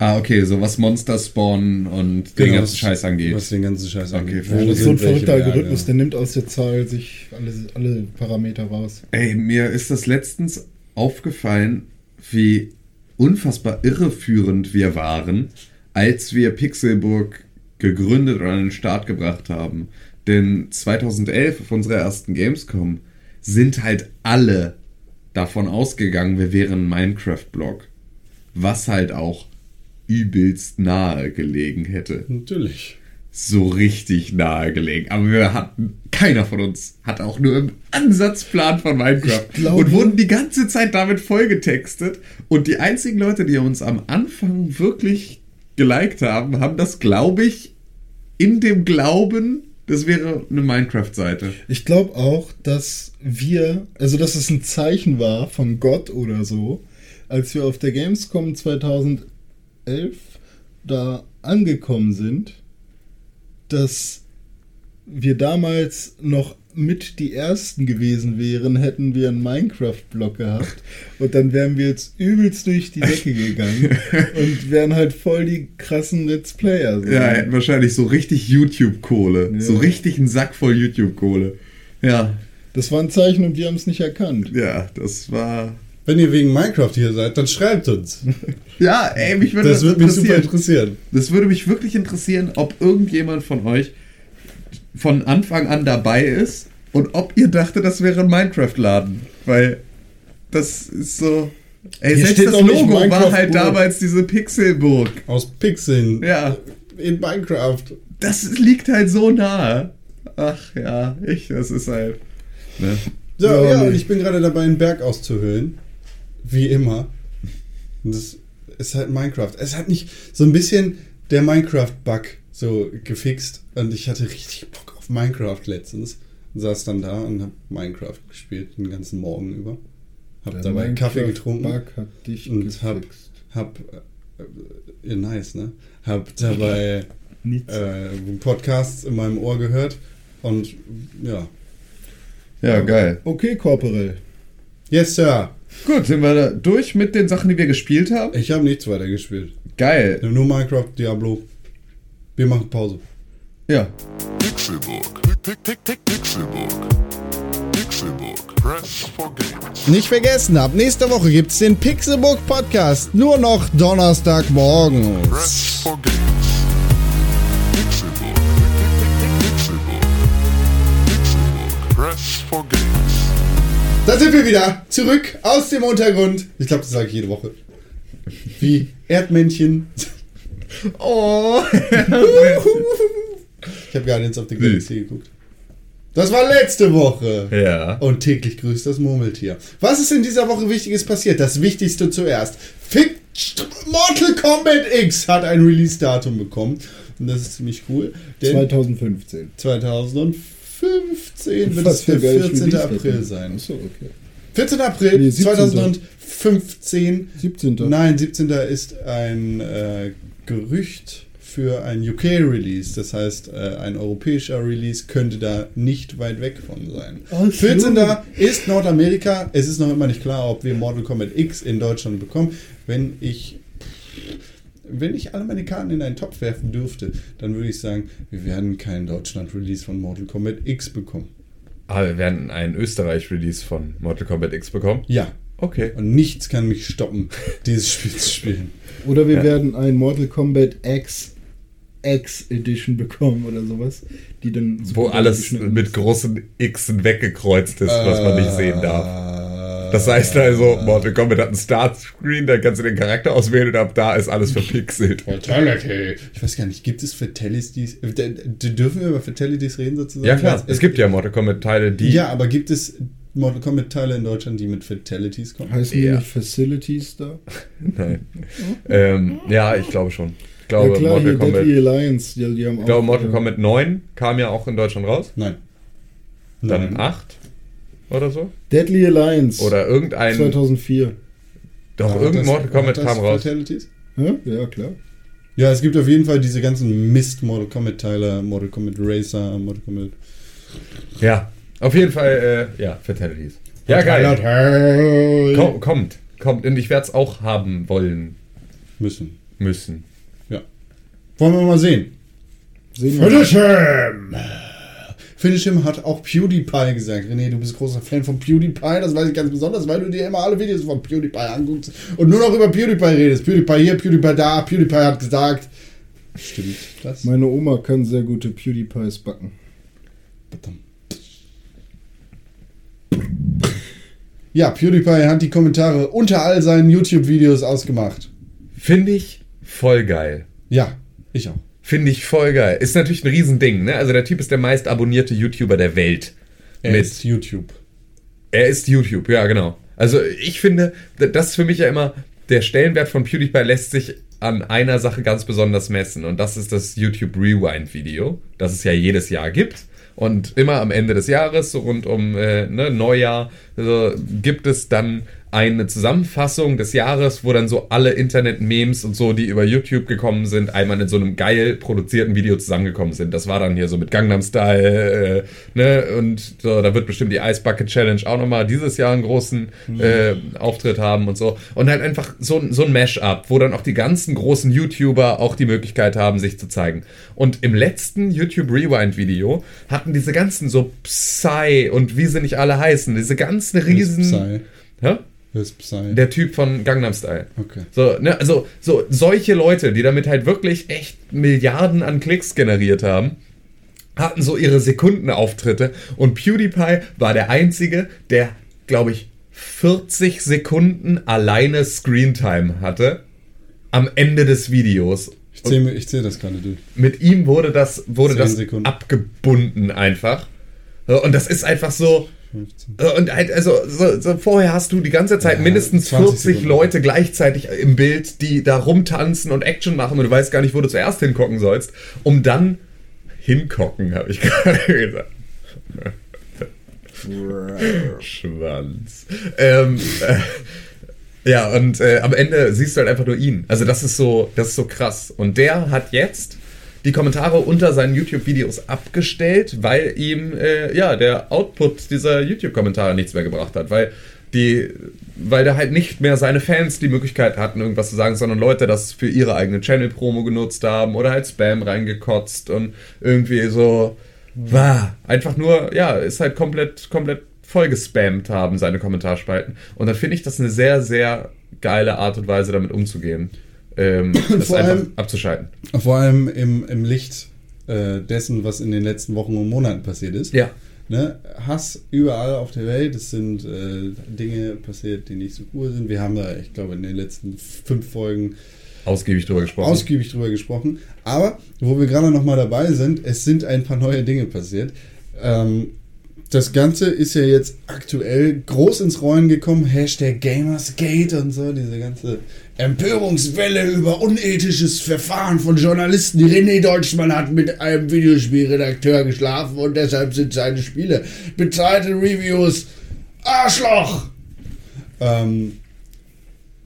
[SPEAKER 5] Ah, okay, so was Monster Spawn und den ganzen Scheiß angeht.
[SPEAKER 3] Genau, Was den ganzen Scheiß
[SPEAKER 5] Okay,
[SPEAKER 3] angeht. Wo
[SPEAKER 4] Das ist so ein verrückter? Algorithmus, der nimmt aus der Zahl sich alle, alle Parameter raus.
[SPEAKER 5] Ey, mir ist das letztens aufgefallen, wie unfassbar irreführend wir waren, als wir Pixelburg gegründet oder an den Start gebracht haben. Denn 2011 auf unserer ersten Gamescom sind halt alle davon ausgegangen, wir wären ein Minecraft-Blog. Was halt auch übelst nahe gelegen hätte.
[SPEAKER 3] Natürlich.
[SPEAKER 5] so richtig nahe gelegen. Aber wir hatten, keiner von uns hat auch nur im Ansatzplan von Minecraft.
[SPEAKER 4] Glaube-
[SPEAKER 5] und wurden die ganze Zeit damit vollgetextet. Und die einzigen Leute, die uns am Anfang wirklich geliked haben, haben das, glaube ich, in dem Glauben, das wäre eine Minecraft-Seite.
[SPEAKER 4] Ich glaube auch, dass wir, also dass es ein Zeichen war von Gott oder so, als wir auf der Gamescom 2011 da angekommen sind, dass wir damals noch mit die ersten gewesen wären, hätten wir einen Minecraft-Blog gehabt und dann wären wir jetzt übelst durch die Decke gegangen und wären halt voll die krassen Let's Player. So.
[SPEAKER 5] Ja, hätten wahrscheinlich so richtig YouTube-Kohle.
[SPEAKER 4] Ja.
[SPEAKER 5] So richtig einen Sack voll YouTube-Kohle. Ja,
[SPEAKER 4] Das war ein Zeichen und wir haben es nicht erkannt.
[SPEAKER 5] ja, das war.
[SPEAKER 3] Wenn ihr wegen Minecraft hier seid, dann schreibt uns.
[SPEAKER 5] Ja, ey, mich würde
[SPEAKER 3] Das würde mich super
[SPEAKER 5] interessieren. Das würde mich wirklich interessieren, ob irgendjemand von euch von Anfang an dabei ist und ob ihr dachtet, das wäre ein Minecraft-Laden. Weil das ist so. Ey,
[SPEAKER 4] Hier
[SPEAKER 5] selbst
[SPEAKER 4] steht
[SPEAKER 5] das Logo war halt damals diese Pixelburg.
[SPEAKER 3] Aus Pixeln.
[SPEAKER 5] Ja,
[SPEAKER 3] In Minecraft.
[SPEAKER 5] das liegt halt so nahe. Ach ja, ich, das ist halt. Ne?
[SPEAKER 3] So,
[SPEAKER 4] Ja,
[SPEAKER 3] und ich bin gerade dabei, einen Berg auszuhöhlen. Wie immer. Und das ist halt Minecraft. Es hat nicht so ein bisschen der Minecraft-Bug so gefixt. Und ich hatte richtig Bock auf Minecraft letztens. Und saß dann da und hab Minecraft gespielt den ganzen Morgen über. Hab
[SPEAKER 4] Der
[SPEAKER 3] dabei Kaffee getrunken.
[SPEAKER 4] Bug hat dich
[SPEAKER 3] Und hab,
[SPEAKER 4] gefixt.
[SPEAKER 3] hab äh, ja, nice, ne? Hab dabei äh, Podcasts in meinem Ohr gehört. Und ja.
[SPEAKER 5] Ja, geil.
[SPEAKER 4] Okay, Korporell.
[SPEAKER 3] Yes, Sir.
[SPEAKER 5] Gut, sind wir da durch mit den Sachen, die wir gespielt haben?
[SPEAKER 3] Ich habe nichts weiter gespielt.
[SPEAKER 5] Geil.
[SPEAKER 3] Nur Minecraft, Diablo. Wir machen Pause.
[SPEAKER 5] Ja.
[SPEAKER 1] Pick, Pixelbook. Pixelbook. Press for games.
[SPEAKER 3] Nicht vergessen, ab nächster Woche gibt's den Pixelbook Podcast. Nur noch Donnerstagmorgen.
[SPEAKER 1] Press for games. Pixelbook.
[SPEAKER 3] Da sind wir wieder. Zurück aus dem Untergrund. Ich glaube, das sage ich jede Woche. Wie Erdmännchen.
[SPEAKER 5] Oh.
[SPEAKER 3] Ich habe Guardians of the Galaxy geguckt. Das war letzte Woche.
[SPEAKER 5] ja.
[SPEAKER 3] Und täglich grüßt das Murmeltier. Was ist in dieser Woche Wichtiges passiert? Das Wichtigste zuerst. Fick Mortal Kombat X hat ein Release-Datum bekommen. Und das ist ziemlich cool. Denn
[SPEAKER 4] 2015.
[SPEAKER 3] 2015 wird es der
[SPEAKER 4] ein geiles
[SPEAKER 3] 14.
[SPEAKER 4] Release-Datum.
[SPEAKER 3] April sein.
[SPEAKER 4] Achso, okay.
[SPEAKER 3] 14. April
[SPEAKER 4] Nee, 17.
[SPEAKER 3] 2015.
[SPEAKER 4] 17.
[SPEAKER 3] Nein, 17. ist ein äh, Gerücht für ein UK-Release. Das heißt, äh, ein europäischer Release könnte da nicht weit weg von sein.
[SPEAKER 4] So.
[SPEAKER 3] 14. ist Nordamerika. Es ist noch immer nicht klar, ob wir Mortal Kombat X in Deutschland bekommen. Wenn ich wenn ich alle meine Karten in einen Topf werfen dürfte, dann würde ich sagen, wir werden keinen Deutschland-Release von Mortal Kombat X bekommen.
[SPEAKER 5] Aber wir werden einen Österreich-Release von Mortal Kombat X bekommen.
[SPEAKER 3] Ja.
[SPEAKER 5] Okay.
[SPEAKER 3] Und nichts kann mich stoppen, dieses Spiel zu spielen.
[SPEAKER 4] Oder wir
[SPEAKER 5] Ja.
[SPEAKER 4] werden ein Mortal Kombat X X Edition bekommen oder sowas, die dann
[SPEAKER 5] Wo
[SPEAKER 4] super
[SPEAKER 5] alles mit
[SPEAKER 4] ist.
[SPEAKER 5] großen Xen weggekreuzt ist, was man nicht sehen darf. Das heißt also, Mortal Kombat hat einen Startscreen, da kannst du den Charakter auswählen und ab da ist alles verpixelt.
[SPEAKER 3] Fatality. Ich weiß gar nicht, gibt es Fatalities? Dürfen wir über Fatalities reden sozusagen?
[SPEAKER 5] Ja klar, es gibt ja Mortal Kombat Teile, die...
[SPEAKER 3] Ja, aber gibt es Mortal Kombat Teile in Deutschland, die mit Fatalities kommen?
[SPEAKER 4] Heißen die
[SPEAKER 5] Ja.
[SPEAKER 4] nicht Facilities da?
[SPEAKER 5] Nein. ähm, ja, ich glaube schon. Ich glaube,
[SPEAKER 4] ja klar,
[SPEAKER 5] Mortal Kombat...
[SPEAKER 4] Deadly Alliance, die, die haben
[SPEAKER 5] Ich glaube, Mortal
[SPEAKER 4] äh,
[SPEAKER 5] Kombat 9 kam ja auch in Deutschland raus.
[SPEAKER 3] Nein.
[SPEAKER 5] Dann
[SPEAKER 3] Nein.
[SPEAKER 5] 8 oder so.
[SPEAKER 4] Deadly Alliance
[SPEAKER 5] Oder irgendein...
[SPEAKER 4] 2004.
[SPEAKER 5] Doch,
[SPEAKER 3] Ja,
[SPEAKER 5] irgendein Mortal Kombat kam raus.
[SPEAKER 3] Fatalities?
[SPEAKER 4] Ja, ja klar.
[SPEAKER 3] Ja, es gibt auf jeden Fall diese ganzen Mist Mortal Kombat Teile, Mortal Kombat Racer, Mortal Kombat.
[SPEAKER 5] Ja, auf jeden Fall, äh, ja, Fatalities. Ja, geil. Komm, kommt, kommt. Und ich werde es auch haben wollen.
[SPEAKER 3] Müssen.
[SPEAKER 5] müssen.
[SPEAKER 3] Ja. Wollen wir mal sehen.
[SPEAKER 4] Sehen wir.
[SPEAKER 3] Finish him! Finish him hat auch PewDiePie gesagt. René, du bist großer Fan von PewDiePie, das weiß ich ganz besonders, weil du dir immer alle Videos von PewDiePie anguckst und nur noch über PewDiePie redest. PewDiePie hier, PewDiePie da, PewDiePie hat gesagt. Stimmt das?
[SPEAKER 4] Meine Oma kann sehr gute PewDiePies backen.
[SPEAKER 3] Ja, PewDiePie hat die Kommentare unter all seinen YouTube-Videos ausgemacht.
[SPEAKER 5] Finde ich voll geil.
[SPEAKER 3] Ja, ich auch.
[SPEAKER 5] Finde ich voll geil. Ist natürlich ein Riesending, ne? Also der Typ ist der meist abonnierte YouTuber der Welt.
[SPEAKER 3] Er
[SPEAKER 5] Mit-
[SPEAKER 3] ist YouTube.
[SPEAKER 5] Er ist YouTube, ja, genau. Also ich finde, das ist für mich ja immer, der Stellenwert von PewDiePie lässt sich an einer Sache ganz besonders messen. Und das ist das YouTube Rewind Video, das es ja jedes Jahr gibt. Und immer am Ende des Jahres, so rund um äh, ne, Neujahr, also, gibt es dann eine Zusammenfassung des Jahres, wo dann so alle Internet-Memes und so, die über YouTube gekommen sind, einmal in so einem geil produzierten Video zusammengekommen sind. Das war dann hier so mit Gangnam Style, äh, ne, und so, da wird bestimmt die Ice Bucket Challenge auch nochmal dieses Jahr einen großen äh, Auftritt haben und so. Und halt einfach so, ein- so ein Mash-up, wo dann auch die ganzen großen YouTuber auch die Möglichkeit haben, sich zu zeigen. Und im letzten YouTube Rewind Video hatten diese ganzen so Psy und wie sie nicht alle heißen, diese ganzen riesen.
[SPEAKER 3] Psy.
[SPEAKER 5] Hä? Der Typ von Gangnam Style.
[SPEAKER 3] Okay.
[SPEAKER 5] So, ne, also so solche Leute, die damit halt wirklich echt Milliarden an Klicks generiert haben, hatten so ihre Sekundenauftritte und PewDiePie war der einzige, der, glaube ich, 40 Sekunden alleine Screentime hatte am Ende des Videos.
[SPEAKER 3] Ich zähle ich zähl das gerade durch.
[SPEAKER 5] Mit ihm wurde das wurde das
[SPEAKER 3] Sekunden.
[SPEAKER 5] abgebunden einfach. Und das ist einfach so,
[SPEAKER 3] 15.
[SPEAKER 5] äh, Und halt, also, so, so vorher hast du die ganze Zeit
[SPEAKER 3] Ja,
[SPEAKER 5] mindestens
[SPEAKER 3] 20
[SPEAKER 5] 40
[SPEAKER 3] Sekunden.
[SPEAKER 5] Leute gleichzeitig im Bild, die da rumtanzen und Action machen und du weißt gar nicht, wo du zuerst hingucken sollst, um dann hingucken, habe ich gerade gesagt. Schwanz. Ähm, äh, ja, und äh, am Ende siehst du halt einfach nur ihn. Also das ist so, das ist so krass. Und der hat jetzt die Kommentare unter seinen YouTube-Videos abgestellt, weil ihm äh, ja der Output dieser YouTube-Kommentare nichts mehr gebracht hat, weil die, weil da halt nicht mehr seine Fans die Möglichkeit hatten, irgendwas zu sagen, sondern Leute das für ihre eigene Channel-Promo genutzt haben oder halt Spam reingekotzt und irgendwie so war einfach nur, ja, ist halt komplett, komplett voll gespammt haben, seine Kommentarspalten. Und dann finde ich das eine sehr, sehr geile Art und Weise, damit umzugehen. Ähm, das
[SPEAKER 3] vor
[SPEAKER 5] einfach
[SPEAKER 3] allem-
[SPEAKER 5] abzuschalten.
[SPEAKER 3] Vor allem im, im Licht äh, dessen, was in den letzten Wochen und Monaten passiert ist.
[SPEAKER 5] Ja.
[SPEAKER 3] Ne? Hass überall auf der Welt. Es sind äh, Dinge passiert, die nicht so cool sind. Wir haben da, ich glaube, in den letzten fünf Folgen
[SPEAKER 5] Ausgiebig drüber gesprochen.
[SPEAKER 3] ausgiebig drüber gesprochen. Aber wo wir gerade noch mal dabei sind, es sind ein paar neue Dinge passiert. Ähm, das Ganze ist ja jetzt aktuell groß ins Rollen gekommen. Hashtag Gamersgate und so, diese ganze Empörungswelle über unethisches Verfahren von Journalisten. René Deutschmann hat mit einem Videospielredakteur geschlafen und deshalb sind seine Spiele bezahlte Reviews Arschloch. Ähm,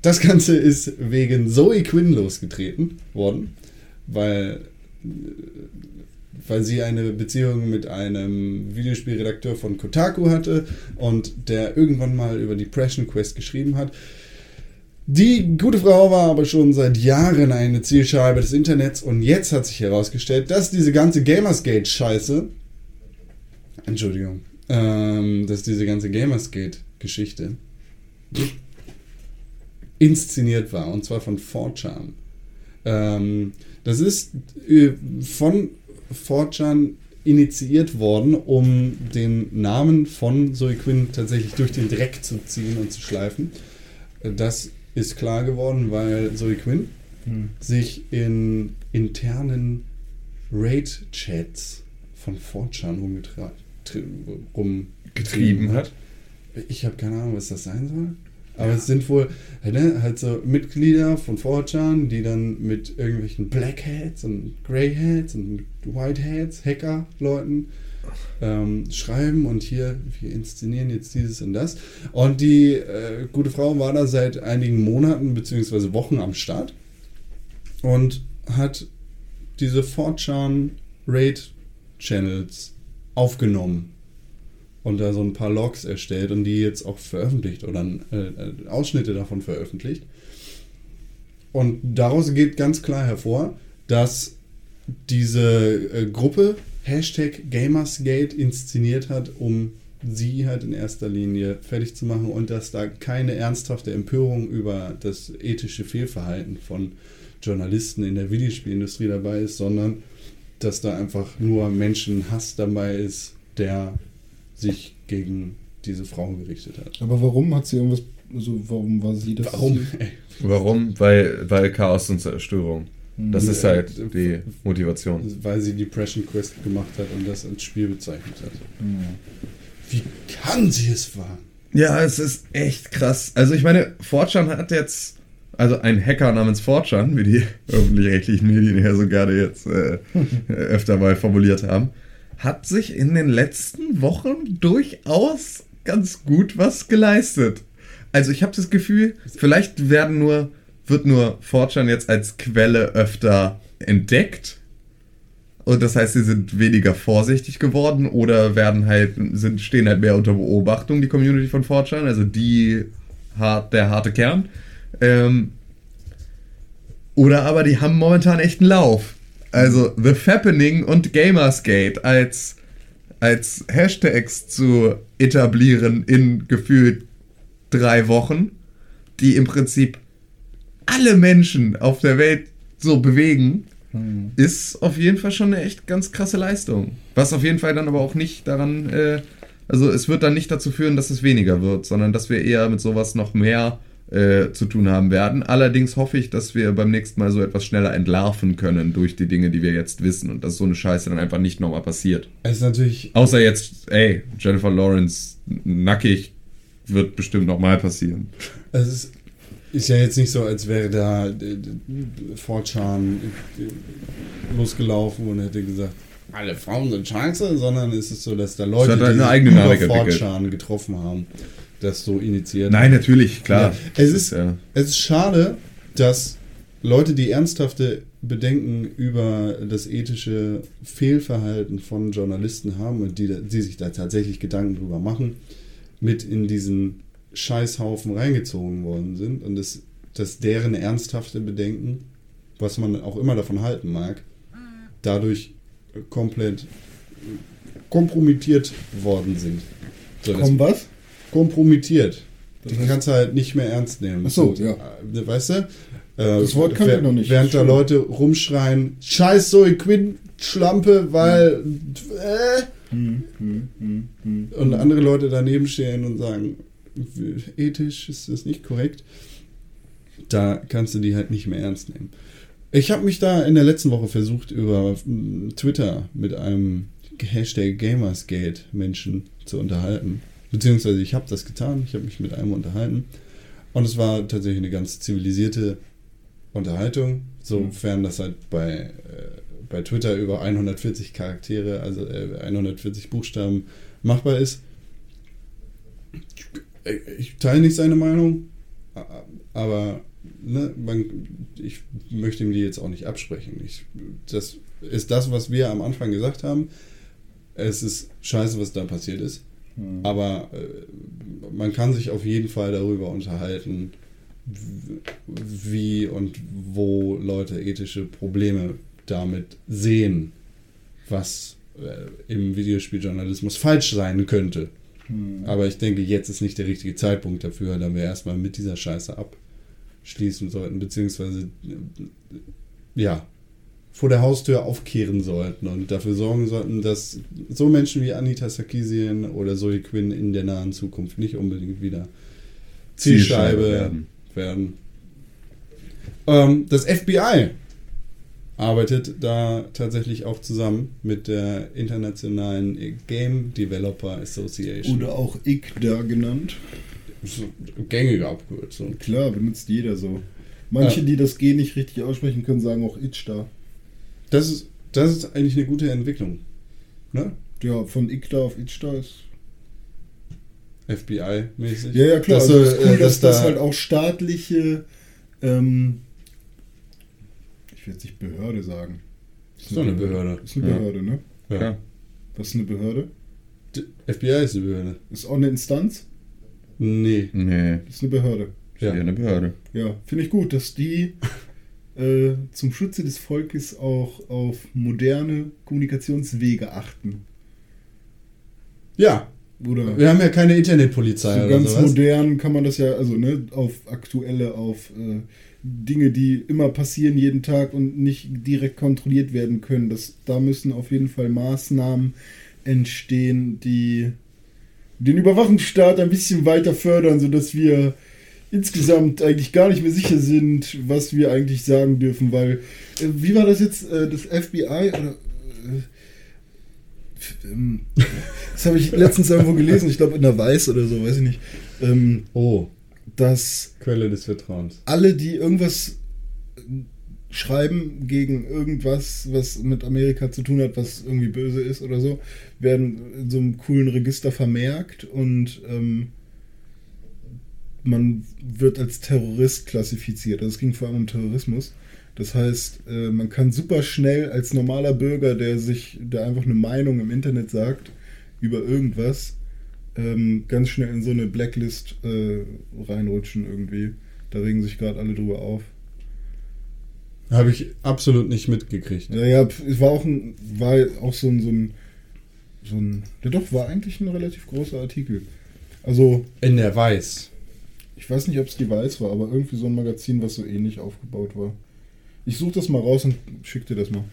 [SPEAKER 3] das Ganze ist wegen Zoe Quinn losgetreten worden, weil, äh, weil sie eine Beziehung mit einem Videospielredakteur von Kotaku hatte und der irgendwann mal über Depression Quest geschrieben hat. Die gute Frau war aber schon seit Jahren eine Zielscheibe des Internets und jetzt hat sich herausgestellt, dass diese ganze Gamersgate-Scheiße, Entschuldigung, ähm, dass diese ganze Gamersgate-Geschichte inszeniert war, und zwar von 4chan. Ähm, das ist äh, von 4chan initiiert worden, um den Namen von Zoe Quinn tatsächlich durch den Dreck zu ziehen und zu schleifen. Das ist klar geworden, weil Zoe Quinn sich in internen Raid-Chats von 4chan rumgetra- tri- rumgetrieben hat. Ich habe keine Ahnung, was das sein soll. Aber es sind wohl ne, halt so Mitglieder von 4chan, die dann mit irgendwelchen Black Hats und Grey Hats und White Hats, Hacker-Leuten ähm, schreiben und hier, wir inszenieren jetzt dieses und das. Und die äh, gute Frau war da seit einigen Monaten bzw. Wochen am Start und hat diese 4chan Raid Channels aufgenommen und da so ein paar Logs erstellt und die jetzt auch veröffentlicht oder äh, Ausschnitte davon veröffentlicht. Und daraus geht ganz klar hervor, dass diese äh, Gruppe Hashtag Gamersgate inszeniert hat, um sie halt in erster Linie fertig zu machen und dass da keine ernsthafte Empörung über das ethische Fehlverhalten von Journalisten in der Videospielindustrie dabei ist, sondern dass da einfach nur Menschenhass dabei ist, der sich gegen diese Frau gerichtet hat.
[SPEAKER 4] Aber warum hat sie irgendwas, also warum war sie das?
[SPEAKER 3] Warum?
[SPEAKER 5] Warum? Weil, weil Chaos und Zerstörung. Das ist
[SPEAKER 3] Ja,
[SPEAKER 5] halt die Motivation.
[SPEAKER 3] Weil sie Depression Quest gemacht hat und das als Spiel bezeichnet hat.
[SPEAKER 4] Hm.
[SPEAKER 3] Wie kann sie es wagen?
[SPEAKER 5] Ja, es ist echt krass. Also ich meine, Fortran hat jetzt, also ein Hacker namens Fortran, wie die öffentlich-rechtlichen Medien ja so gerne jetzt äh, öfter mal formuliert haben, hat sich in den letzten Wochen durchaus ganz gut was geleistet. Also ich habe das Gefühl, vielleicht werden nur, wird nur Fortran jetzt als Quelle öfter entdeckt. Und das heißt, sie sind weniger vorsichtig geworden oder werden halt, sind, stehen halt mehr unter Beobachtung, die Community von Fortran, also die hart, der harte Kern. Ähm, oder aber die haben momentan echt einen Lauf. Also The Fappening und Gamersgate als, als Hashtags zu etablieren in gefühlt drei Wochen, die im Prinzip alle Menschen auf der Welt so bewegen, ist auf jeden Fall schon eine echt ganz krasse Leistung. Was auf jeden Fall dann aber auch nicht daran, äh, also es wird dann nicht dazu führen, dass es weniger wird, sondern dass wir eher mit sowas noch mehr äh, zu tun haben werden. Allerdings hoffe ich, dass wir beim nächsten Mal so etwas schneller entlarven können durch die Dinge, die wir jetzt wissen und dass so eine Scheiße dann einfach nicht nochmal passiert.
[SPEAKER 3] Es ist natürlich
[SPEAKER 5] Außer jetzt, ey, Jennifer Lawrence nackig wird bestimmt nochmal passieren.
[SPEAKER 3] Es ist, ist ja jetzt nicht so, als wäre da äh, 4chan äh, losgelaufen und hätte gesagt, alle Frauen sind scheiße, sondern es ist so, dass da Leute, die
[SPEAKER 5] eine eigene
[SPEAKER 3] über. 4chan getroffen haben, das so initiiert.
[SPEAKER 5] Nein, natürlich, klar.
[SPEAKER 3] Ja, es, ist,
[SPEAKER 5] ja.
[SPEAKER 3] es ist schade, dass Leute, die ernsthafte Bedenken über das ethische Fehlverhalten von Journalisten haben und die, die sich da tatsächlich Gedanken drüber machen, mit in diesen Scheißhaufen reingezogen worden sind und dass, dass deren ernsthafte Bedenken, was man auch immer davon halten mag, dadurch komplett kompromittiert worden sind. So, das-
[SPEAKER 4] Komm, was?
[SPEAKER 3] Kompromittiert.
[SPEAKER 4] Das
[SPEAKER 3] Die
[SPEAKER 4] heißt-
[SPEAKER 3] kannst du halt nicht mehr ernst nehmen.
[SPEAKER 4] Ach so, ja.
[SPEAKER 3] äh, Weißt du? Äh,
[SPEAKER 4] Das Wort kannte ich noch nicht.
[SPEAKER 3] Während da. Leute rumschreien, scheiß Zoe Quinn, Schlampe, weil äh,
[SPEAKER 4] Hm, hm, hm, hm.
[SPEAKER 3] und andere Leute daneben stehen und sagen, ethisch ist das nicht korrekt. Da kannst du die halt nicht mehr ernst nehmen. Ich habe mich da in der letzten Woche versucht, über mm, Twitter mit einem Hashtag Gamersgate Menschen zu unterhalten. Beziehungsweise ich habe das getan, ich habe mich mit einem unterhalten. Und es war tatsächlich eine ganz zivilisierte Unterhaltung, sofern das halt bei, äh, bei Twitter über 140 Charaktere, also äh, 140 Buchstaben machbar ist. Ich, ich teile nicht seine Meinung, aber ne, man, ich möchte ihm die jetzt auch nicht absprechen. Ich, das ist das, was wir am Anfang gesagt haben. Es ist scheiße, was da passiert ist. Aber äh, man kann sich auf jeden Fall darüber unterhalten, wie und wo Leute ethische Probleme damit sehen, was äh, im Videospieljournalismus falsch sein könnte. Aber ich denke, jetzt ist nicht der richtige Zeitpunkt dafür, da wir erstmal mit dieser Scheiße abschließen sollten, beziehungsweise äh, ja, vor der Haustür aufkehren sollten und dafür sorgen sollten, dass so Menschen wie Anita Sarkeesian oder Zoe Quinn in der nahen Zukunft nicht unbedingt wieder Zielscheibe,
[SPEAKER 5] Zielscheibe
[SPEAKER 3] werden.
[SPEAKER 5] werden.
[SPEAKER 3] Ähm, das FBI arbeitet da tatsächlich auch zusammen mit der internationalen Game Developer Association.
[SPEAKER 4] Oder auch ICDA genannt.
[SPEAKER 3] Gängige Abkürzung.
[SPEAKER 4] Klar, benutzt jeder so. Manche,
[SPEAKER 3] Ja.
[SPEAKER 4] die das G nicht richtig aussprechen können, sagen auch ICDA.
[SPEAKER 3] Das ist, das ist eigentlich eine gute Entwicklung. Ne?
[SPEAKER 4] Ja, von ICDA auf ICDA ist.
[SPEAKER 3] FBI-mäßig.
[SPEAKER 4] Ja, ja, klar.
[SPEAKER 3] Dass,
[SPEAKER 4] also ist cool,
[SPEAKER 3] äh,
[SPEAKER 4] dass,
[SPEAKER 3] dass
[SPEAKER 4] das
[SPEAKER 3] da-
[SPEAKER 4] halt auch staatliche. Ähm, ich will jetzt nicht Behörde sagen.
[SPEAKER 3] Ist doch eine Behörde.
[SPEAKER 4] Ist eine
[SPEAKER 5] Ja.
[SPEAKER 4] Behörde, ne?
[SPEAKER 3] Ja.
[SPEAKER 5] Ja.
[SPEAKER 4] Was ist eine Behörde?
[SPEAKER 3] D- FBI ist eine Behörde.
[SPEAKER 4] Ist auch eine Instanz?
[SPEAKER 3] Nee.
[SPEAKER 5] Nee,
[SPEAKER 4] Ist eine Behörde.
[SPEAKER 5] ist ja
[SPEAKER 3] Ja.
[SPEAKER 5] eine Behörde.
[SPEAKER 4] Ja, finde ich gut, dass die äh, zum Schutze des Volkes auch auf moderne Kommunikationswege achten.
[SPEAKER 3] Ja,
[SPEAKER 4] Oder
[SPEAKER 3] wir haben ja keine Internetpolizei
[SPEAKER 4] so ganz
[SPEAKER 3] sowas.
[SPEAKER 4] modern kann man das ja, also ne, auf aktuelle, auf äh, Dinge, die immer passieren jeden Tag und nicht direkt kontrolliert werden können. Das, da müssen auf jeden Fall Maßnahmen entstehen, die den Überwachungsstaat ein bisschen weiter fördern, sodass wir insgesamt eigentlich gar nicht mehr sicher sind, was wir eigentlich sagen dürfen, weil äh, wie war das jetzt, äh, das FBI oder äh, ähm, das habe ich letztens irgendwo gelesen, ich glaube in der Weiß oder so, weiß ich nicht, ähm,
[SPEAKER 3] Oh,
[SPEAKER 4] dass
[SPEAKER 3] Quelle des Vertrauens.
[SPEAKER 4] alle, die irgendwas schreiben gegen irgendwas, was mit Amerika zu tun hat, was irgendwie böse ist oder so, werden in so einem coolen Register vermerkt und ähm, man wird als Terrorist klassifiziert. Also es ging vor allem um Terrorismus. Das heißt, äh, man kann super schnell als normaler Bürger, der sich, der einfach eine Meinung im Internet sagt über irgendwas, ähm, ganz schnell in so eine Blacklist äh, reinrutschen irgendwie. Da regen sich gerade alle drüber auf.
[SPEAKER 3] Habe ich absolut nicht mitgekriegt.
[SPEAKER 4] Ja, ja, es war auch ein, war auch so ein, so ein, so ein, ja doch, war eigentlich ein relativ großer Artikel. Also,
[SPEAKER 3] In der Weiß.
[SPEAKER 4] Ich weiß nicht, ob es die Weiß war, aber irgendwie so ein Magazin, was so ähnlich aufgebaut war. Ich suche das mal raus und schick dir das mal.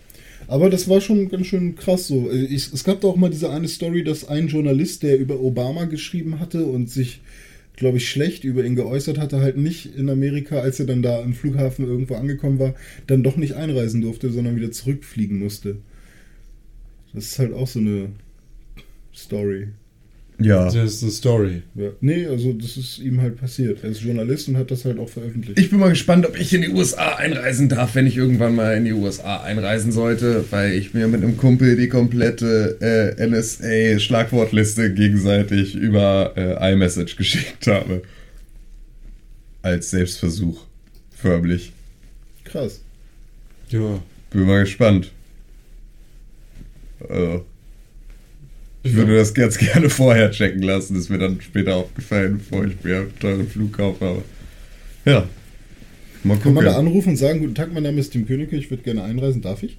[SPEAKER 4] Aber das war schon ganz schön krass so. Äh, Ich, es gab doch auch mal diese eine Story, dass ein Journalist, der über Obama geschrieben hatte und sich, glaube ich, schlecht über ihn geäußert hatte, halt nicht in Amerika, als er dann da im Flughafen irgendwo angekommen war, dann doch nicht einreisen durfte, sondern wieder zurückfliegen musste. Das ist halt auch so eine Story.
[SPEAKER 5] Ja.
[SPEAKER 3] Das ist eine Story.
[SPEAKER 4] Ja. Nee, also das ist ihm halt passiert. Er ist Journalist und hat das halt auch veröffentlicht.
[SPEAKER 5] Ich bin mal gespannt, ob ich in die USA einreisen darf, wenn ich irgendwann mal in die USA einreisen sollte, weil ich mir mit einem Kumpel die komplette äh, NSA-Schlagwortliste gegenseitig über äh, iMessage geschickt habe. Als Selbstversuch. Förmlich.
[SPEAKER 4] Krass.
[SPEAKER 3] Ja.
[SPEAKER 5] Bin mal gespannt. Also, ich würde das ganz gerne vorher checken lassen. Das ist mir dann später aufgefallen, bevor ich mir einen teuren Flug kaufe. Aber ja. Mal
[SPEAKER 4] Kann man
[SPEAKER 5] gucken.
[SPEAKER 4] da anrufen und sagen, guten Tag, mein Name ist Tim Königke, ich würde gerne einreisen, darf ich?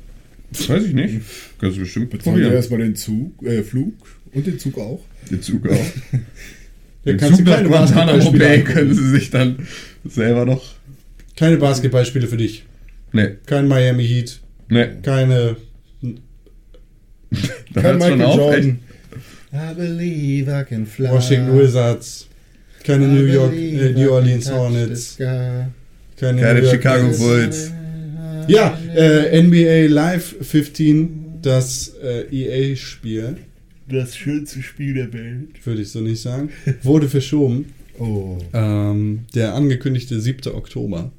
[SPEAKER 5] Weiß ich nicht. Kannst du bestimmt
[SPEAKER 4] Bezahlen
[SPEAKER 5] probieren.
[SPEAKER 4] erstmal den Zug, äh, Flug und den Zug auch.
[SPEAKER 5] Den Zug auch. Den Zug
[SPEAKER 3] du
[SPEAKER 5] nach Guantanamo Bay können sie sich dann selber noch...
[SPEAKER 3] Keine Basketballspiele für dich.
[SPEAKER 5] Nee,
[SPEAKER 3] Kein Miami Heat.
[SPEAKER 5] nee.
[SPEAKER 3] Keine.
[SPEAKER 5] Da
[SPEAKER 4] Kein Michael
[SPEAKER 5] auf,
[SPEAKER 4] Jordan. I believe I can fly.
[SPEAKER 3] Washington Wizards. Keine
[SPEAKER 4] I
[SPEAKER 3] New York, äh, New
[SPEAKER 4] can
[SPEAKER 3] Orleans Hornets. Keine
[SPEAKER 5] Keine
[SPEAKER 3] New York
[SPEAKER 5] Chicago
[SPEAKER 3] Knicks.
[SPEAKER 5] Bulls.
[SPEAKER 3] Ja, äh, NBA Live 15, das äh, EA-Spiel,
[SPEAKER 4] Das schönste Spiel der Welt.
[SPEAKER 3] würde ich so nicht sagen, wurde verschoben.
[SPEAKER 4] Oh.
[SPEAKER 3] Ähm, der angekündigte 7. Oktober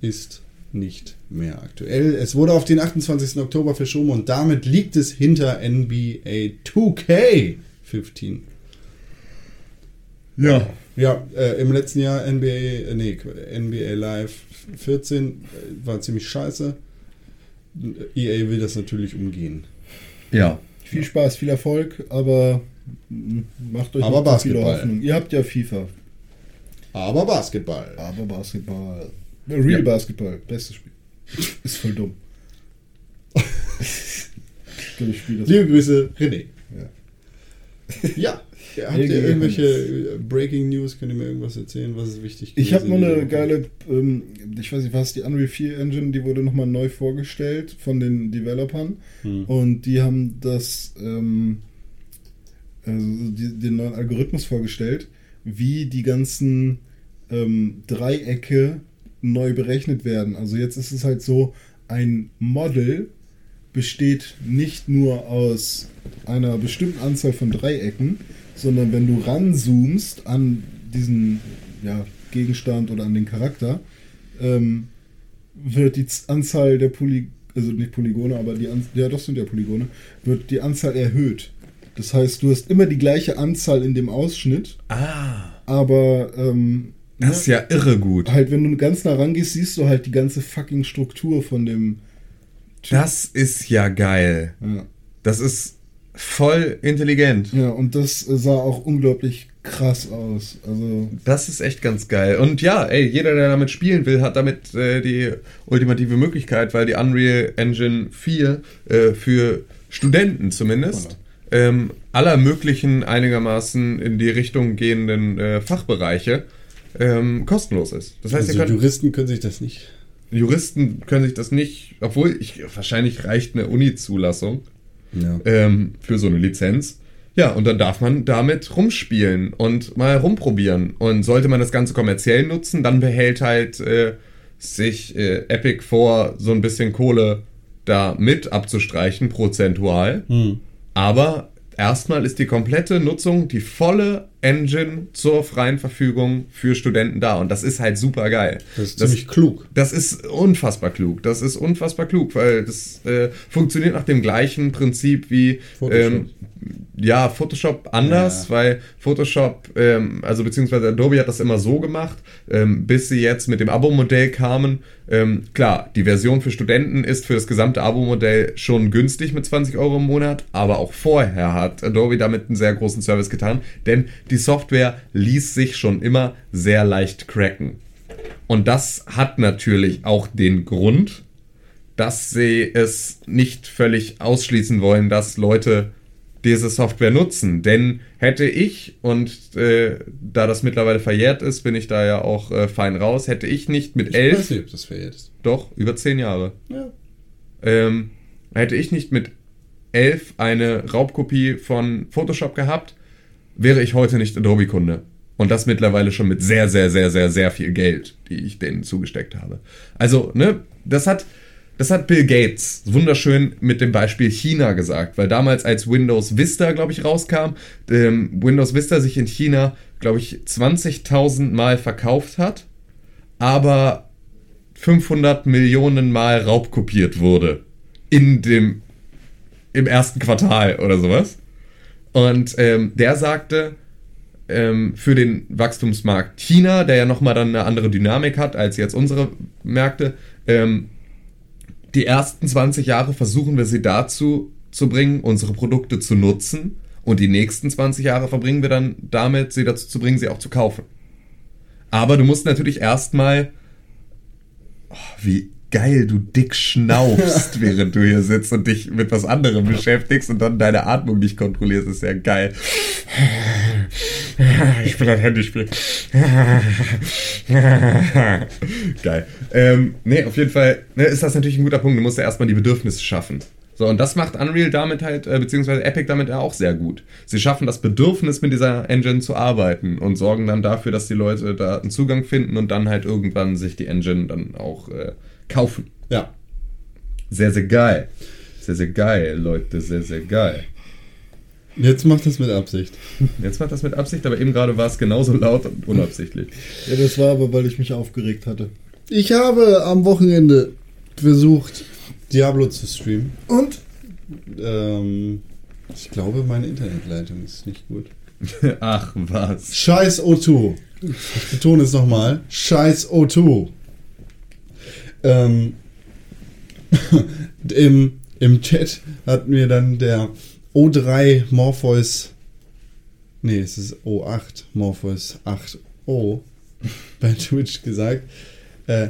[SPEAKER 3] ist nicht mehr aktuell. Es wurde auf den 28. Oktober verschoben und damit liegt es hinter NBA 2K 15.
[SPEAKER 5] Ja.
[SPEAKER 3] Ja, äh, im letzten Jahr NBA, äh, nee, NBA Live 14 äh, war ziemlich scheiße. EA will das natürlich umgehen.
[SPEAKER 5] Ja.
[SPEAKER 4] Viel Spaß, viel Erfolg, aber macht euch
[SPEAKER 3] Aber
[SPEAKER 4] nicht zu viele
[SPEAKER 3] Basketball.
[SPEAKER 4] Hoffnung. Ihr habt ja FIFA,
[SPEAKER 3] Aber Basketball.
[SPEAKER 4] aber Basketball. Real
[SPEAKER 5] Ja.
[SPEAKER 4] Basketball, bestes Spiel. Ist voll dumm. das.
[SPEAKER 3] Liebe Grüße, René.
[SPEAKER 4] Ja.
[SPEAKER 3] Ja, habt ihr irgendwelche äh, Breaking News? Könnt ihr mir irgendwas erzählen? Was ist wichtig?
[SPEAKER 4] Ich habe nur eine geile, ähm, ich weiß nicht, was die Unreal 4 Engine, die wurde nochmal neu vorgestellt von den Developern
[SPEAKER 3] Hm.
[SPEAKER 4] und die haben das, ähm, also die, den neuen Algorithmus vorgestellt, wie die ganzen ähm, Dreiecke neu berechnet werden. Also jetzt ist es halt so, ein Model besteht nicht nur aus einer bestimmten Anzahl von Dreiecken, sondern wenn du ranzoomst an diesen ja, Gegenstand oder an den Charakter, ähm, wird die Anzahl der Poly also nicht Polygone, aber die An ja doch sind ja Polygone, wird die Anzahl erhöht. Das heißt, du hast immer die gleiche Anzahl in dem Ausschnitt,
[SPEAKER 5] Ah.
[SPEAKER 4] aber ähm,
[SPEAKER 5] Das ist ja irre gut.
[SPEAKER 4] halt, wenn du ganz nah rangehst, siehst du halt die ganze fucking Struktur von dem.
[SPEAKER 5] Das ist ja geil.
[SPEAKER 4] Ja,
[SPEAKER 5] Das ist voll intelligent.
[SPEAKER 4] ja und das äh, sah auch unglaublich krass aus. Also,
[SPEAKER 5] Das ist echt ganz geil. Und ja, ey, jeder, der damit spielen will, hat damit äh, die ultimative Möglichkeit, weil die Unreal Engine 4 äh, für Studenten zumindest ähm, aller möglichen einigermaßen in die Richtung gehenden äh, Fachbereiche ähm, kostenlos ist. Das heißt,
[SPEAKER 3] Also
[SPEAKER 5] könnt,
[SPEAKER 3] Juristen können sich das nicht.
[SPEAKER 5] Juristen können sich das nicht, obwohl ich, wahrscheinlich reicht eine Uni-Zulassung
[SPEAKER 3] Ja.
[SPEAKER 5] ähm, für so eine Lizenz. Ja, und dann darf man damit rumspielen und mal rumprobieren. Und sollte man das Ganze kommerziell nutzen, dann behält halt äh, sich äh, Epic vor, so ein bisschen Kohle da mit abzustreichen, prozentual. Aber erstmal ist die komplette Nutzung, die volle Engine zur freien Verfügung für Studenten da. Und das ist halt super geil.
[SPEAKER 3] Das ist ziemlich klug.
[SPEAKER 5] Das ist unfassbar klug. Das ist unfassbar klug, weil das äh, funktioniert nach dem gleichen Prinzip wie
[SPEAKER 3] Photoshop.
[SPEAKER 5] Ähm, ja, Photoshop anders,
[SPEAKER 3] Ja.
[SPEAKER 5] weil Photoshop, ähm, also beziehungsweise Adobe hat das immer so gemacht, ähm, bis sie jetzt mit dem Abo-Modell kamen. Ähm, klar, die Version für Studenten ist für das gesamte Abo-Modell schon günstig mit 20 Euro im Monat, aber auch vorher hat Adobe damit einen sehr großen Service getan, denn die Software ließ sich schon immer sehr leicht cracken. Und das hat natürlich auch den Grund, dass sie es nicht völlig ausschließen wollen, dass Leute diese Software nutzen. Denn hätte ich, und äh, da das mittlerweile verjährt ist, bin ich da ja auch äh, fein raus, hätte ich nicht mit
[SPEAKER 3] Ich weiß
[SPEAKER 5] elf,
[SPEAKER 3] nicht, ob das verjährt ist.
[SPEAKER 5] doch, über zehn Jahre,
[SPEAKER 3] Ja.
[SPEAKER 5] ähm, hätte ich nicht mit elf eine Raubkopie von Photoshop gehabt, wäre ich heute nicht Adobe-Kunde. Und das mittlerweile schon mit sehr, sehr, sehr, sehr, sehr viel Geld, die ich denen zugesteckt habe. Also, ne, das hat, das hat Bill Gates wunderschön mit dem Beispiel China gesagt, weil damals, als Windows Vista, glaube ich, rauskam, ähm, Windows Vista sich in China, glaube ich, 20.000 Mal verkauft hat, aber 500 Millionen Mal raubkopiert wurde. In dem, im ersten Quartal oder sowas. Und ähm, der sagte, ähm, für den Wachstumsmarkt China, der ja nochmal dann eine andere Dynamik hat als jetzt unsere Märkte, ähm, die ersten 20 Jahre versuchen wir sie dazu zu bringen, unsere Produkte zu nutzen. Und die nächsten 20 Jahre verbringen wir dann damit, sie dazu zu bringen, sie auch zu kaufen. Aber du musst natürlich erstmal. Oh, wie geil du dick schnaufst, während du hier sitzt und dich mit was anderem beschäftigst und dann deine Atmung nicht kontrollierst, ist ja geil. Ich will ein Handyspiel. Geil. Ähm, nee, auf jeden Fall ne, ist das natürlich ein guter Punkt. Du musst ja erstmal die Bedürfnisse schaffen. So, und das macht Unreal damit halt, äh, beziehungsweise Epic damit ja auch sehr gut. Sie schaffen das Bedürfnis, mit dieser Engine zu arbeiten und sorgen dann dafür, dass die Leute da einen Zugang finden und dann halt irgendwann sich die Engine dann auch äh, kaufen.
[SPEAKER 3] Ja.
[SPEAKER 5] Sehr, sehr geil. Sehr, sehr geil, Leute, sehr, sehr geil.
[SPEAKER 3] Jetzt macht das mit Absicht.
[SPEAKER 5] Jetzt macht das mit Absicht, aber eben gerade war es genauso laut und unabsichtlich.
[SPEAKER 4] ja, das war aber, weil ich mich aufgeregt hatte.
[SPEAKER 3] Ich habe am Wochenende versucht, Diablo zu streamen.
[SPEAKER 4] Und?
[SPEAKER 3] Ähm, ich glaube, meine Internetleitung ist nicht gut.
[SPEAKER 5] Ach, was.
[SPEAKER 3] Scheiß O2. Ich betone es nochmal. Scheiß O2. Ähm, im, Im Chat hat mir dann der O3 Morpheus. Nee, es ist O8 Morpheus 8O bei Twitch gesagt, äh,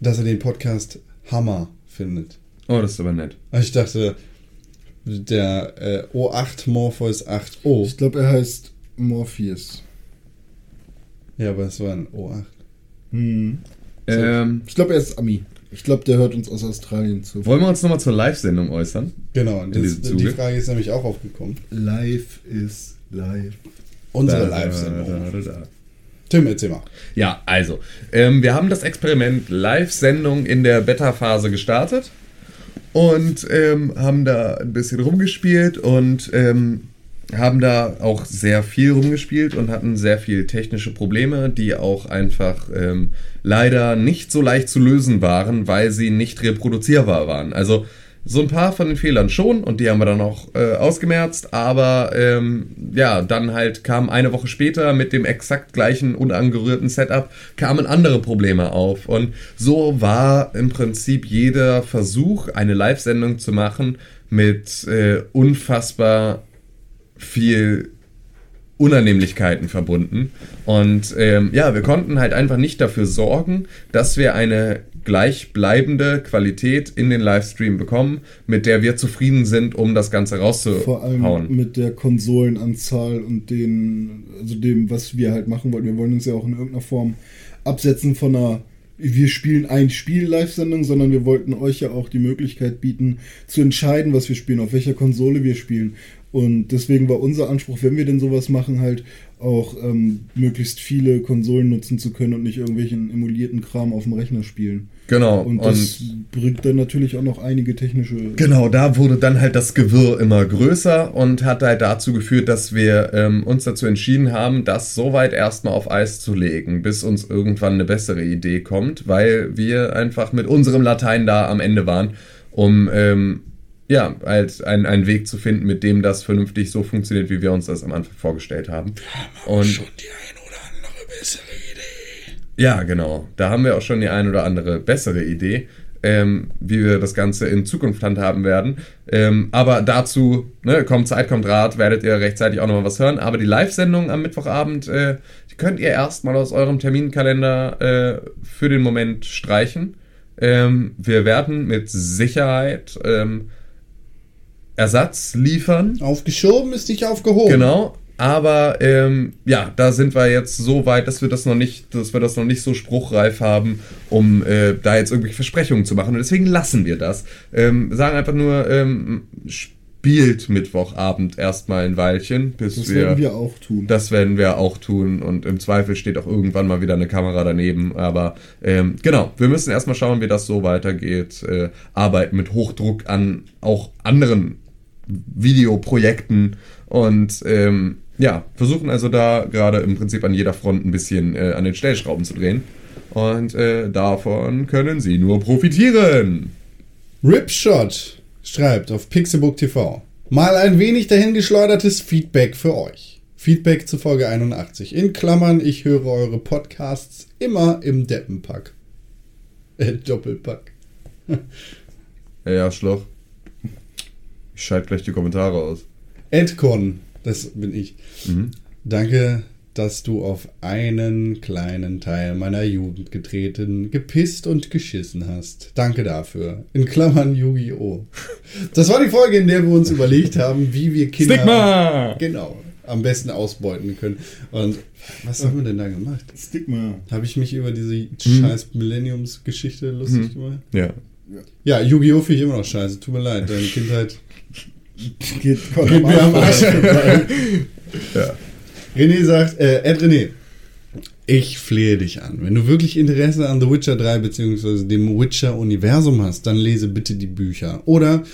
[SPEAKER 3] dass er den Podcast Hammer findet.
[SPEAKER 5] Oh, das ist aber nett.
[SPEAKER 3] Also ich dachte, der äh, O8 Morpheus 8O.
[SPEAKER 4] Ich glaube, er heißt Morpheus.
[SPEAKER 3] Ja, aber es war ein O8.
[SPEAKER 4] Hm.
[SPEAKER 5] Ähm,
[SPEAKER 4] Ich glaube, er ist Ami. Ich glaube, der hört uns aus Australien zu.
[SPEAKER 5] wollen wir uns nochmal zur Live-Sendung äußern?
[SPEAKER 3] Genau, das, die Frage ist nämlich auch aufgekommen.
[SPEAKER 4] Live ist live.
[SPEAKER 3] Unsere Live-Sendung. Tim, erzähl mal.
[SPEAKER 5] Ja, also, ähm, wir haben das Experiment Live-Sendung in der Beta-Phase gestartet und ähm, haben da ein bisschen rumgespielt und ähm, haben da auch sehr viel rumgespielt und hatten sehr viel technische Probleme, die auch einfach ähm, leider nicht so leicht zu lösen waren, weil sie nicht reproduzierbar waren. Also so ein paar von den Fehlern schon und die haben wir dann auch äh, ausgemerzt, aber ähm, ja, dann halt kam eine Woche später mit dem exakt gleichen unangerührten Setup kamen andere Probleme auf und so war im Prinzip jeder Versuch, eine Live-Sendung zu machen mit äh, unfassbar viel Unannehmlichkeiten verbunden. Und ähm, ja, wir konnten halt einfach nicht dafür sorgen, dass wir eine gleichbleibende Qualität in den Livestream bekommen, mit der wir zufrieden sind, um das Ganze
[SPEAKER 4] Vor allem
[SPEAKER 5] rauszuhauen.
[SPEAKER 4] mit der Konsolenanzahl und den, also dem, was wir halt machen wollten. Wir wollen uns ja auch in irgendeiner Form absetzen von einer wir spielen ein Spiel Live-Sendung, sondern wir wollten euch ja auch die Möglichkeit bieten, zu entscheiden, was wir spielen, auf welcher Konsole wir spielen. Und deswegen war unser Anspruch, wenn wir denn sowas machen, halt auch ähm, möglichst viele Konsolen nutzen zu können und nicht irgendwelchen emulierten Kram auf dem Rechner spielen.
[SPEAKER 5] Genau.
[SPEAKER 4] Und das bringt dann natürlich auch noch einige technische.
[SPEAKER 5] Genau, da wurde dann halt das Gewirr immer größer und hat halt dazu geführt, dass wir ähm, uns dazu entschieden haben, das soweit erstmal auf Eis zu legen, bis uns irgendwann eine bessere Idee kommt, weil wir einfach mit unserem Latein da am Ende waren, um ähm, ja, halt einen, einen Weg zu finden, mit dem das vernünftig so funktioniert, wie wir uns das am Anfang vorgestellt haben. Und
[SPEAKER 3] die ein oder andere bessere Idee.
[SPEAKER 5] ja, genau. Da haben wir auch schon die ein oder andere bessere Idee, ähm, wie wir das Ganze in Zukunft handhaben werden. Ähm, aber dazu, ne, kommt Zeit, kommt Rat, werdet ihr rechtzeitig auch nochmal was hören. Aber die Live-Sendung am Mittwochabend, äh, die könnt ihr erstmal aus eurem Terminkalender äh, für den Moment streichen. Ähm, wir werden mit Sicherheit ähm, Ersatz liefern.
[SPEAKER 3] Aufgeschoben ist nicht aufgehoben.
[SPEAKER 5] Genau. Aber ähm, ja, da sind wir jetzt so weit, dass wir das noch nicht, dass wir das noch nicht so spruchreif haben, um äh, da jetzt irgendwelche Versprechungen zu machen. Und deswegen lassen wir das. Ähm, sagen einfach nur, ähm, spielt Mittwochabend erstmal ein Weilchen, bis
[SPEAKER 4] Das
[SPEAKER 5] wir.
[SPEAKER 4] werden wir auch tun.
[SPEAKER 5] Das werden wir auch tun und im Zweifel steht auch irgendwann mal wieder eine Kamera daneben. Aber ähm, genau, wir müssen erstmal schauen, wie das so weitergeht. Äh, arbeiten mit Hochdruck an auch anderen Videoprojekten und ähm, ja, versuchen also da gerade im Prinzip an jeder Front ein bisschen äh, an den Stellschrauben zu drehen. Und äh, davon können sie nur profitieren.
[SPEAKER 3] Ripshot schreibt auf Pixelbook TV. Mal ein wenig dahingeschleudertes Feedback für euch. Feedback zu Folge 81. In Klammern, ich höre eure Podcasts immer im Deppenpack. Äh, Doppelpack.
[SPEAKER 5] Ja, Schloch. Ich schalte gleich die Kommentare aus.
[SPEAKER 3] Edcon, das bin ich.
[SPEAKER 5] Mhm.
[SPEAKER 3] Danke, dass du auf einen kleinen Teil meiner Jugend getreten, gepisst und geschissen hast. Danke dafür. In Klammern Yu-Gi-Oh! Das war die Folge, in der wir uns überlegt haben, wie wir Kinder
[SPEAKER 5] Stigma!
[SPEAKER 3] genau am besten ausbeuten können. Und was haben wir denn da gemacht?
[SPEAKER 4] Stigma.
[SPEAKER 3] Habe ich mich über diese scheiß Millenniums-Geschichte lustig gemacht?
[SPEAKER 5] Ja.
[SPEAKER 3] Ja, Yu-Gi-Oh! finde ich immer noch scheiße. Tut mir leid, deine Kindheit
[SPEAKER 4] Geht,
[SPEAKER 3] Geht mir am Arsch vorbei.
[SPEAKER 5] ja.
[SPEAKER 3] René sagt, äh, Ed René, ich flehe dich an. Wenn du wirklich Interesse an The Witcher 3 bzw. dem Witcher-Universum hast, dann lese bitte die Bücher. Oder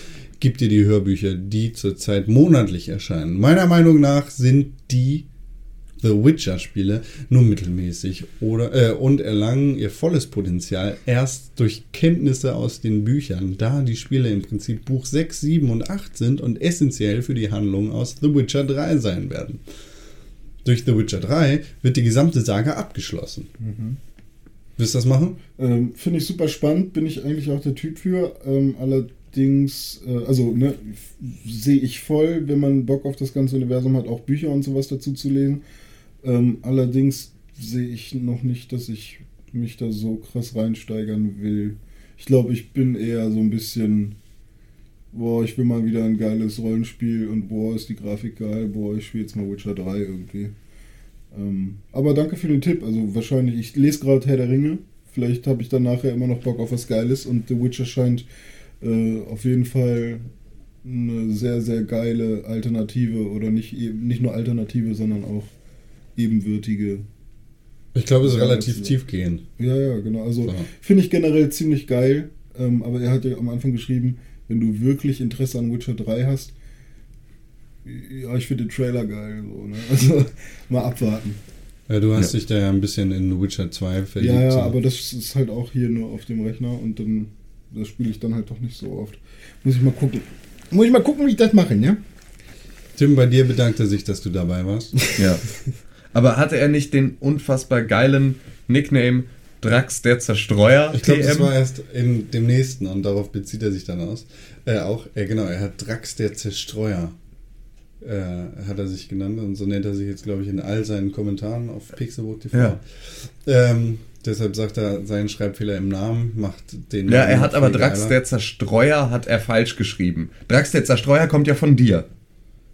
[SPEAKER 3] gib dir die Hörbücher, die zurzeit monatlich erscheinen. Meiner Meinung nach sind die The Witcher-Spiele nur mittelmäßig oder, äh, und erlangen ihr volles Potenzial erst durch Kenntnisse aus den Büchern, da die Spiele im Prinzip Buch 6, 7 und 8 sind und essentiell für die Handlung aus The Witcher 3 sein werden. Durch The Witcher 3 wird die gesamte Saga abgeschlossen. Willst du das machen?
[SPEAKER 4] Ähm, Finde ich super spannend, bin ich eigentlich auch der Typ für. Ähm, allerdings, äh, also ne, sehe ich voll, wenn man Bock auf das ganze Universum hat, auch Bücher und sowas dazu zu lesen. Ähm, allerdings sehe ich noch nicht, dass ich mich da so krass reinsteigern will. Ich glaube, ich bin eher so ein bisschen, boah, ich will mal wieder ein geiles Rollenspiel und boah, ist die Grafik geil, boah, ich spiele jetzt mal Witcher 3 irgendwie. Ähm, aber danke für den Tipp. Also wahrscheinlich, ich lese gerade Herr der Ringe. Vielleicht habe ich dann nachher immer noch Bock auf was Geiles und The Witcher scheint äh, auf jeden Fall eine sehr, sehr geile Alternative oder nicht, nicht nur Alternative, sondern auch ebenwürdige.
[SPEAKER 3] Ich glaube, es ist relativ tiefgehend.
[SPEAKER 4] Ja, ja, genau. Also
[SPEAKER 3] So.
[SPEAKER 4] finde ich generell ziemlich geil. Ähm, aber er hat ja am Anfang geschrieben, wenn du wirklich Interesse an Witcher 3 hast, ja, ich finde den Trailer geil. So, ne? Also mal abwarten.
[SPEAKER 3] Ja, du hast
[SPEAKER 5] Ja.
[SPEAKER 3] dich da ja ein bisschen in Witcher 2 verliebt.
[SPEAKER 4] Ja, ja,
[SPEAKER 3] so.
[SPEAKER 4] aber das ist halt auch hier nur auf dem Rechner und dann das spiele ich dann halt doch nicht so oft. Muss ich mal gucken. Muss ich mal gucken, wie ich das mache, ja?
[SPEAKER 3] Tim, bei dir bedankt er sich, dass du dabei warst.
[SPEAKER 5] Ja. Aber hatte er nicht den unfassbar geilen Nickname Drax der Zerstreuer?
[SPEAKER 3] Ich glaube, das war erst in dem nächsten und darauf bezieht er sich dann aus. Äh, auch, äh, genau, er hat Drax der Zerstreuer äh, hat er sich genannt und so nennt er sich jetzt, glaube ich, in all seinen Kommentaren auf Pixelbook TV.
[SPEAKER 5] Ja.
[SPEAKER 3] Ähm, deshalb sagt er seinen Schreibfehler im Namen, macht den.
[SPEAKER 5] Ja, er
[SPEAKER 3] Namen
[SPEAKER 5] hat
[SPEAKER 3] noch
[SPEAKER 5] aber Drax
[SPEAKER 3] geiler.
[SPEAKER 5] der Zerstreuer hat er falsch geschrieben. Drax der Zerstreuer kommt ja von dir.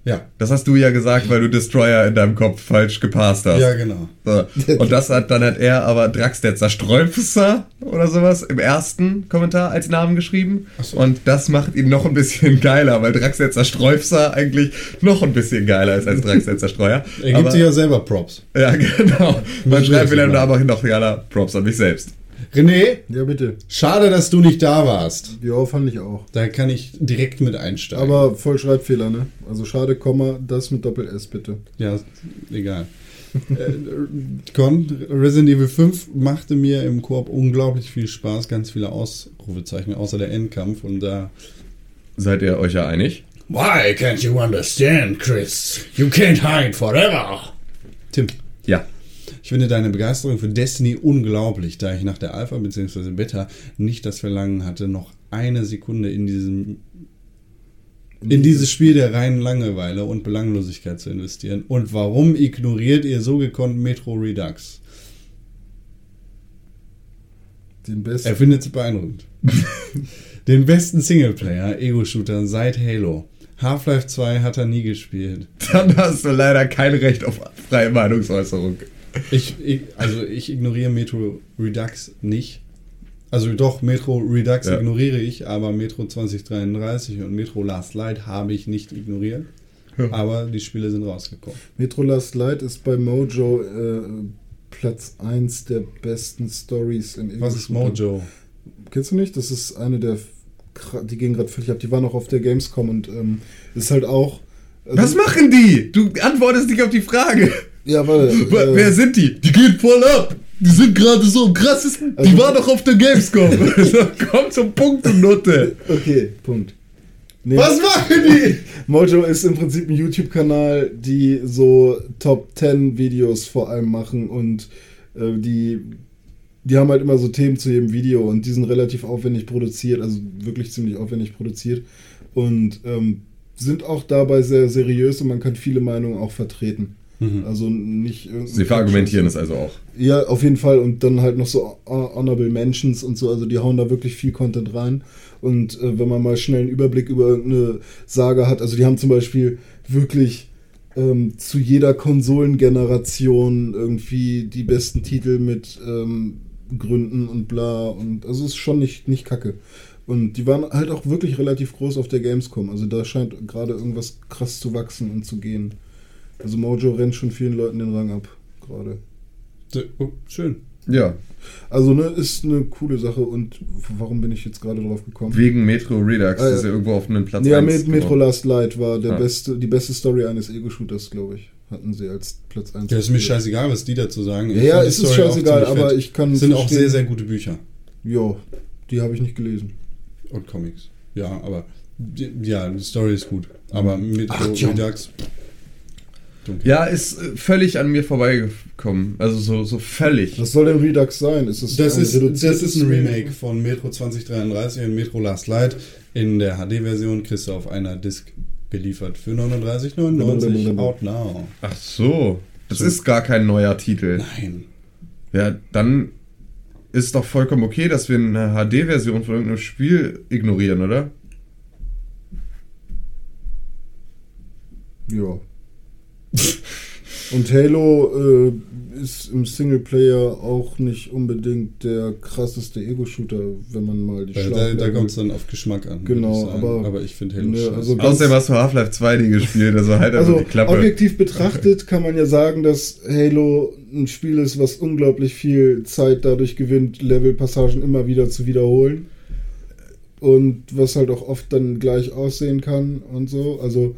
[SPEAKER 3] Ja,
[SPEAKER 5] Das hast du ja gesagt, weil du Destroyer in deinem Kopf falsch gepasst hast.
[SPEAKER 3] ja, genau.
[SPEAKER 5] So. Und das hat dann hat er aber Drax der Zerstreufser oder sowas im ersten Kommentar als Namen geschrieben.
[SPEAKER 3] So.
[SPEAKER 5] Und das macht ihn noch ein bisschen geiler, weil Drax der Zerstreufser eigentlich noch ein bisschen geiler ist als Drax der Zerstreuer.
[SPEAKER 3] Er gibt
[SPEAKER 5] Aber-
[SPEAKER 3] sich ja selber Props.
[SPEAKER 5] Ja, genau. Man schreibt
[SPEAKER 3] ich
[SPEAKER 5] wieder
[SPEAKER 3] machen.
[SPEAKER 5] da aber noch geiler Props an mich selbst.
[SPEAKER 3] René,
[SPEAKER 4] Ja, bitte.
[SPEAKER 3] schade, dass du nicht da warst.
[SPEAKER 4] Ja, fand ich auch.
[SPEAKER 3] Da kann ich direkt mit einsteigen.
[SPEAKER 4] Aber voll Schreibfehler, ne? Also schade, Komma, das mit Doppel-S bitte.
[SPEAKER 3] Ja, egal. äh, Con, Resident Evil 5 machte mir im Koop unglaublich viel Spaß, ganz viele Ausrufezeichen, außer der Endkampf und da.
[SPEAKER 5] Seid ihr euch ja einig?
[SPEAKER 3] Why can't you understand, Chris? You can't hide forever. Tim,
[SPEAKER 5] Ja.
[SPEAKER 3] Ich finde deine Begeisterung für Destiny unglaublich, da ich nach der Alpha bzw. Beta nicht das Verlangen hatte, noch eine Sekunde in diesem in dieses Spiel der reinen Langeweile und Belanglosigkeit zu investieren. Und warum ignoriert ihr so gekonnt Metro Redux?
[SPEAKER 4] Den besten.
[SPEAKER 3] Er findet es beeindruckend. Den besten Singleplayer, Ego-Shooter seit Halo. Half-Life 2 hat er nie gespielt.
[SPEAKER 5] Dann hast du leider kein Recht auf freie Meinungsäußerung.
[SPEAKER 3] Ich, ich, also ich ignoriere Metro Redux nicht. Also doch, Metro Redux
[SPEAKER 5] Ja.
[SPEAKER 3] ignoriere ich, aber Metro 2033 und Metro Last Light habe ich nicht ignoriert. Aber die Spiele sind rausgekommen.
[SPEAKER 4] Metro Last Light ist bei Mojo äh, Platz 1 der besten Stories in
[SPEAKER 3] Was ist. Mojo?
[SPEAKER 4] Kennst du nicht? Das ist eine der. Die gehen gerade völlig ab. Die waren auch auf der Gamescom und ähm, ist halt auch. also-
[SPEAKER 5] Was machen die? Du antwortest nicht auf die Frage.
[SPEAKER 4] Ja, warte.
[SPEAKER 5] Wer- Wer
[SPEAKER 4] Äh,
[SPEAKER 5] sind die? Die gehen voll ab. Die sind gerade so am krassesten. Die
[SPEAKER 4] Also-
[SPEAKER 5] waren doch auf der Gamescom. komm zum Punkt, du Nutte.
[SPEAKER 4] okay, Punkt. Nee,
[SPEAKER 3] Was machen die?
[SPEAKER 4] Mojo ist im Prinzip ein YouTube-Kanal, die so Top 10 Videos vor allem machen und äh, die, die haben halt immer so Themen zu jedem Video und die sind relativ aufwendig produziert, also wirklich ziemlich aufwendig produziert und ähm, sind auch dabei sehr seriös und man kann viele Meinungen auch vertreten. Also nicht
[SPEAKER 5] Sie verargumentieren es also auch.
[SPEAKER 4] ja, auf jeden Fall. Und dann halt noch so Honorable Mentions und so. Also die hauen da wirklich viel Content rein. Und äh, wenn man mal schnell einen Überblick über irgendeine Saga hat, also die haben zum Beispiel wirklich ähm, zu jeder Konsolengeneration irgendwie die besten Titel mit ähm, Gründen und bla. Und also es ist schon nicht, nicht kacke. Und die waren halt auch wirklich relativ groß auf der Gamescom. Also da scheint gerade irgendwas krass zu wachsen und zu gehen. Also Mojo rennt schon vielen Leuten den Rang ab gerade.
[SPEAKER 3] Oh, schön.
[SPEAKER 5] Ja,
[SPEAKER 4] Also, ne, ist eine coole Sache und warum bin ich jetzt gerade drauf gekommen?
[SPEAKER 5] wegen Metro Redux.
[SPEAKER 4] Ah, ja.
[SPEAKER 5] Das ist ja irgendwo auf einem Platz
[SPEAKER 4] ja,
[SPEAKER 5] 1
[SPEAKER 4] mit Metro. Last Light war der
[SPEAKER 5] Ja.
[SPEAKER 4] beste, die beste Story eines Ego-Shooters, glaube ich. Hatten sie als Platz 1.
[SPEAKER 3] Ja, ist mir scheißegal, was die dazu sagen.
[SPEAKER 4] Ja, ja, es ist
[SPEAKER 3] auch
[SPEAKER 4] scheißegal, aber ich kann.
[SPEAKER 3] Es sind auch sehr, sehr gute Bücher
[SPEAKER 4] Ja, die habe ich nicht gelesen.
[SPEAKER 3] und Comics. Ja, aber ja, die Story ist gut. Aber mit
[SPEAKER 4] Ach, John.
[SPEAKER 5] Ja, ist äh, völlig an mir vorbeigekommen. Also so, so völlig.
[SPEAKER 4] Was soll denn Redux sein? Ist
[SPEAKER 3] Das
[SPEAKER 4] ein
[SPEAKER 3] ist, das ist ein Remake von Metro 2033 und Metro Last Light. In der HD-Version kriegst du auf einer Disc geliefert für 39,99 out now.
[SPEAKER 5] Ach so. Das ist gar kein neuer Titel.
[SPEAKER 3] Nein.
[SPEAKER 5] Ja, dann ist doch vollkommen okay, dass wir eine HD-Version von irgendeinem Spiel ignorieren, oder?
[SPEAKER 4] Ja. Und Halo äh, ist im Singleplayer auch nicht unbedingt der krasseste Ego-Shooter, wenn man mal die
[SPEAKER 3] Da, da,
[SPEAKER 4] Schlacht-
[SPEAKER 3] da kommt es dann auf Geschmack an.
[SPEAKER 4] Genau,
[SPEAKER 3] ich
[SPEAKER 4] aber-
[SPEAKER 3] aber ich finde Halo
[SPEAKER 4] Ne,
[SPEAKER 3] scheiße.
[SPEAKER 4] also- Ganz-
[SPEAKER 5] Außerdem hast du Half-Life 2 nie gespielt, also halt
[SPEAKER 4] Also
[SPEAKER 5] die Klappe.
[SPEAKER 4] objektiv betrachtet kann man ja sagen, dass Halo ein Spiel ist, was unglaublich viel Zeit dadurch gewinnt, Levelpassagen immer wieder zu wiederholen. Und was halt auch oft dann gleich aussehen kann und so. Also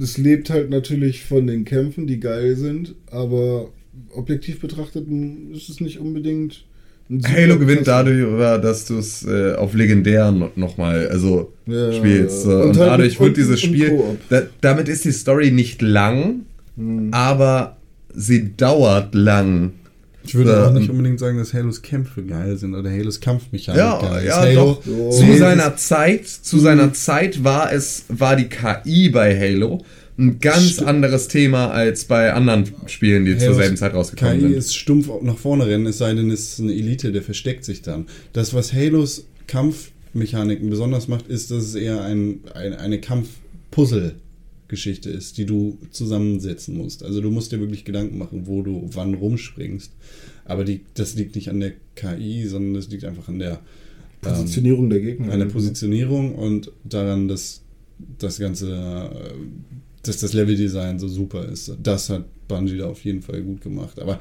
[SPEAKER 4] es lebt halt natürlich von den Kämpfen, die geil sind, aber objektiv betrachtet m, ist es nicht unbedingt.
[SPEAKER 5] Halo gewinnt dadurch, dass du es äh, auf legendären nochmal also
[SPEAKER 4] Ja,
[SPEAKER 5] spielst.
[SPEAKER 4] ja. Und
[SPEAKER 5] Und,
[SPEAKER 4] halt
[SPEAKER 5] dadurch wird dieses Spiel. Da, damit ist die Story nicht lang,
[SPEAKER 4] Hm.
[SPEAKER 5] aber sie dauert lang.
[SPEAKER 3] Ich würde
[SPEAKER 5] Ja,
[SPEAKER 3] auch nicht unbedingt sagen, dass Halos Kämpfe geil sind oder Halos Kampfmechanik
[SPEAKER 5] Ja,
[SPEAKER 3] geil ist.
[SPEAKER 5] ja,
[SPEAKER 3] Halo,
[SPEAKER 5] doch. Zu
[SPEAKER 3] Halo
[SPEAKER 5] seiner Zeit, zu seiner Zeit war es, war die KI bei Halo ein ganz anderes Thema als bei anderen Spielen, die zur
[SPEAKER 3] Halos
[SPEAKER 5] selben Zeit rausgekommen
[SPEAKER 3] KI
[SPEAKER 5] sind.
[SPEAKER 3] ist stumpf nach vorne rennen, es sei denn, es ist eine Elite, der versteckt sich dann. Das, was Halos Kampfmechaniken besonders macht, ist, dass es eher ein, ein, eine Kampf-Puzzle-Geschichte ist, die du zusammensetzen musst. Also du musst dir wirklich Gedanken machen, wo du wann rumspringst. Aber die, das liegt nicht an der KI, sondern das liegt einfach an der ähm,
[SPEAKER 4] Positionierung der Gegner.
[SPEAKER 3] an der Positionierung und daran, dass das ganze, äh, dass das Leveldesign so super ist. Das hat Bungie da auf jeden Fall gut gemacht. Aber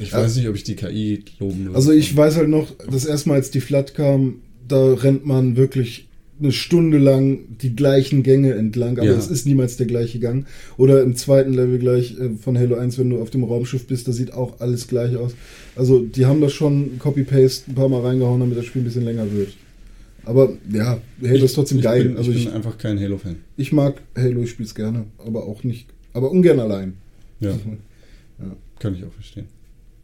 [SPEAKER 3] ich weiß nicht, ob ich die KI loben würde.
[SPEAKER 4] Also ich weiß halt noch, das erste Mal, als die Flat kam, da rennt man wirklich eine Stunde lang die gleichen Gänge entlang, aber
[SPEAKER 3] Ja.
[SPEAKER 4] es ist niemals der gleiche Gang. Oder im zweiten Level gleich äh, von Halo 1, wenn du auf dem Raumschiff bist, da sieht auch alles gleich aus. Also die haben das schon Copy-Paste ein paar Mal reingehauen, damit das Spiel ein bisschen länger wird. Aber ja, Halo ist trotzdem
[SPEAKER 3] ich
[SPEAKER 4] geil.
[SPEAKER 3] Bin,
[SPEAKER 4] also
[SPEAKER 3] ich
[SPEAKER 4] ich,
[SPEAKER 3] bin einfach kein Halo-Fan.
[SPEAKER 4] ich mag Halo, ich spiele es gerne, aber auch nicht, aber ungern allein.
[SPEAKER 3] Ja, kann ich auch verstehen.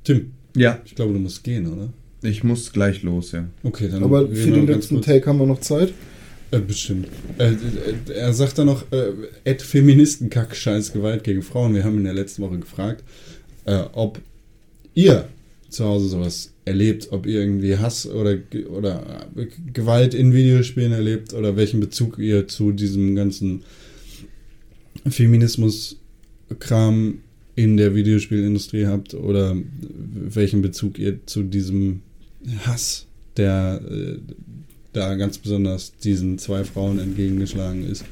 [SPEAKER 3] Tim,
[SPEAKER 5] Ja,
[SPEAKER 3] ich glaube, du musst gehen, oder?
[SPEAKER 5] ich muss gleich los, ja.
[SPEAKER 3] Okay, dann
[SPEAKER 4] Aber für den letzten. Take haben wir noch Zeit.
[SPEAKER 3] Äh, bestimmt. Äh, äh, er sagt dann noch, äh, Feministenkack, scheiß Gewalt gegen Frauen. Wir haben in der letzten Woche gefragt, äh, ob ihr zu Hause sowas erlebt, ob ihr irgendwie Hass oder, oder äh, Gewalt in Videospielen erlebt oder welchen Bezug ihr zu diesem ganzen Feminismus-Kram in der Videospielindustrie habt oder welchen Bezug ihr zu diesem Hass, der äh, da ganz besonders diesen zwei Frauen entgegengeschlagen ist,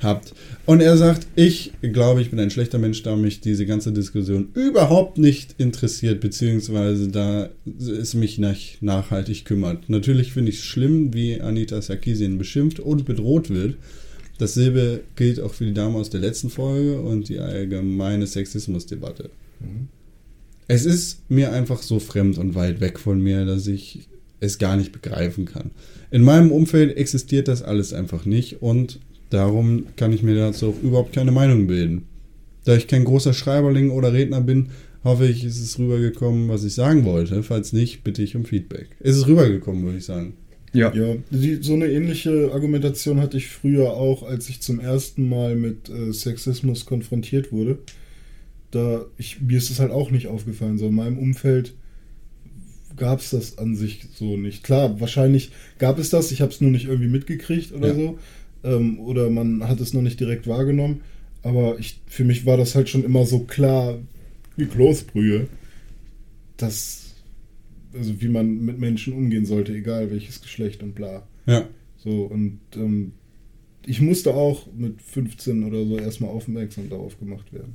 [SPEAKER 3] habt. Und er sagt, ich glaube, ich bin ein schlechter Mensch, da mich diese ganze Diskussion überhaupt nicht interessiert, beziehungsweise da es mich nicht nachhaltig kümmert. Natürlich finde ich es schlimm, wie Anita Sarkeesian beschimpft und bedroht wird. Dasselbe gilt auch für die Dame aus der letzten Folge und die allgemeine Sexismusdebatte. Es ist mir einfach so fremd und weit weg von mir, dass ich es gar nicht begreifen kann. In meinem Umfeld existiert das alles einfach nicht und darum kann ich mir dazu auch überhaupt keine Meinung bilden. Da ich kein großer Schreiberling oder Redner bin, hoffe ich, ist es rübergekommen, was ich sagen wollte. Falls nicht, bitte ich um Feedback. Ist es rübergekommen, würde ich sagen.
[SPEAKER 5] Ja.
[SPEAKER 4] Ja, die, so eine ähnliche Argumentation hatte ich früher auch, als ich zum ersten Mal mit äh, Sexismus konfrontiert wurde. Da ich, mir ist es halt auch nicht aufgefallen. So in meinem Umfeld gab es das an sich so nicht. Klar, wahrscheinlich gab es das, ich habe es nur nicht irgendwie mitgekriegt oder
[SPEAKER 3] Ja.
[SPEAKER 4] so. Ähm, oder man hat es noch nicht direkt wahrgenommen. Aber ich, für mich war das halt schon immer so klar wie Kloßbrühe, dass, also wie man mit Menschen umgehen sollte, egal welches Geschlecht und bla.
[SPEAKER 3] Ja.
[SPEAKER 4] So, und ähm, ich musste auch mit 15 oder so erstmal aufmerksam darauf gemacht werden.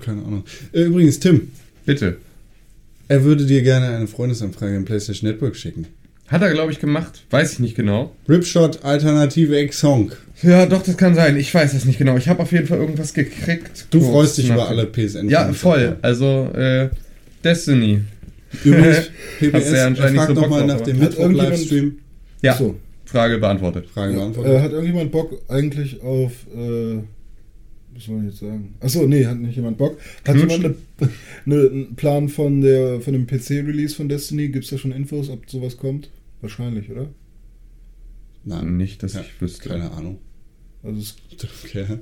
[SPEAKER 3] Keine Ahnung. Äh, Übrigens, Tim,
[SPEAKER 5] Bitte.
[SPEAKER 3] Er würde dir gerne eine Freundesanfrage im PlayStation Network schicken.
[SPEAKER 5] Hat er, glaube ich, gemacht. Weiß ich nicht genau.
[SPEAKER 3] Ripshot Alternative X-Song.
[SPEAKER 5] Ja, doch, das kann sein. Ich weiß es nicht genau. Ich habe auf jeden Fall irgendwas gekriegt.
[SPEAKER 3] Du freust dich über alle PSN.
[SPEAKER 5] Ja, voll. Also, äh, Destiny.
[SPEAKER 3] Übrigens, PPS,
[SPEAKER 5] du ja anscheinend
[SPEAKER 3] fragt
[SPEAKER 5] so Bock
[SPEAKER 3] nochmal
[SPEAKER 5] drauf,
[SPEAKER 3] nach dem
[SPEAKER 4] Hat irgendjemand-
[SPEAKER 3] Mittwoch-Livestream.
[SPEAKER 5] Ja,
[SPEAKER 4] So.
[SPEAKER 5] Frage beantwortet.
[SPEAKER 3] Frage
[SPEAKER 4] Ja,
[SPEAKER 3] beantwortet.
[SPEAKER 4] äh, hat irgendjemand Bock eigentlich auf, äh, was soll ich jetzt sagen? Achso, nee, hat nicht jemand Bock. Hat
[SPEAKER 5] Knutschen?
[SPEAKER 4] jemand eine, eine, einen Plan von, der, von dem PC-Release von Destiny? Gibt es da schon Infos, ob sowas kommt? Wahrscheinlich, oder?
[SPEAKER 3] Nein,
[SPEAKER 5] Nicht, dass
[SPEAKER 3] Ja,
[SPEAKER 5] ich wüsste.
[SPEAKER 3] keine Ahnung.
[SPEAKER 4] Also, es,
[SPEAKER 3] Okay.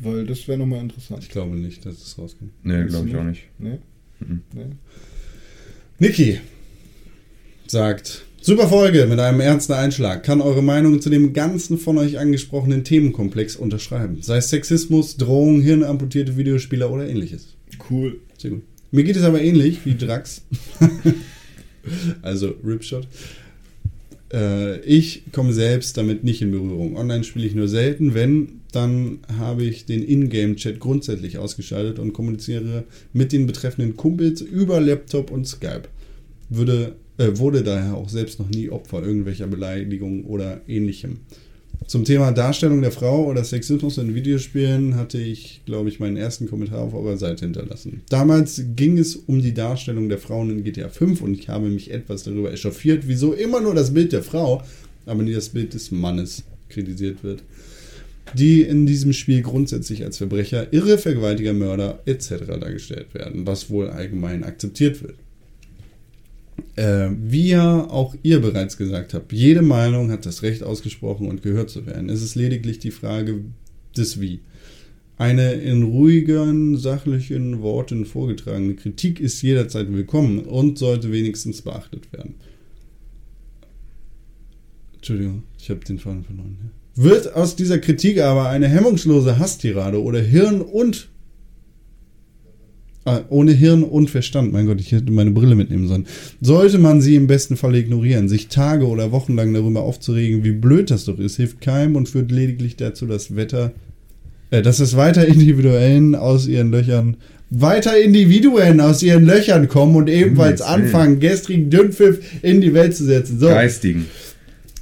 [SPEAKER 4] weil das wäre nochmal interessant.
[SPEAKER 3] Ich glaube nicht, dass es rauskommt.
[SPEAKER 5] Nee, glaube ich auch nicht.
[SPEAKER 4] Nee?
[SPEAKER 5] Mhm.
[SPEAKER 4] Nee?
[SPEAKER 3] Niki sagt, super Folge mit einem ernsten Einschlag. Kann eure Meinung zu dem ganzen von euch angesprochenen Themenkomplex unterschreiben. Sei es Sexismus, Drohung, hirnamputierte Videospieler oder ähnliches.
[SPEAKER 4] Cool.
[SPEAKER 3] Sehr gut. Mir geht es aber ähnlich wie Drax. also Ripshot. Äh, ich komme selbst damit nicht in Berührung. Online spiele ich nur selten. Wenn, dann habe ich den Ingame-Chat grundsätzlich ausgeschaltet und kommuniziere mit den betreffenden Kumpels über Laptop und Skype. Würde, äh, wurde daher auch selbst noch nie Opfer irgendwelcher Beleidigungen oder ähnlichem. Zum Thema Darstellung der Frau oder Sexismus in Videospielen hatte ich, glaube ich, meinen ersten Kommentar auf eurer Seite hinterlassen. Damals ging es um die Darstellung der Frauen in GTA 5 und ich habe mich etwas darüber echauffiert, wieso immer nur das Bild der Frau, aber nie das Bild des Mannes kritisiert wird. Die in diesem Spiel grundsätzlich als Verbrecher, Irre, Vergewaltiger, Mörder etc. dargestellt werden, was wohl allgemein akzeptiert wird. Äh, wie ja auch ihr bereits gesagt habt, jede Meinung hat das Recht ausgesprochen und gehört zu werden. Es ist lediglich die Frage, Das Wie. Eine in ruhigen, sachlichen Worten vorgetragene Kritik ist jederzeit willkommen und sollte wenigstens beachtet werden. Entschuldigung, ich habe den Faden verloren. Wird aus dieser Kritik aber eine hemmungslose Hasstirade oder Hirn und Ah, ohne Hirn und Verstand, mein Gott, ich hätte meine Brille mitnehmen sollen. Sollte man sie im besten Fall ignorieren, sich Tage oder Wochen lang darüber aufzuregen, wie blöd das doch ist, hilft keinem und führt lediglich dazu, das Wetter, äh, dass es weiter Individuellen aus ihren Löchern, weiter Individuen aus ihren Löchern kommen und ebenfalls anfangen, gestrigen Dünnpfiff in die Welt zu setzen. So,
[SPEAKER 5] Geistigen.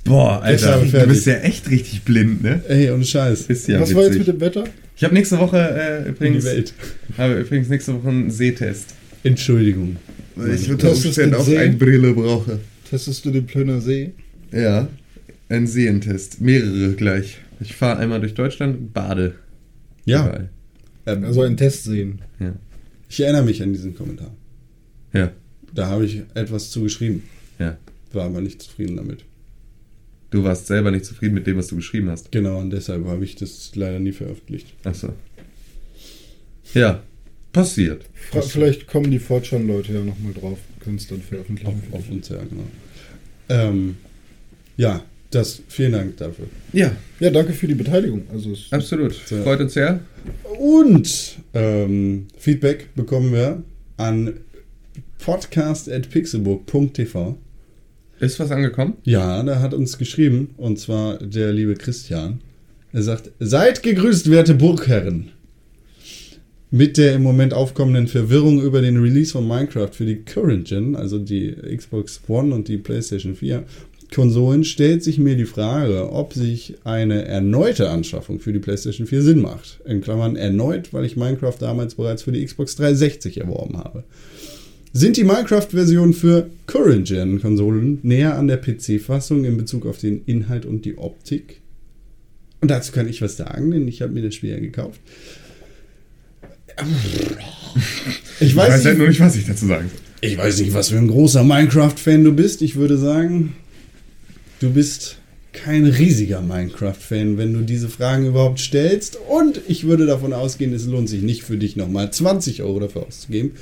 [SPEAKER 5] Boah, Alter, du bist ja echt richtig blind, ne?
[SPEAKER 3] ey, ohne Scheiß.
[SPEAKER 5] Ist ja
[SPEAKER 4] Was war jetzt
[SPEAKER 5] witzig.
[SPEAKER 4] mit dem Wetter?
[SPEAKER 5] Ich habe nächste Woche äh,
[SPEAKER 3] In die
[SPEAKER 5] übrigens,
[SPEAKER 3] Welt.
[SPEAKER 5] habe übrigens nächste Woche einen Sehtest.
[SPEAKER 3] Entschuldigung.
[SPEAKER 2] Ich
[SPEAKER 4] ist
[SPEAKER 2] Umständen
[SPEAKER 4] den
[SPEAKER 2] auch eine Brille brauche.
[SPEAKER 4] Testest du den Plöner See?
[SPEAKER 5] Ja, ein Seentest. Mehrere gleich. Ich fahre einmal durch Deutschland und bade.
[SPEAKER 3] Ja, ähm,
[SPEAKER 4] Also einen Test sehen.
[SPEAKER 5] Ja.
[SPEAKER 3] ich erinnere mich an diesen Kommentar.
[SPEAKER 5] Ja.
[SPEAKER 3] Da habe ich etwas zugeschrieben.
[SPEAKER 5] Ja.
[SPEAKER 3] War aber nicht zufrieden damit.
[SPEAKER 5] Du warst selber nicht zufrieden mit dem, was du geschrieben hast.
[SPEAKER 3] Genau, und deshalb habe ich das leider nie veröffentlicht.
[SPEAKER 5] Achso. Ja, passiert.
[SPEAKER 4] Fra vielleicht kommen die Fortschan-Leute ja nochmal drauf. Können es dann veröffentlichen.
[SPEAKER 3] Auf, auf uns, ja, genau. Ähm, ja, das, vielen Dank dafür.
[SPEAKER 5] Ja,
[SPEAKER 4] Ja, danke für die Beteiligung. Also es
[SPEAKER 5] absolut. Freut uns sehr.
[SPEAKER 3] Und ähm, Feedback bekommen wir an podcast.pixelburg.tv.
[SPEAKER 5] Ist was angekommen?
[SPEAKER 3] Ja, da hat uns geschrieben, und zwar der liebe Christian. Er sagt, seid gegrüßt, werte Burgherren. Mit der im Moment aufkommenden Verwirrung über den Release von Minecraft für die Current Gen, also die Xbox One und die PlayStation 4 Konsolen, stellt sich mir die Frage, ob sich eine erneute Anschaffung für die PlayStation 4 Sinn macht. In Klammern erneut, weil ich Minecraft damals bereits für die Xbox 360 erworben habe. Sind die Minecraft-Versionen für Current-Gen-Konsolen näher an der PC-Fassung in Bezug auf den Inhalt und die Optik? Und dazu kann ich was sagen, denn ich habe mir das Spiel ja gekauft. Ich
[SPEAKER 5] Ich weiß
[SPEAKER 3] weiß,
[SPEAKER 5] halt nur nicht, was ich dazu sagen soll.
[SPEAKER 3] ich weiß nicht, was für ein großer Minecraft-Fan du bist. Ich würde sagen, du bist kein riesiger Minecraft-Fan, wenn du diese Fragen überhaupt stellst. Und ich würde davon ausgehen, es lohnt sich nicht für dich nochmal 20 Euro dafür auszugeben,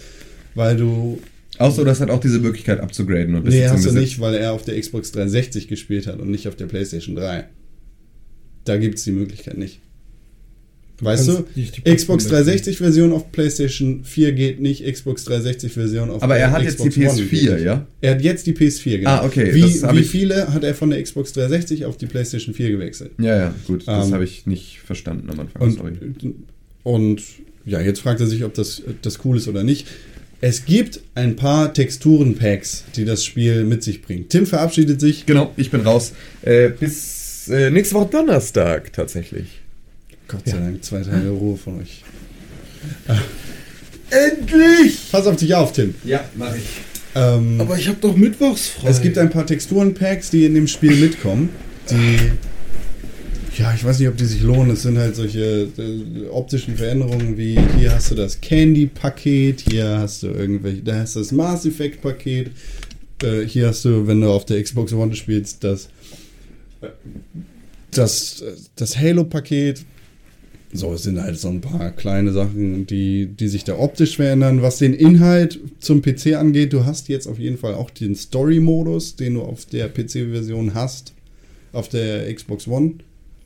[SPEAKER 3] weil du
[SPEAKER 5] Außer du hast halt auch diese Möglichkeit abzugraden und
[SPEAKER 3] Nee,
[SPEAKER 5] zum
[SPEAKER 3] hast du nicht, weil er auf der Xbox 360 gespielt hat und nicht auf der PlayStation 3. Da gibt es die Möglichkeit nicht. Weißt du?
[SPEAKER 4] die
[SPEAKER 3] Xbox
[SPEAKER 4] Plattform
[SPEAKER 3] 360 Version auf PlayStation 4 geht nicht, Xbox 360 Version auf
[SPEAKER 5] Aber er hat jetzt die
[SPEAKER 3] Xbox One geht
[SPEAKER 5] PS4,
[SPEAKER 3] nicht.
[SPEAKER 5] ja?
[SPEAKER 3] Er hat jetzt die PS4, genau.
[SPEAKER 5] Ah, okay,
[SPEAKER 3] Wie,
[SPEAKER 5] das
[SPEAKER 3] wie viele hat er von der Xbox 360 auf die PlayStation 4 gewechselt?
[SPEAKER 5] Ja, ja, gut. Das
[SPEAKER 3] Ähm,
[SPEAKER 5] habe ich nicht verstanden am Anfang.
[SPEAKER 3] Und,
[SPEAKER 5] sorry.
[SPEAKER 3] und ja, jetzt fragt er sich, ob das, das cool ist oder nicht. Es gibt ein paar Texturen-Packs, die das Spiel mit sich bringt. Tim verabschiedet sich.
[SPEAKER 5] Genau, ich bin raus. Äh, bis äh, nächste Woche Donnerstag tatsächlich.
[SPEAKER 3] Gott sei Dank, zwei Tage Ruhe von euch.
[SPEAKER 5] Endlich!
[SPEAKER 3] Pass auf dich auf, Tim.
[SPEAKER 5] Ja, mache ich.
[SPEAKER 3] Ähm,
[SPEAKER 4] Aber ich habe doch mittwochs frei.
[SPEAKER 3] es gibt ein paar Texturen-Packs, die in dem Spiel mitkommen, die. Ja, ich weiß nicht, ob die sich lohnen. Es sind halt solche äh, optischen Veränderungen wie hier hast du das Candy-Paket, hier hast du irgendwelche, da hast du das Mass Effect-Paket, äh, hier hast du, wenn du auf der Xbox One spielst, das, das, das Halo-Paket. So, es sind halt so ein paar kleine Sachen, die, die sich da optisch verändern. Was den Inhalt zum PC angeht, du hast jetzt auf jeden Fall auch den Story-Modus, den du auf der PC-Version hast, auf der Xbox One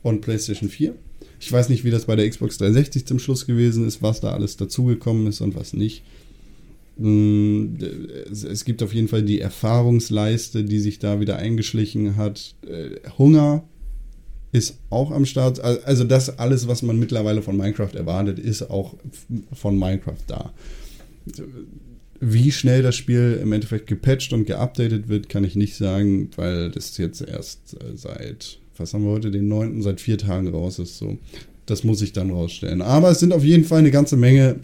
[SPEAKER 3] und PlayStation 4. Ich weiß nicht, wie das bei der Xbox 360 zum Schluss gewesen ist, was da alles dazugekommen ist und was nicht. Mm, Es gibt auf jeden Fall die Erfahrungsleiste, die sich da wieder eingeschlichen hat. Äh, Hunger ist auch am Start. Al- Also das alles, was man mittlerweile von Minecraft erwartet, ist auch von Minecraft da. Wie schnell das Spiel im Endeffekt gepatcht und geupdatet wird, kann ich nicht sagen, weil das jetzt erst äh, seit, was haben wir heute, den 9., seit vier Tagen raus ist. So. Das muss ich dann rausstellen. Aber es sind auf jeden Fall eine ganze Menge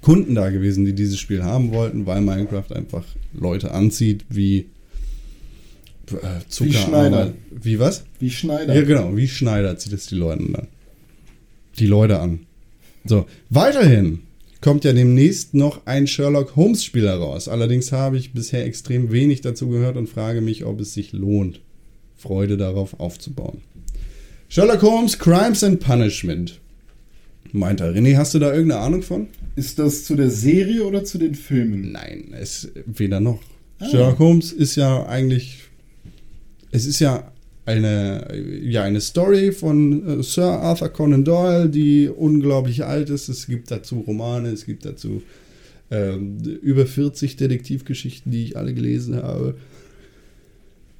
[SPEAKER 3] Kunden da gewesen, die dieses Spiel haben wollten, weil Minecraft einfach Leute anzieht wie äh, Zucker.
[SPEAKER 4] Schneider.
[SPEAKER 3] Wie was?
[SPEAKER 4] Wie Schneider.
[SPEAKER 3] Ja, genau, wie Schneider zieht es die Leute an. Die Leute an. So, weiterhin kommt ja demnächst noch ein Sherlock Holmes Spiel heraus. Allerdings habe ich bisher extrem wenig dazu gehört und frage mich, ob es sich lohnt, Freude darauf aufzubauen. Sherlock Holmes, Crimes and Punishment. Meint er. René, hast du da irgendeine Ahnung von?
[SPEAKER 4] Ist das zu der Serie oder zu den Filmen?
[SPEAKER 3] Nein, es weder noch. Sherlock Holmes ist ja eigentlich. Es ist ja eine, ja, eine Story von äh, Sir Arthur Conan Doyle, die unglaublich alt ist. Es gibt dazu Romane, es gibt dazu ähm, über 40 Detektivgeschichten, die ich alle gelesen habe.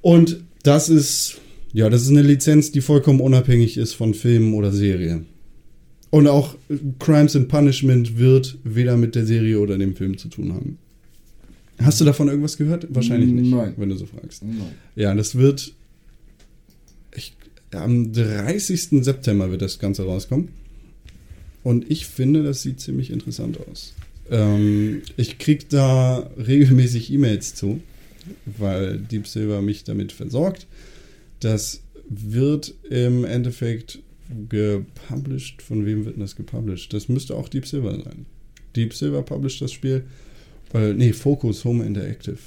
[SPEAKER 3] Und das ist, ja, das ist eine Lizenz, die vollkommen unabhängig ist von Filmen oder Serien. Und auch äh, Crimes and Punishment wird weder mit der Serie oder dem Film zu tun haben. Hast du davon irgendwas gehört? Wahrscheinlich nicht,
[SPEAKER 4] Nein.
[SPEAKER 3] wenn du so fragst.
[SPEAKER 4] Nein.
[SPEAKER 3] Ja, das wird. Ich, am 30. September wird das Ganze rauskommen. Und ich finde, das sieht ziemlich interessant aus. Ähm, ich krieg da regelmäßig E-Mails zu, weil Deep Silver mich damit versorgt. Das wird im Endeffekt gepublished. Von wem wird denn das gepublished? Das müsste auch Deep Silver sein. Deep Silver published das Spiel. Weil, nee, Focus Home Interactive.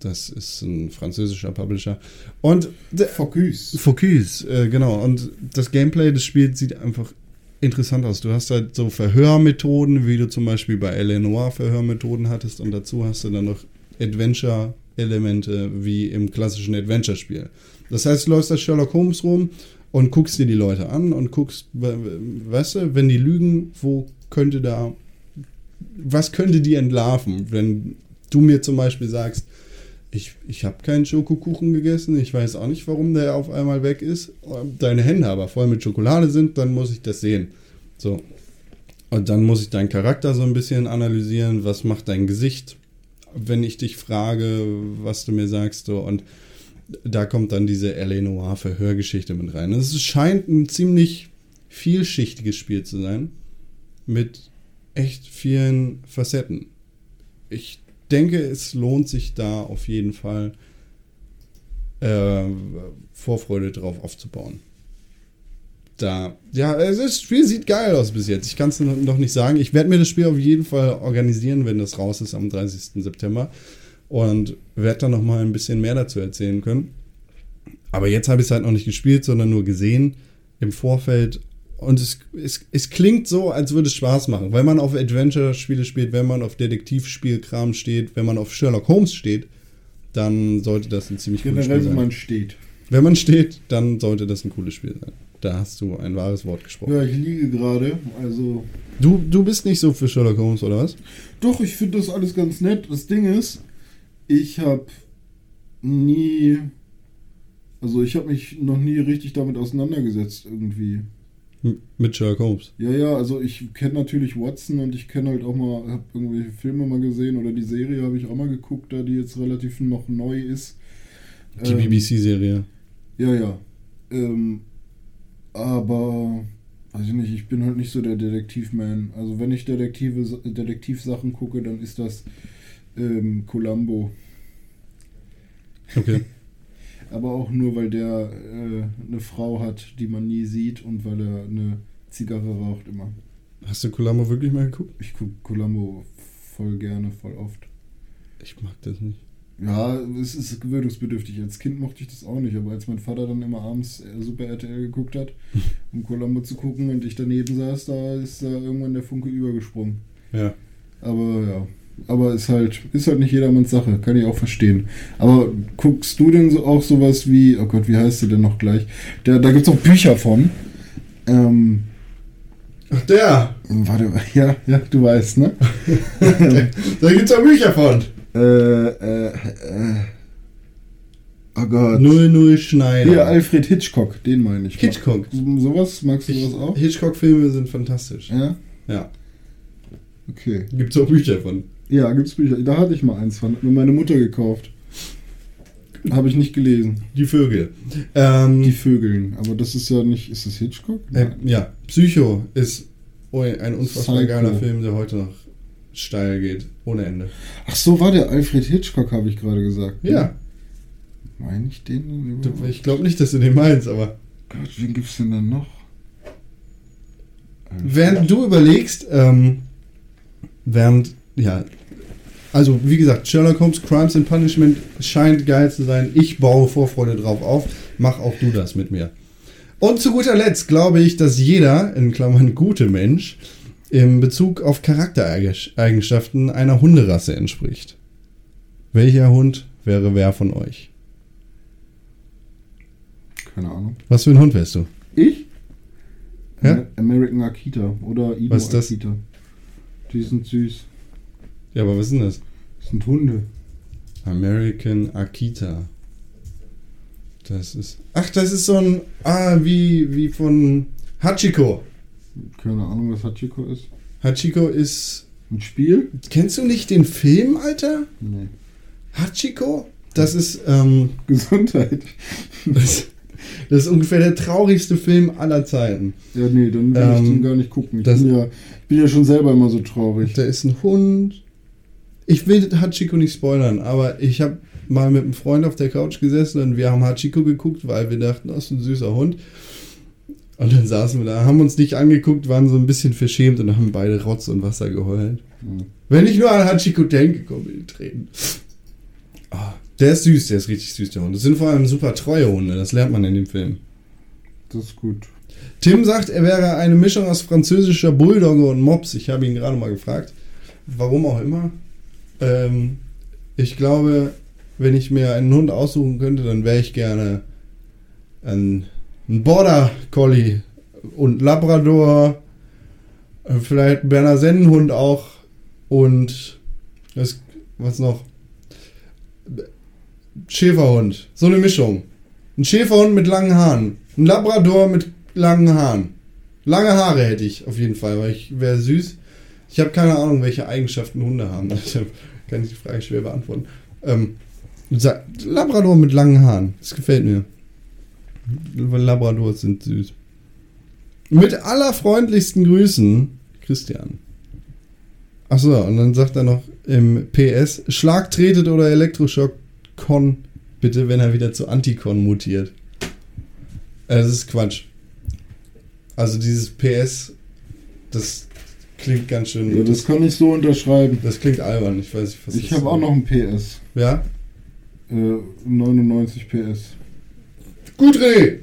[SPEAKER 3] Das ist ein französischer Publisher. Und
[SPEAKER 4] Focus.
[SPEAKER 3] Focus, äh, genau. Und das Gameplay des Spiels sieht einfach interessant aus. Du hast halt so Verhörmethoden, wie du zum Beispiel bei L.A. Noir Verhörmethoden hattest. Und dazu hast du dann noch Adventure-Elemente wie im klassischen Adventure-Spiel. Das heißt, du läufst als Sherlock Holmes rum und guckst dir die Leute an und guckst, we- we- weißt du, wenn die lügen, wo könnte da, was könnte die entlarven? Wenn du mir zum Beispiel sagst, ich, ich habe keinen Schokokuchen gegessen, ich weiß auch nicht, warum der auf einmal weg ist, deine Hände aber voll mit Schokolade sind, dann muss ich das sehen. So. Und dann muss ich deinen Charakter so ein bisschen analysieren, was macht dein Gesicht, wenn ich dich frage, was du mir sagst, so und da kommt dann diese L.A. Noir Verhörgeschichte mit rein. Es scheint ein ziemlich vielschichtiges Spiel zu sein. Mit echt vielen Facetten. Ich denke, es lohnt sich da auf jeden Fall äh, Vorfreude drauf aufzubauen. Da, ja, es- das Spiel sieht geil aus bis jetzt. Ich kann es noch nicht sagen. Ich werde mir das Spiel auf jeden Fall organisieren, wenn das raus ist am 30. September. Und werde dann noch mal ein bisschen mehr dazu erzählen können. Aber jetzt habe ich es halt noch nicht gespielt, sondern nur gesehen im Vorfeld. Und es, es, es klingt so, als würde es Spaß machen. Wenn man auf Adventure-Spiele spielt, wenn man auf Detektivspielkram steht, wenn man auf Sherlock Holmes steht, dann sollte das ein ziemlich
[SPEAKER 4] Generell,
[SPEAKER 3] Spiel
[SPEAKER 4] wenn
[SPEAKER 3] sein.
[SPEAKER 4] man steht.
[SPEAKER 3] Wenn man steht, dann sollte das ein cooles Spiel sein. Da hast du ein wahres Wort gesprochen.
[SPEAKER 4] Ja, ich liege gerade. Also.
[SPEAKER 3] Du, du bist nicht so für Sherlock Holmes, oder was?
[SPEAKER 4] Doch, ich finde das alles ganz nett. Das Ding ist, ich habe nie. Also, ich habe mich noch nie richtig damit auseinandergesetzt, irgendwie.
[SPEAKER 3] Mit Sherlock Holmes.
[SPEAKER 4] Ja, ja, also ich kenne natürlich Watson und ich kenne halt auch mal, habe irgendwelche Filme mal gesehen oder die Serie habe ich auch mal geguckt, da die jetzt relativ noch neu ist.
[SPEAKER 3] Die
[SPEAKER 4] Ähm,
[SPEAKER 3] BBC-Serie.
[SPEAKER 4] Ja, ja. Ähm, aber, weiß ich nicht, ich bin halt nicht so der Detektivman. Also wenn ich Detektive, Detektivsachen gucke, dann ist das ähm, Columbo.
[SPEAKER 3] Okay.
[SPEAKER 4] Aber auch nur, weil der äh, eine Frau hat, die man nie sieht und weil er eine Zigarre raucht immer.
[SPEAKER 3] Hast du Columbo wirklich mal geguckt?
[SPEAKER 4] Ich gucke Columbo voll gerne, voll oft.
[SPEAKER 3] Ich mag das nicht.
[SPEAKER 4] Ja, es ist gewöhnungsbedürftig. Als Kind mochte ich das auch nicht, aber als mein Vater dann immer abends äh, Super RTL geguckt hat, um Columbo zu gucken und ich daneben saß, da ist da irgendwann der Funke übergesprungen.
[SPEAKER 3] Ja.
[SPEAKER 4] Aber ja, aber ist halt, ist halt nicht jedermanns Sache, kann ich auch verstehen. Aber guckst du denn so auch sowas wie, oh Gott, wie heißt der denn noch gleich? Der, da gibt es auch Bücher von. Ähm,
[SPEAKER 3] Ach, der!
[SPEAKER 4] warte, ja, ja, du weißt, ne?
[SPEAKER 3] Da gibt's auch Bücher von.
[SPEAKER 4] Äh, äh, äh, oh Gott.
[SPEAKER 3] 00 Schneider.
[SPEAKER 4] Hier, Alfred Hitchcock, den meine ich.
[SPEAKER 3] Hitchcock.
[SPEAKER 4] Sowas, magst du sowas auch?
[SPEAKER 3] Hitchcock-Filme sind fantastisch.
[SPEAKER 4] Ja?
[SPEAKER 3] Ja.
[SPEAKER 4] Okay.
[SPEAKER 3] Gibt's auch Bücher von.
[SPEAKER 4] Ja, gibt's Bücher. Da hatte ich mal eins von. Hat mir meine Mutter gekauft. Habe ich nicht gelesen.
[SPEAKER 3] Die Vögel. Ähm,
[SPEAKER 4] Die Vögeln. Aber das ist ja nicht. Ist das Hitchcock?
[SPEAKER 3] äh, ja, Psycho ist ein unfassbar
[SPEAKER 4] Psycho.
[SPEAKER 3] geiler Film, der heute noch steil geht. Ohne Ende.
[SPEAKER 4] Ach so, war der Alfred Hitchcock, habe ich gerade gesagt.
[SPEAKER 3] Ja.
[SPEAKER 4] Meine ich den? überhaupt?
[SPEAKER 3] ich glaube nicht, dass du den meinst, aber.
[SPEAKER 4] Gott, wen gibt's denn dann noch?
[SPEAKER 3] Während du überlegst, ähm, während, ja, also wie gesagt, Sherlock Holmes Crimes and Punishment scheint geil zu sein. Ich baue Vorfreude drauf auf. Mach auch du das mit mir. Und zu guter Letzt glaube ich, dass jeder, in Klammern gute Mensch, im Bezug auf Charaktereigenschaften einer Hunderasse entspricht. Welcher Hund wäre wer von euch?
[SPEAKER 4] Keine Ahnung.
[SPEAKER 3] Was für ein Hund wärst du?
[SPEAKER 4] Ich?
[SPEAKER 3] Ja?
[SPEAKER 4] Amer- American Akita oder Ido
[SPEAKER 3] Was ist das?
[SPEAKER 4] Akita. Die sind süß.
[SPEAKER 3] Ja, aber was ist denn das?
[SPEAKER 4] Das sind Hunde.
[SPEAKER 3] American Akita. Das ist. Ach, das ist so ein. Ah, wie, wie von Hachiko.
[SPEAKER 4] Keine Ahnung, was Hachiko ist.
[SPEAKER 3] Hachiko ist.
[SPEAKER 4] Ein Spiel?
[SPEAKER 3] Kennst du nicht den Film, Alter?
[SPEAKER 4] Nee.
[SPEAKER 3] Hachiko? Das ist. Ähm,
[SPEAKER 4] Gesundheit.
[SPEAKER 3] das, das ist ungefähr der traurigste Film aller Zeiten.
[SPEAKER 4] Ja, nee, dann will ich
[SPEAKER 3] Ähm,
[SPEAKER 4] den gar nicht gucken. Ich
[SPEAKER 3] das-
[SPEAKER 4] bin, ja, ich bin ja schon selber immer so traurig.
[SPEAKER 3] Da ist ein Hund. Ich will Hachiko nicht spoilern, aber ich habe mal mit einem Freund auf der Couch gesessen und wir haben Hachiko geguckt, weil wir dachten, das ist ein süßer Hund. Und dann saßen wir da, haben uns nicht angeguckt, waren so ein bisschen verschämt und haben beide Rotz und Wasser geheult.
[SPEAKER 4] Mhm.
[SPEAKER 3] Wenn ich nur an Hachiko denke, kommen mir die Tränen. Ah, der ist süß, der ist richtig süß, der Hund. Das sind vor allem super treue Hunde, das lernt man in dem Film.
[SPEAKER 4] Das ist gut.
[SPEAKER 3] Tim sagt, er wäre eine Mischung aus französischer Bulldogge und Mops. Ich habe ihn gerade mal gefragt. Warum auch immer. Ähm, ich glaube, wenn ich mir einen Hund aussuchen könnte, dann wäre ich gerne ein, ein Border Collie und Labrador. äh, Vielleicht Berner Sennenhund auch. Und was, was noch? Schäferhund. So eine Mischung. Ein Schäferhund mit langen Haaren. Ein Labrador mit langen Haaren. Lange Haare hätte ich auf jeden Fall, weil ich wäre süß. Ich habe keine Ahnung, welche Eigenschaften Hunde haben. Deshalb kann ich die Frage schwer beantworten. Ähm, Labrador mit langen Haaren. Das gefällt mir. Labradors sind süß. Mit allerfreundlichsten Grüßen, Christian. Achso, und dann sagt er noch im PS, Schlag tretet oder Elektroschock Con, bitte, wenn er wieder zu Anticon mutiert. Äh, Das ist Quatsch. Also dieses PS, das klingt ganz schön.
[SPEAKER 4] Ja, das kann ich so unterschreiben.
[SPEAKER 3] das klingt albern. Ich weiß nicht, was
[SPEAKER 4] Ich habe auch noch ein PS.
[SPEAKER 3] Ja?
[SPEAKER 4] Äh, 99 PS.
[SPEAKER 3] Gut, René.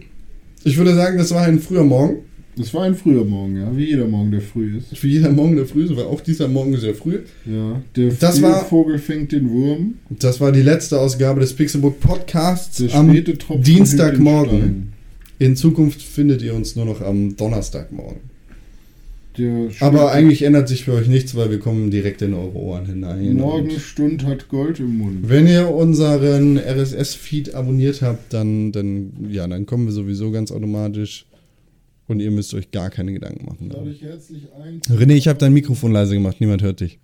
[SPEAKER 3] Ich würde sagen, das war ein früher Morgen.
[SPEAKER 4] Das war ein früher Morgen, ja. Wie jeder Morgen, der früh ist.
[SPEAKER 3] Für jeder Morgen der früh, so war auch dieser Morgen sehr früh.
[SPEAKER 4] Ja. Der
[SPEAKER 3] Das war-
[SPEAKER 4] Vogel fängt den Wurm.
[SPEAKER 3] Das war die letzte Ausgabe des Pixelbook Podcasts
[SPEAKER 4] Der
[SPEAKER 3] am Dienstagmorgen. In Zukunft findet ihr uns nur noch am Donnerstagmorgen. Aber eigentlich ändert sich für euch nichts, weil wir kommen direkt in eure Ohren hinein.
[SPEAKER 4] Morgenstund hat Gold im Mund.
[SPEAKER 3] Wenn ihr unseren RSS-Feed abonniert habt, dann, dann, ja, dann kommen wir sowieso ganz automatisch. Und ihr müsst euch gar keine Gedanken machen.
[SPEAKER 4] Lade ich herzlich ein.
[SPEAKER 3] René, ich habe dein Mikrofon leise gemacht, niemand hört dich.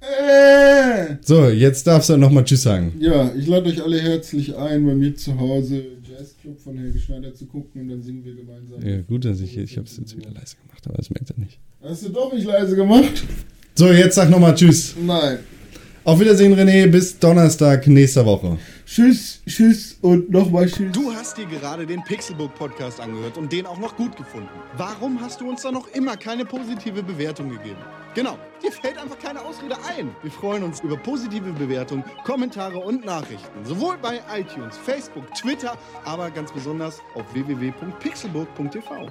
[SPEAKER 4] Äh!
[SPEAKER 3] So, jetzt darfst du nochmal Tschüss sagen.
[SPEAKER 4] Ja, ich lade euch alle herzlich ein, bei mir zu Hause Jazzclub von Helge Schneider zu gucken und dann singen wir gemeinsam.
[SPEAKER 3] Ja, gut, dass ich, ich habe es jetzt wieder leise gemacht, aber das merkt er nicht.
[SPEAKER 4] Hast du doch nicht leise gemacht?
[SPEAKER 3] So, jetzt sag nochmal Tschüss.
[SPEAKER 4] Nein.
[SPEAKER 3] Auf Wiedersehen, René, bis Donnerstag nächster Woche.
[SPEAKER 4] Tschüss, tschüss und nochmal tschüss.
[SPEAKER 6] Du hast dir gerade den Pixelbook Podcast angehört und den auch noch gut gefunden. Warum hast du uns da noch immer keine positive Bewertung gegeben? Genau, dir fällt einfach keine Ausrede ein. Wir freuen uns über positive Bewertungen, Kommentare und Nachrichten. Sowohl bei iTunes, Facebook, Twitter, aber ganz besonders auf www.pixelbook.tv.